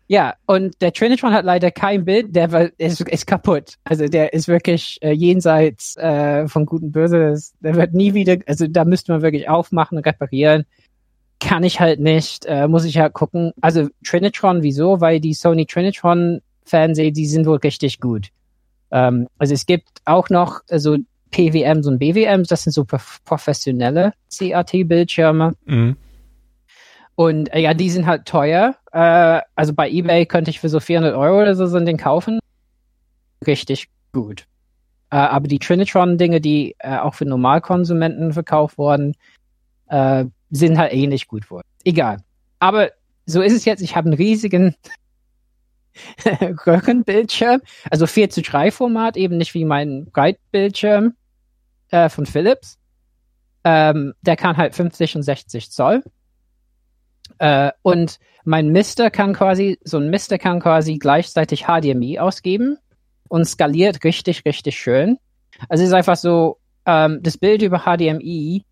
Ja, und der Trinitron hat leider kein Bild, der war, ist, ist kaputt. Also der ist wirklich äh, jenseits äh, von guten Böse. Der wird nie wieder, also da müsste man wirklich aufmachen und reparieren. Kann ich halt nicht, äh, muss ich halt gucken. Also Trinitron, wieso? Weil die Sony Trinitron Fernseher, die sind wohl richtig gut. Ähm, also es gibt auch noch so PWMs und BWMs, das sind so professionelle CRT-Bildschirme. Mhm. Und äh, ja, die sind halt teuer. Äh, also bei eBay könnte ich für so 400 Euro oder so den kaufen. Richtig gut. Äh, aber die Trinitron-Dinge, die äh, auch für Normalkonsumenten verkauft wurden, äh, sind halt eh nicht gut worden. Egal. Aber so ist es jetzt. Ich habe einen riesigen Röhrenbildschirm, also 4 zu 3 Format, eben nicht wie mein Breitbildschirm äh, von Philips. Ähm, der kann halt 50 und 60 Zoll. Äh, und mein Mister kann quasi, so ein Mister kann quasi gleichzeitig HDMI ausgeben und skaliert richtig, richtig schön. Also es ist einfach so, ähm, das Bild über HDMI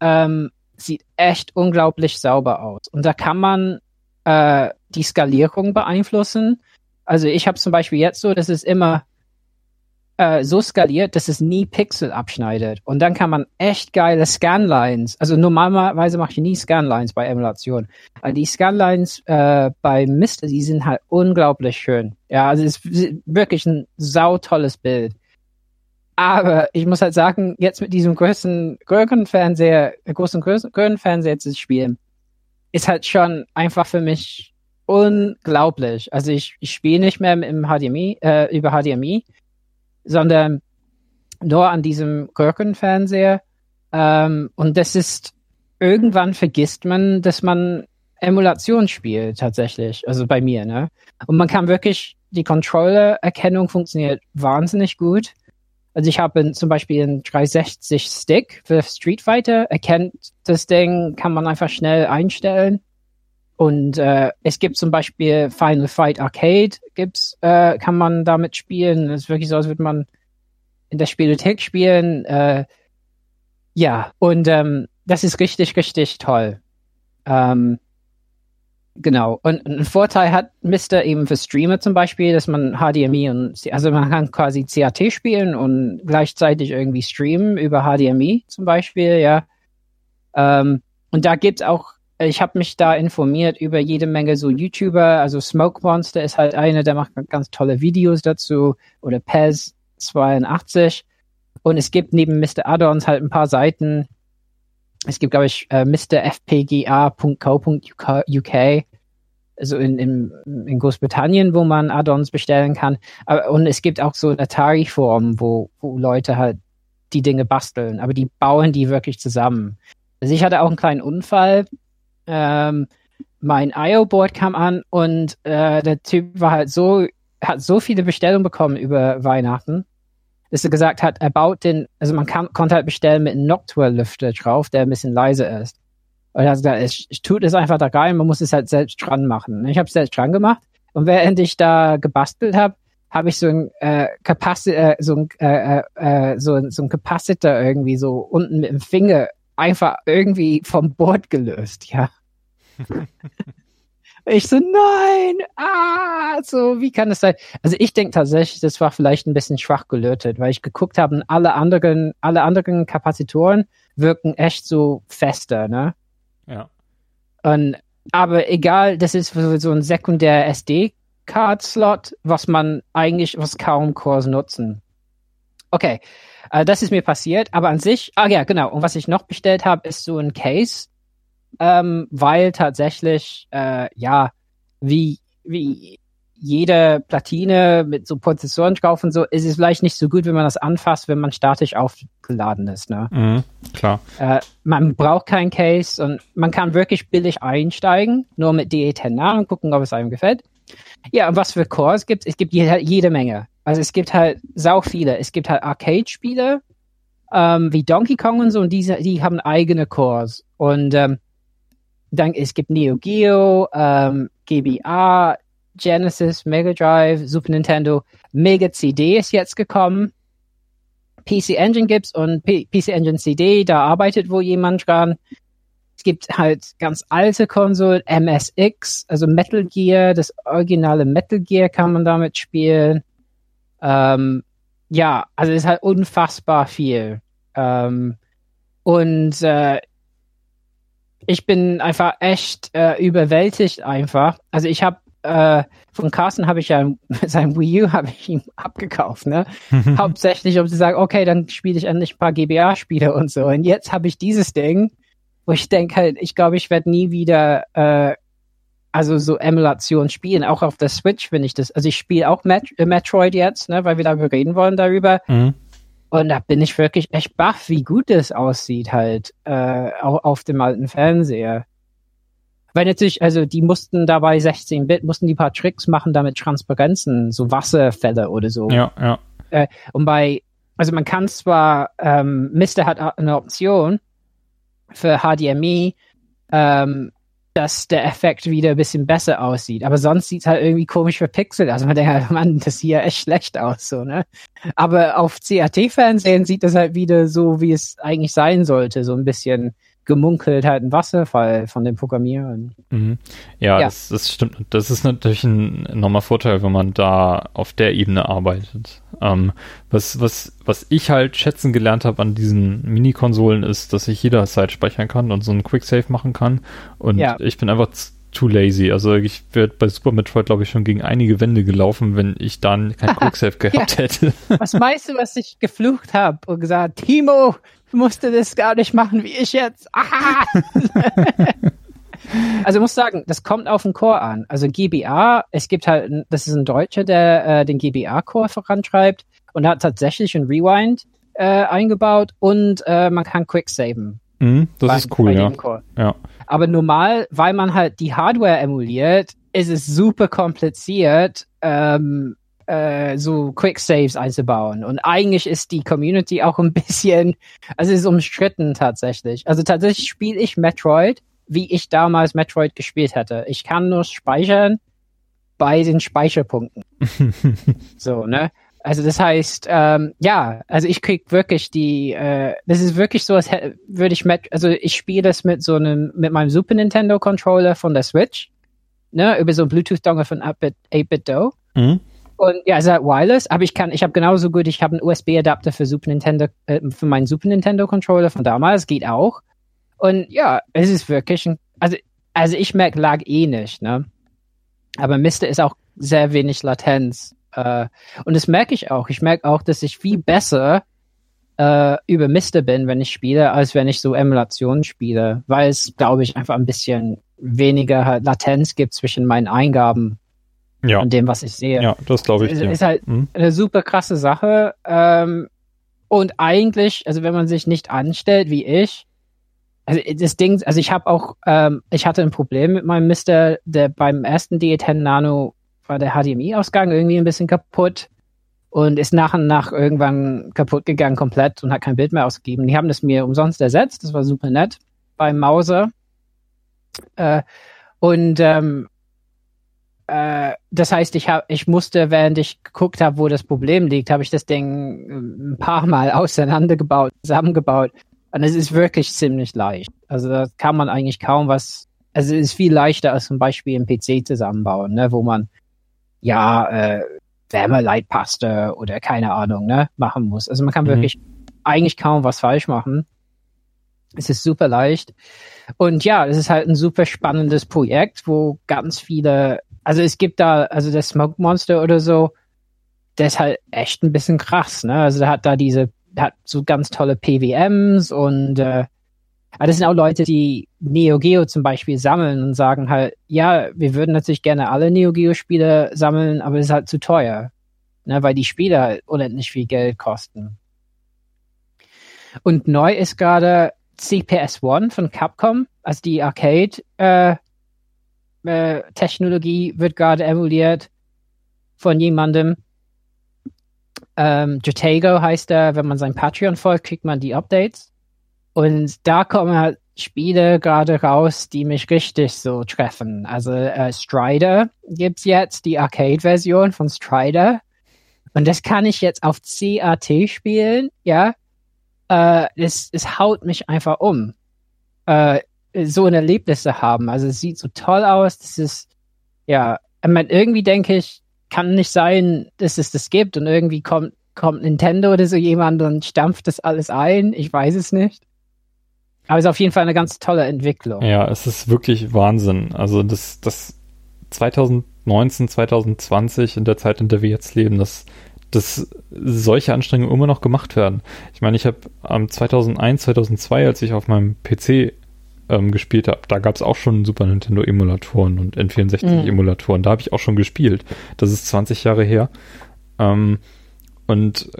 ähm, sieht echt unglaublich sauber aus. Und da kann man äh, die Skalierung beeinflussen. Also ich habe zum Beispiel jetzt so, dass es immer äh, so skaliert, dass es nie Pixel abschneidet. Und dann kann man echt geile Scanlines, also normalerweise mache ich nie Scanlines bei Emulation. Aber die Scanlines äh, bei Mist, die sind halt unglaublich schön. Ja, also es ist wirklich ein sautolles Bild. Aber ich muss halt sagen, jetzt mit diesem größten Röhrenfernseher, großen Röhrenfernseher zu spielen, ist halt schon einfach für mich unglaublich. Also ich, ich spiele nicht mehr im HDMI, äh, über HDMI, sondern nur an diesem Röhrenfernseher. Ähm, und das ist, irgendwann vergisst man, dass man Emulation spielt tatsächlich, also bei mir, ne? Und man kann wirklich, die Controller-Erkennung funktioniert wahnsinnig gut. Also ich habe zum Beispiel einen 360 Stick für Street Fighter, erkennt das Ding, kann man einfach schnell einstellen. Und äh, es gibt zum Beispiel Final Fight Arcade, gibt's, äh, kann man damit spielen. Es ist wirklich so, als würde man in der Spielothek spielen. Äh, ja, und ähm, das ist richtig, richtig toll. Ähm, genau. Und ein Vorteil hat Mister eben für Streamer zum Beispiel, dass man HDMI und also man kann quasi CAT spielen und gleichzeitig irgendwie streamen über HDMI zum Beispiel, ja. Ähm, und da gibt's auch, ich habe mich da informiert über jede Menge so YouTuber, also Smoke Monster ist halt einer, der macht ganz tolle Videos dazu oder Pez 82 und es gibt neben Mr. Addons halt ein paar Seiten. Es gibt, glaube ich, äh, mrfpga.co.uk, also in, in, in Großbritannien, wo man Addons bestellen kann. Aber, und es gibt auch so Atari-Forum, wo, wo Leute halt die Dinge basteln, aber die bauen die wirklich zusammen. Also ich hatte auch einen kleinen Unfall. Ähm, mein IO-Board kam an und äh, der Typ war halt so, hat so viele Bestellungen bekommen über Weihnachten, dass er gesagt hat, er baut den, also man kann, konnte halt bestellen mit einem Noctua-Lüfter drauf, der ein bisschen leiser ist. Und er hat gesagt, ich, ich tut es einfach da rein, man muss es halt selbst dran machen. Ich habe es selbst dran gemacht und während ich da gebastelt habe, habe ich so ein äh, Capaci äh, so ein äh, äh, äh so, so ein Capacitor irgendwie so unten mit dem Finger einfach irgendwie vom Board gelöst, ja. Ich so, nein, ah, so, wie kann das sein? Also ich denke tatsächlich, das war vielleicht ein bisschen schwach gelötet, weil ich geguckt habe, alle anderen, alle anderen Kapazitoren wirken echt so fester, ne? Ja. Und, aber egal, das ist so ein sekundär SD-Card-Slot, was man eigentlich, was kaum Cores nutzen. Okay, äh, das ist mir passiert, aber an sich, ah ja, genau. Und was ich noch bestellt habe, ist so ein Case, ähm, weil tatsächlich, äh, ja, wie, wie jede Platine mit so Prozessoren drauf und so, ist es vielleicht nicht so gut, wenn man das anfasst, wenn man statisch aufgeladen ist. Ne? Mhm, klar. Äh, man braucht kein Case und man kann wirklich billig einsteigen, nur mit DE10 nach und gucken, ob es einem gefällt. Ja, und was für Cores gibt es? Es gibt jede, jede Menge. Also es gibt halt sau viele. Es gibt halt Arcade-Spiele, ähm, wie Donkey Kong und so, und diese, die haben eigene Cores. Und ähm, dann, es gibt Neo Geo, ähm, GBA, Genesis, Mega Drive, Super Nintendo, Mega CD ist jetzt gekommen. PC Engine gibt's und P PC Engine CD, da arbeitet wohl jemand dran. Es gibt halt ganz alte Konsolen, MSX, also Metal Gear, das originale Metal Gear kann man damit spielen. Ähm, ja, also es ist halt unfassbar viel. Ähm, und äh, ich bin einfach echt äh, überwältigt einfach. Also ich habe äh, von Carsten habe ich ja sein Wii U habe ich ihm abgekauft, ne? Hauptsächlich, um zu sagen, okay, dann spiele ich endlich ein paar GBA-Spiele und so. Und jetzt habe ich dieses Ding, wo ich denke halt, ich glaube, ich werde nie wieder äh, also so Emulation spielen. Auch auf der Switch finde ich das. Also ich spiele auch Met äh, Metroid jetzt, ne, weil wir darüber reden wollen darüber. Mhm. Und da bin ich wirklich echt baff, wie gut das aussieht halt äh, auch auf dem alten Fernseher. Weil natürlich, also die mussten dabei 16-Bit, mussten die paar Tricks machen, damit Transparenzen, so Wasserfälle oder so. Ja, ja. Äh, und bei, also man kann zwar, ähm, Mister hat eine Option für HDMI, ähm, dass der Effekt wieder ein bisschen besser aussieht. Aber sonst sieht es halt irgendwie komisch verpixelt aus. Man denkt halt, Mann, das sieht ja echt schlecht aus, so, ne? Aber auf CRT-Fernsehen sieht das halt wieder so, wie es eigentlich sein sollte. So ein bisschen gemunkelt halt ein Wasserfall von den Programmierern. Mhm. Ja, ja. Das, das, stimmt. Das ist natürlich ein enormer Vorteil, wenn man da auf der Ebene arbeitet. Ähm, was, was, was ich halt schätzen gelernt habe an diesen Mini-Konsolen ist, dass ich jederzeit speichern kann und so einen Quicksave machen kann. Und ja. ich bin einfach too lazy. Also ich werde bei Super Metroid, glaube ich, schon gegen einige Wände gelaufen, wenn ich dann kein Quicksave gehabt ja. hätte. Was meinst du, was ich geflucht habe und gesagt, Timo, musste das gar nicht machen wie ich jetzt. Aha! also ich muss sagen, das kommt auf den Core an. Also GBA, es gibt halt, das ist ein Deutscher, der äh, den GBA-Core voranschreibt und hat tatsächlich ein Rewind äh, eingebaut und äh, man kann quicksaven. Mhm, das bei, ist cool, ja. ja. Aber normal, weil man halt die Hardware emuliert, ist es super kompliziert, ähm, äh, so Quick Saves einzubauen. Und eigentlich ist die Community auch ein bisschen, also es ist umstritten tatsächlich. Also tatsächlich spiele ich Metroid, wie ich damals Metroid gespielt hätte. Ich kann nur speichern bei den Speicherpunkten. so, ne? Also das heißt, ähm, ja, also ich krieg wirklich die, äh, das ist wirklich so, als würde ich mit, also ich spiele das mit so einem, mit meinem Super Nintendo Controller von der Switch, ne, über so ein Bluetooth-Dongle von 8-Bit-Do. Mhm. Und ja, es ist halt wireless, aber ich kann, ich habe genauso gut, ich habe einen USB-Adapter für Super Nintendo, äh, für meinen Super Nintendo Controller von damals, geht auch. Und ja, es ist wirklich ein, also, also ich merke lag eh nicht, ne. Aber Mister ist auch sehr wenig Latenz. Äh, und das merke ich auch. Ich merke auch, dass ich viel besser äh, über Mister bin, wenn ich spiele, als wenn ich so Emulationen spiele, weil es, glaube ich, einfach ein bisschen weniger Latenz gibt zwischen meinen Eingaben ja. und dem, was ich sehe. Ja, das glaube ich. Ja. ist halt mhm. eine super krasse Sache. Ähm, und eigentlich, also wenn man sich nicht anstellt wie ich, also das Ding, also ich habe auch, ähm, ich hatte ein Problem mit meinem Mister, der beim ersten DE10 Nano war der HDMI-Ausgang irgendwie ein bisschen kaputt und ist nach und nach irgendwann kaputt gegangen komplett und hat kein Bild mehr ausgegeben. Die haben das mir umsonst ersetzt, das war super nett beim Mauser. Äh, und ähm, äh, das heißt, ich habe, ich musste, während ich geguckt habe, wo das Problem liegt, habe ich das Ding äh, ein paar Mal auseinandergebaut, zusammengebaut und es ist wirklich ziemlich leicht. Also da kann man eigentlich kaum was. Also es ist viel leichter als zum Beispiel ein PC zusammenbauen, ne, wo man ja äh, Wärmeleitpaste oder keine Ahnung, ne, machen muss. Also man kann mhm. wirklich eigentlich kaum was falsch machen. Es ist super leicht. Und ja, es ist halt ein super spannendes Projekt, wo ganz viele, also es gibt da, also der Smoke Monster oder so, der ist halt echt ein bisschen krass, ne? Also der hat da diese hat so ganz tolle PWMs und äh, das sind auch Leute, die Neo Geo zum Beispiel sammeln und sagen halt, ja, wir würden natürlich gerne alle Neo Geo Spiele sammeln, aber es ist halt zu teuer, ne, weil die Spiele halt unendlich viel Geld kosten. Und neu ist gerade CPS One von Capcom, also die Arcade äh, äh, wird gerade emuliert von jemandem, ähm, Jatago heißt er, wenn man sein Patreon folgt, kriegt man die Updates. Und da kommen halt Spiele gerade raus, die mich richtig so treffen. Also äh, Strider gibt's jetzt, die Arcade-Version von Strider. Und das kann ich jetzt auf CAT spielen, ja. Äh, es, es haut mich einfach um. Äh, so ein Erlebnis zu haben. Also es sieht so toll aus. Das ist, ja, ich meine, irgendwie denke ich, kann nicht sein, dass es das gibt und irgendwie kommt, kommt Nintendo oder so jemand und stampft das alles ein. Ich weiß es nicht. Aber es ist auf jeden Fall eine ganz tolle Entwicklung. Ja, es ist wirklich Wahnsinn. Also das, das 2019, 2020 in der Zeit, in der wir jetzt leben, dass, dass solche Anstrengungen immer noch gemacht werden. Ich meine, ich habe am 2001, 2002, als ich auf meinem PC ähm, gespielt habe, da gab es auch schon Super Nintendo Emulatoren und N64 mhm. Emulatoren. Da habe ich auch schon gespielt. Das ist 20 Jahre her. Ähm, und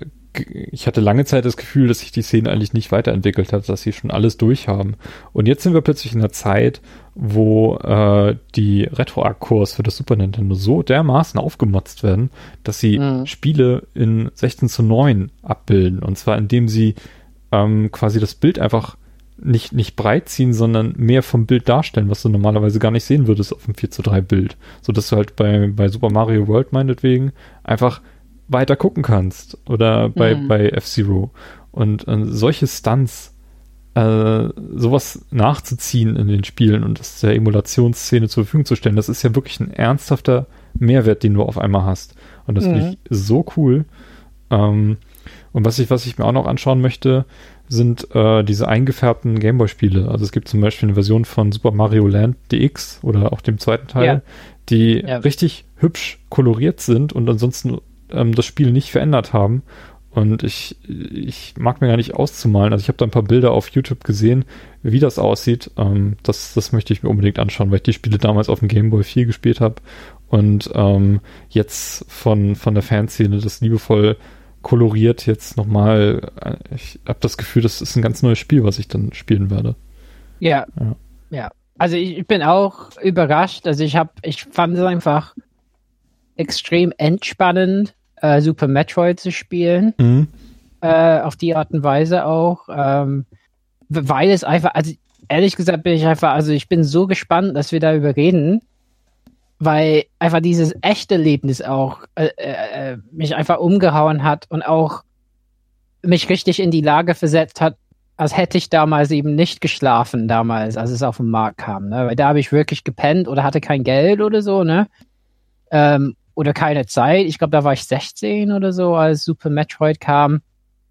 ich hatte lange Zeit das Gefühl, dass sich die Szene eigentlich nicht weiterentwickelt hat, dass sie schon alles durchhaben. Und jetzt sind wir plötzlich in einer Zeit, wo äh, die Retro-Akkurs für das Super Nintendo so dermaßen aufgemotzt werden, dass sie mhm. Spiele in 16 zu 9 abbilden. Und zwar indem sie ähm, quasi das Bild einfach nicht, nicht breit ziehen, sondern mehr vom Bild darstellen, was du normalerweise gar nicht sehen würdest auf dem 4 zu 3 Bild. So dass du halt bei, bei Super Mario World meinetwegen einfach weiter gucken kannst. Oder bei, mhm. bei F-Zero. Und äh, solche Stunts, äh, sowas nachzuziehen in den Spielen und das der Emulationsszene zur Verfügung zu stellen, das ist ja wirklich ein ernsthafter Mehrwert, den du auf einmal hast. Und das mhm. finde ich so cool. Ähm, und was ich, was ich mir auch noch anschauen möchte, sind äh, diese eingefärbten Gameboy-Spiele. Also es gibt zum Beispiel eine Version von Super Mario Land DX oder auch dem zweiten Teil, ja. die ja. richtig hübsch koloriert sind und ansonsten ähm, das Spiel nicht verändert haben. Und ich, ich mag mir gar nicht auszumalen. Also ich habe da ein paar Bilder auf YouTube gesehen, wie das aussieht. Ähm, das, das möchte ich mir unbedingt anschauen, weil ich die Spiele damals auf dem Game Boy 4 gespielt habe und ähm, jetzt von, von der Fanszene das liebevoll koloriert jetzt nochmal. Äh, ich habe das Gefühl, das ist ein ganz neues Spiel, was ich dann spielen werde. Ja. Ja. ja. Also ich, ich bin auch überrascht. Also ich habe, ich fand es einfach extrem entspannend äh, Super Metroid zu spielen. Mhm. Äh, auf die Art und Weise auch. Ähm, weil es einfach, also ehrlich gesagt bin ich einfach, also ich bin so gespannt, dass wir darüber reden. Weil einfach dieses echte Erlebnis auch äh, äh, äh, mich einfach umgehauen hat und auch mich richtig in die Lage versetzt hat, als hätte ich damals eben nicht geschlafen damals, als es auf den Markt kam, ne? Weil da habe ich wirklich gepennt oder hatte kein Geld oder so, ne? Ähm, oder keine Zeit. Ich glaube, da war ich 16 oder so, als Super Metroid kam.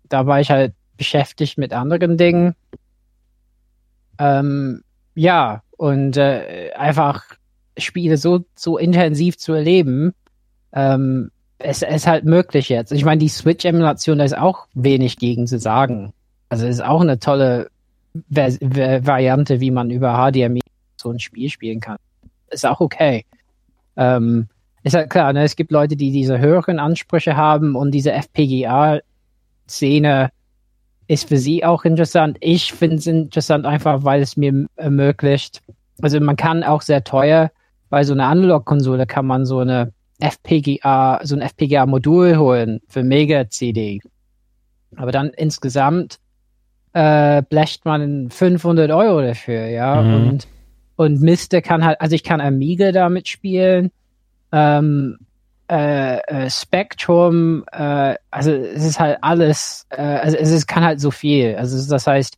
Da war ich halt beschäftigt mit anderen Dingen. Ähm, ja, und äh, einfach Spiele so, so intensiv zu erleben, ähm, es ist halt möglich jetzt. Ich meine, die Switch-Emulation, da ist auch wenig gegen zu sagen. Also es ist auch eine tolle Vers Variante, wie man über HDMI so ein Spiel spielen kann. Ist auch okay. Ähm, ist halt klar, ne, es gibt Leute, die diese höheren Ansprüche haben und diese FPGA-Szene ist für sie auch interessant. Ich finde es interessant einfach, weil es mir ermöglicht, also man kann auch sehr teuer bei so einer Analog-Konsole kann man so eine FPGA, so ein FPGA-Modul holen für Mega-CD. Aber dann insgesamt äh, blecht man 500 Euro dafür, ja. Mhm. Und, und Mister kann halt, also ich kann Amiga damit spielen, ähm, äh, äh, Spectrum, äh, also es ist halt alles, äh, also es ist, kann halt so viel. Also das heißt,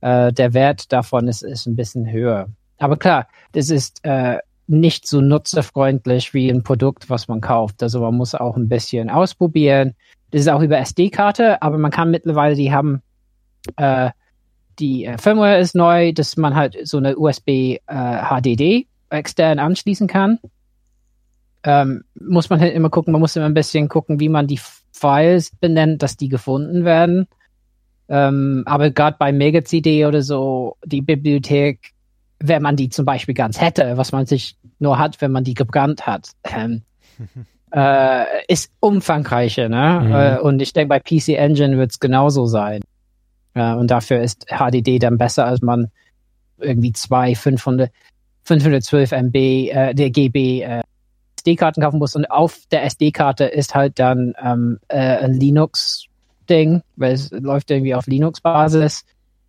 äh, der Wert davon ist, ist ein bisschen höher. Aber klar, das ist äh, nicht so nutzerfreundlich wie ein Produkt, was man kauft. Also man muss auch ein bisschen ausprobieren. Das ist auch über SD-Karte, aber man kann mittlerweile, die haben, äh, die äh, Firmware ist neu, dass man halt so eine USB äh, HDD extern anschließen kann. Ähm, muss man halt immer gucken, man muss immer ein bisschen gucken, wie man die Files benennt, dass die gefunden werden. Ähm, aber gerade bei Mega CD oder so, die Bibliothek wenn man die zum Beispiel ganz hätte, was man sich nur hat, wenn man die gebrannt hat, ähm, äh, ist umfangreicher. Ne? Mhm. Äh, und ich denke, bei PC Engine wird es genauso sein. Äh, und dafür ist HDD dann besser, als man irgendwie zwei 500, 512 MB, äh, der GB äh, SD-Karten kaufen muss. Und auf der SD-Karte ist halt dann ähm, äh, ein Linux-Ding, weil es läuft irgendwie auf Linux-Basis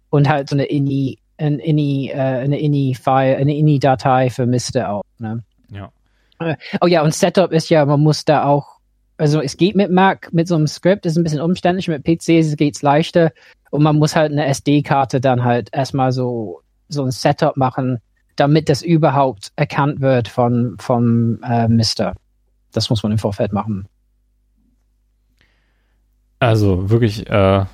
und halt so eine INI ein INI, äh, eine INI-File, eine INI-Datei für Miste auch. Ne? Ja. Äh, oh ja, und Setup ist ja, man muss da auch, also es geht mit Mac, mit so einem Script ist ein bisschen umständlich, mit PCs geht's leichter und man muss halt eine SD-Karte dann halt erstmal so, so ein Setup machen, damit das überhaupt erkannt wird von, vom äh, Mister. Das muss man im Vorfeld machen. Also wirklich äh,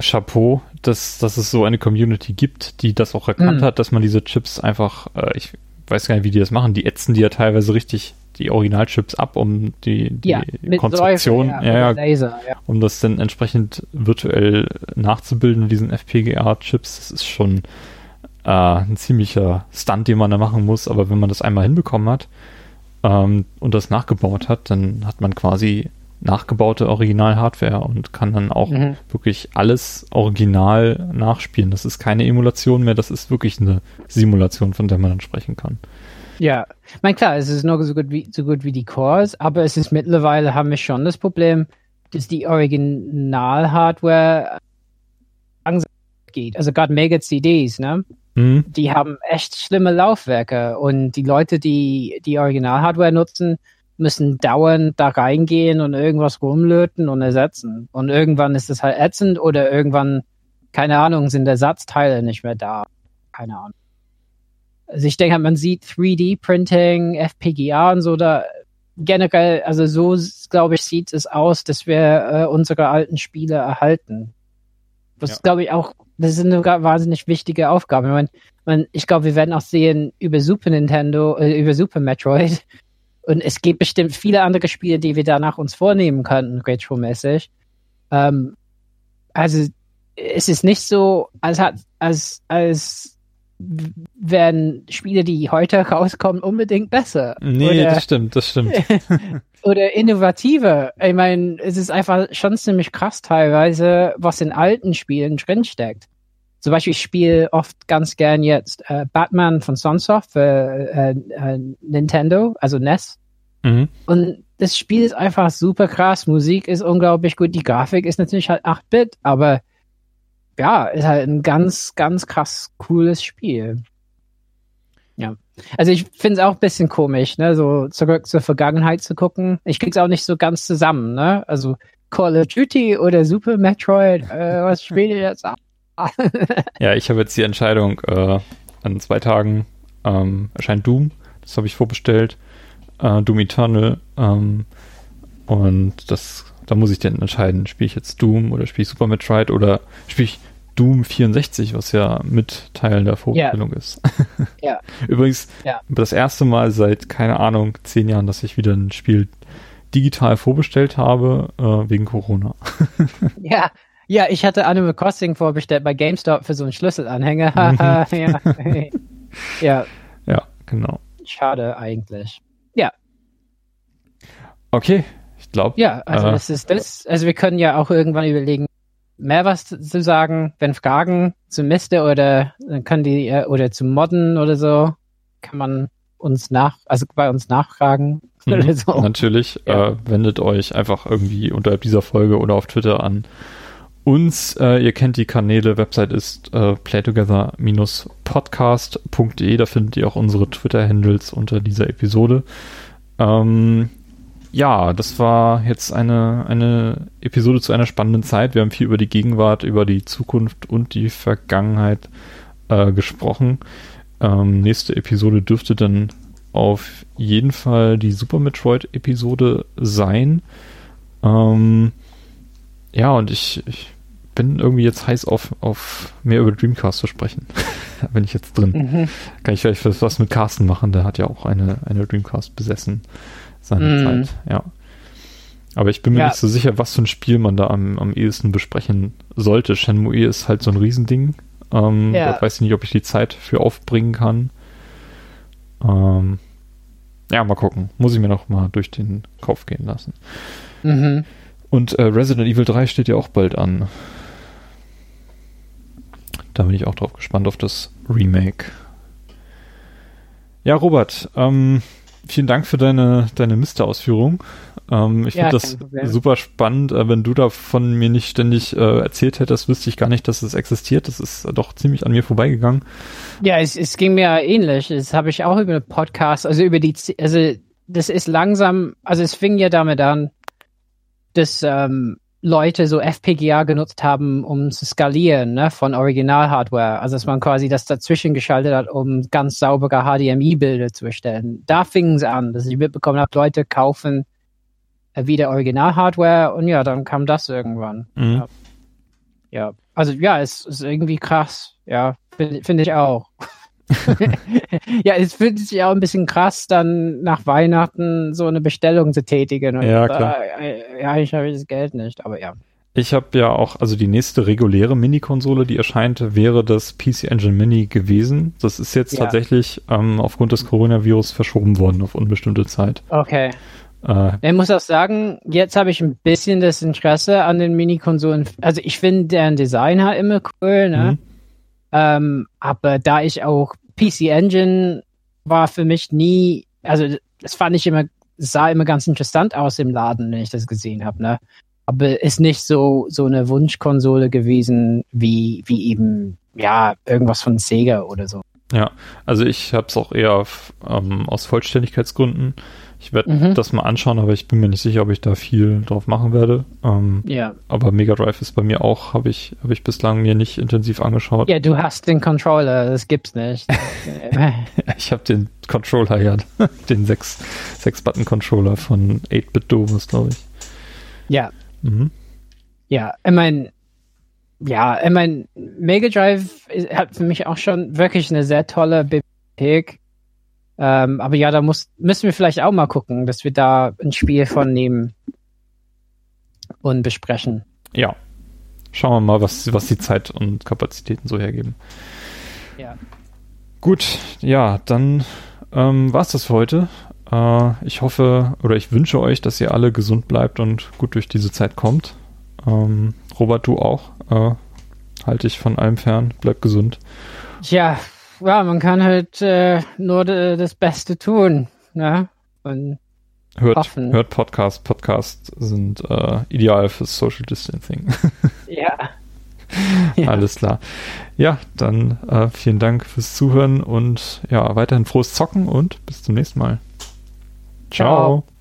Chapeau, dass, dass es so eine Community gibt, die das auch erkannt mhm. hat, dass man diese Chips einfach, äh, ich weiß gar nicht, wie die das machen, die ätzen die ja teilweise richtig die Originalchips ab, um die, die ja, Konstruktion, Säufe, ja, ja, Laser, ja. um das dann entsprechend virtuell nachzubilden, diesen FPGA-Chips. Das ist schon äh, ein ziemlicher Stunt, den man da machen muss, aber wenn man das einmal hinbekommen hat ähm, und das nachgebaut hat, dann hat man quasi nachgebaute Original-Hardware und kann dann auch mhm. wirklich alles original nachspielen. Das ist keine Emulation mehr, das ist wirklich eine Simulation, von der man dann sprechen kann. Ja, ich meine, klar, es ist noch so gut wie, so gut wie die Cores, aber es ist mittlerweile, haben wir schon das Problem, dass die Original-Hardware langsam geht. Also gerade Mega-CDs, ne? Mhm. Die haben echt schlimme Laufwerke und die Leute, die die Original-Hardware nutzen, müssen dauernd da reingehen und irgendwas rumlöten und ersetzen. Und irgendwann ist es halt ätzend oder irgendwann, keine Ahnung, sind Ersatzteile nicht mehr da. Keine Ahnung. Also ich denke, halt, man sieht 3D-Printing, FPGA und so da generell, also so glaube ich, sieht es aus, dass wir äh, unsere alten Spiele erhalten. Das ja. glaube ich auch, das ist eine wahnsinnig wichtige Aufgabe. Ich, meine, man, ich glaube, wir werden auch sehen über Super Nintendo, äh, über Super Metroid, und es gibt bestimmt viele andere Spiele, die wir danach uns vornehmen könnten, retro-mäßig. Ähm, also es ist nicht so, als hat, als, als werden Spiele, die heute rauskommen, unbedingt besser. Nee, oder, das stimmt, das stimmt. oder innovativer. Ich meine, es ist einfach schon ziemlich krass teilweise, was in alten Spielen drinsteckt. Zum Beispiel, ich spiele oft ganz gern jetzt äh, Batman von Sunsoft für äh, äh, Nintendo, also NES. Mhm. Und das Spiel ist einfach super krass. Musik ist unglaublich gut. Die Grafik ist natürlich halt 8-Bit, aber ja, ist halt ein ganz, ganz krass cooles Spiel. Ja. Also ich finde es auch ein bisschen komisch, ne, so zurück zur Vergangenheit zu gucken. Ich krieg's auch nicht so ganz zusammen, ne? Also Call of Duty oder Super Metroid, äh, was spiele ich jetzt an? ja, ich habe jetzt die Entscheidung, äh, an zwei Tagen ähm, erscheint Doom, das habe ich vorbestellt, äh, Doom Eternal, ähm, und das, da muss ich dann entscheiden, spiele ich jetzt Doom oder spiele ich Super Metroid oder spiele ich Doom 64, was ja mit Teil der Vorstellung ja. ist. ja. Übrigens, ja. das erste Mal seit, keine Ahnung, zehn Jahren, dass ich wieder ein Spiel digital vorbestellt habe, äh, wegen Corona. ja, ja, ich hatte Animal Crossing vorbestellt bei GameStop für so einen Schlüsselanhänger. ja. ja. Ja, genau. Schade eigentlich. Ja. Okay, ich glaube. Ja, also äh, das ist das. Also wir können ja auch irgendwann überlegen, mehr was zu sagen, wenn Fragen zum Miste oder dann können die oder zum Modden oder so, kann man uns nach, also bei uns nachfragen. Mhm, so. Natürlich, ja. äh, wendet euch einfach irgendwie unterhalb dieser Folge oder auf Twitter an uns. Äh, ihr kennt die Kanäle, Website ist äh, playtogether-podcast.de, da findet ihr auch unsere Twitter-Handles unter dieser Episode. Ähm, ja, das war jetzt eine, eine Episode zu einer spannenden Zeit. Wir haben viel über die Gegenwart, über die Zukunft und die Vergangenheit äh, gesprochen. Ähm, nächste Episode dürfte dann auf jeden Fall die Super Metroid-Episode sein. Ähm, ja, und ich, ich bin irgendwie jetzt heiß auf, auf mehr über Dreamcast zu sprechen. da bin ich jetzt drin. Mhm. Kann ich vielleicht was mit Carsten machen, der hat ja auch eine, eine Dreamcast besessen seiner mm. Zeit, ja. Aber ich bin mir ja. nicht so sicher, was für ein Spiel man da am, am ehesten besprechen sollte. Shenmue ist halt so ein Riesending. Ähm, ja. Da weiß ich nicht, ob ich die Zeit für aufbringen kann. Ähm, ja, mal gucken. Muss ich mir noch mal durch den Kopf gehen lassen. Mhm. Und äh, Resident Evil 3 steht ja auch bald an. Da bin ich auch drauf gespannt auf das Remake. Ja, Robert, ähm, vielen Dank für deine, deine Mister-Ausführung. Ähm, ich ja, finde das super spannend. Äh, wenn du davon mir nicht ständig äh, erzählt hättest, wüsste ich gar nicht, dass es existiert. Das ist doch ziemlich an mir vorbeigegangen. Ja, es, es ging mir ähnlich. Das habe ich auch über einen Podcast, also über die, also das ist langsam, also es fing ja damit an, dass ähm, Leute so FPGA genutzt haben, um zu skalieren ne, von Original-Hardware. Also dass man quasi das dazwischen geschaltet hat, um ganz saubere HDMI-Bilder zu erstellen. Da fing es an, dass ich mitbekommen habe, Leute kaufen äh, wieder Original-Hardware und ja, dann kam das irgendwann. Mhm. Ja. ja. also ja, es ist irgendwie krass. Ja, finde find ich auch. ja, es fühlt sich auch ein bisschen krass, dann nach Weihnachten so eine Bestellung zu tätigen. Ja, klar. Äh, ja, ich habe das Geld nicht, aber ja. Ich habe ja auch, also die nächste reguläre Mini-Konsole, die erscheint, wäre das PC Engine Mini gewesen. Das ist jetzt ja. tatsächlich ähm, aufgrund des Coronavirus verschoben worden auf unbestimmte Zeit. Okay. Äh, ich muss auch sagen, jetzt habe ich ein bisschen das Interesse an den Mini-Konsolen. Also ich finde deren Design halt immer cool, ne? Mhm. Ähm, aber da ich auch PC Engine war für mich nie, also das fand ich immer, sah immer ganz interessant aus im Laden, wenn ich das gesehen habe, ne? Aber ist nicht so so eine Wunschkonsole gewesen wie wie eben ja irgendwas von Sega oder so. Ja, also ich habe es auch eher ähm, aus Vollständigkeitsgründen ich werde mhm. das mal anschauen, aber ich bin mir nicht sicher, ob ich da viel drauf machen werde. Ähm, ja. Aber Mega Drive ist bei mir auch, habe ich, hab ich bislang mir nicht intensiv angeschaut. Ja, du hast den Controller, das gibt's nicht. ich habe den Controller, ja, den 6-Button-Controller von 8-Bit Domus, glaube ich. Ja. Mhm. Ja, ich meine, ja, ich meine, Mega Drive hat für mich auch schon wirklich eine sehr tolle Bibliothek. Ähm, aber ja, da muss, müssen wir vielleicht auch mal gucken, dass wir da ein Spiel von nehmen und besprechen. Ja. Schauen wir mal, was, was die Zeit und Kapazitäten so hergeben. Ja. Gut, ja, dann ähm, war es das für heute. Äh, ich hoffe oder ich wünsche euch, dass ihr alle gesund bleibt und gut durch diese Zeit kommt. Ähm, Robert, du auch. Äh, halte dich von allem fern, bleib gesund. Ja, ja, man kann halt äh, nur das Beste tun. Ne? Und hört, hoffen. hört Podcast. Podcasts sind äh, ideal fürs Social Distancing. ja. ja. Alles klar. Ja, dann äh, vielen Dank fürs Zuhören und ja, weiterhin frohes Zocken und bis zum nächsten Mal. Ciao. Ciao.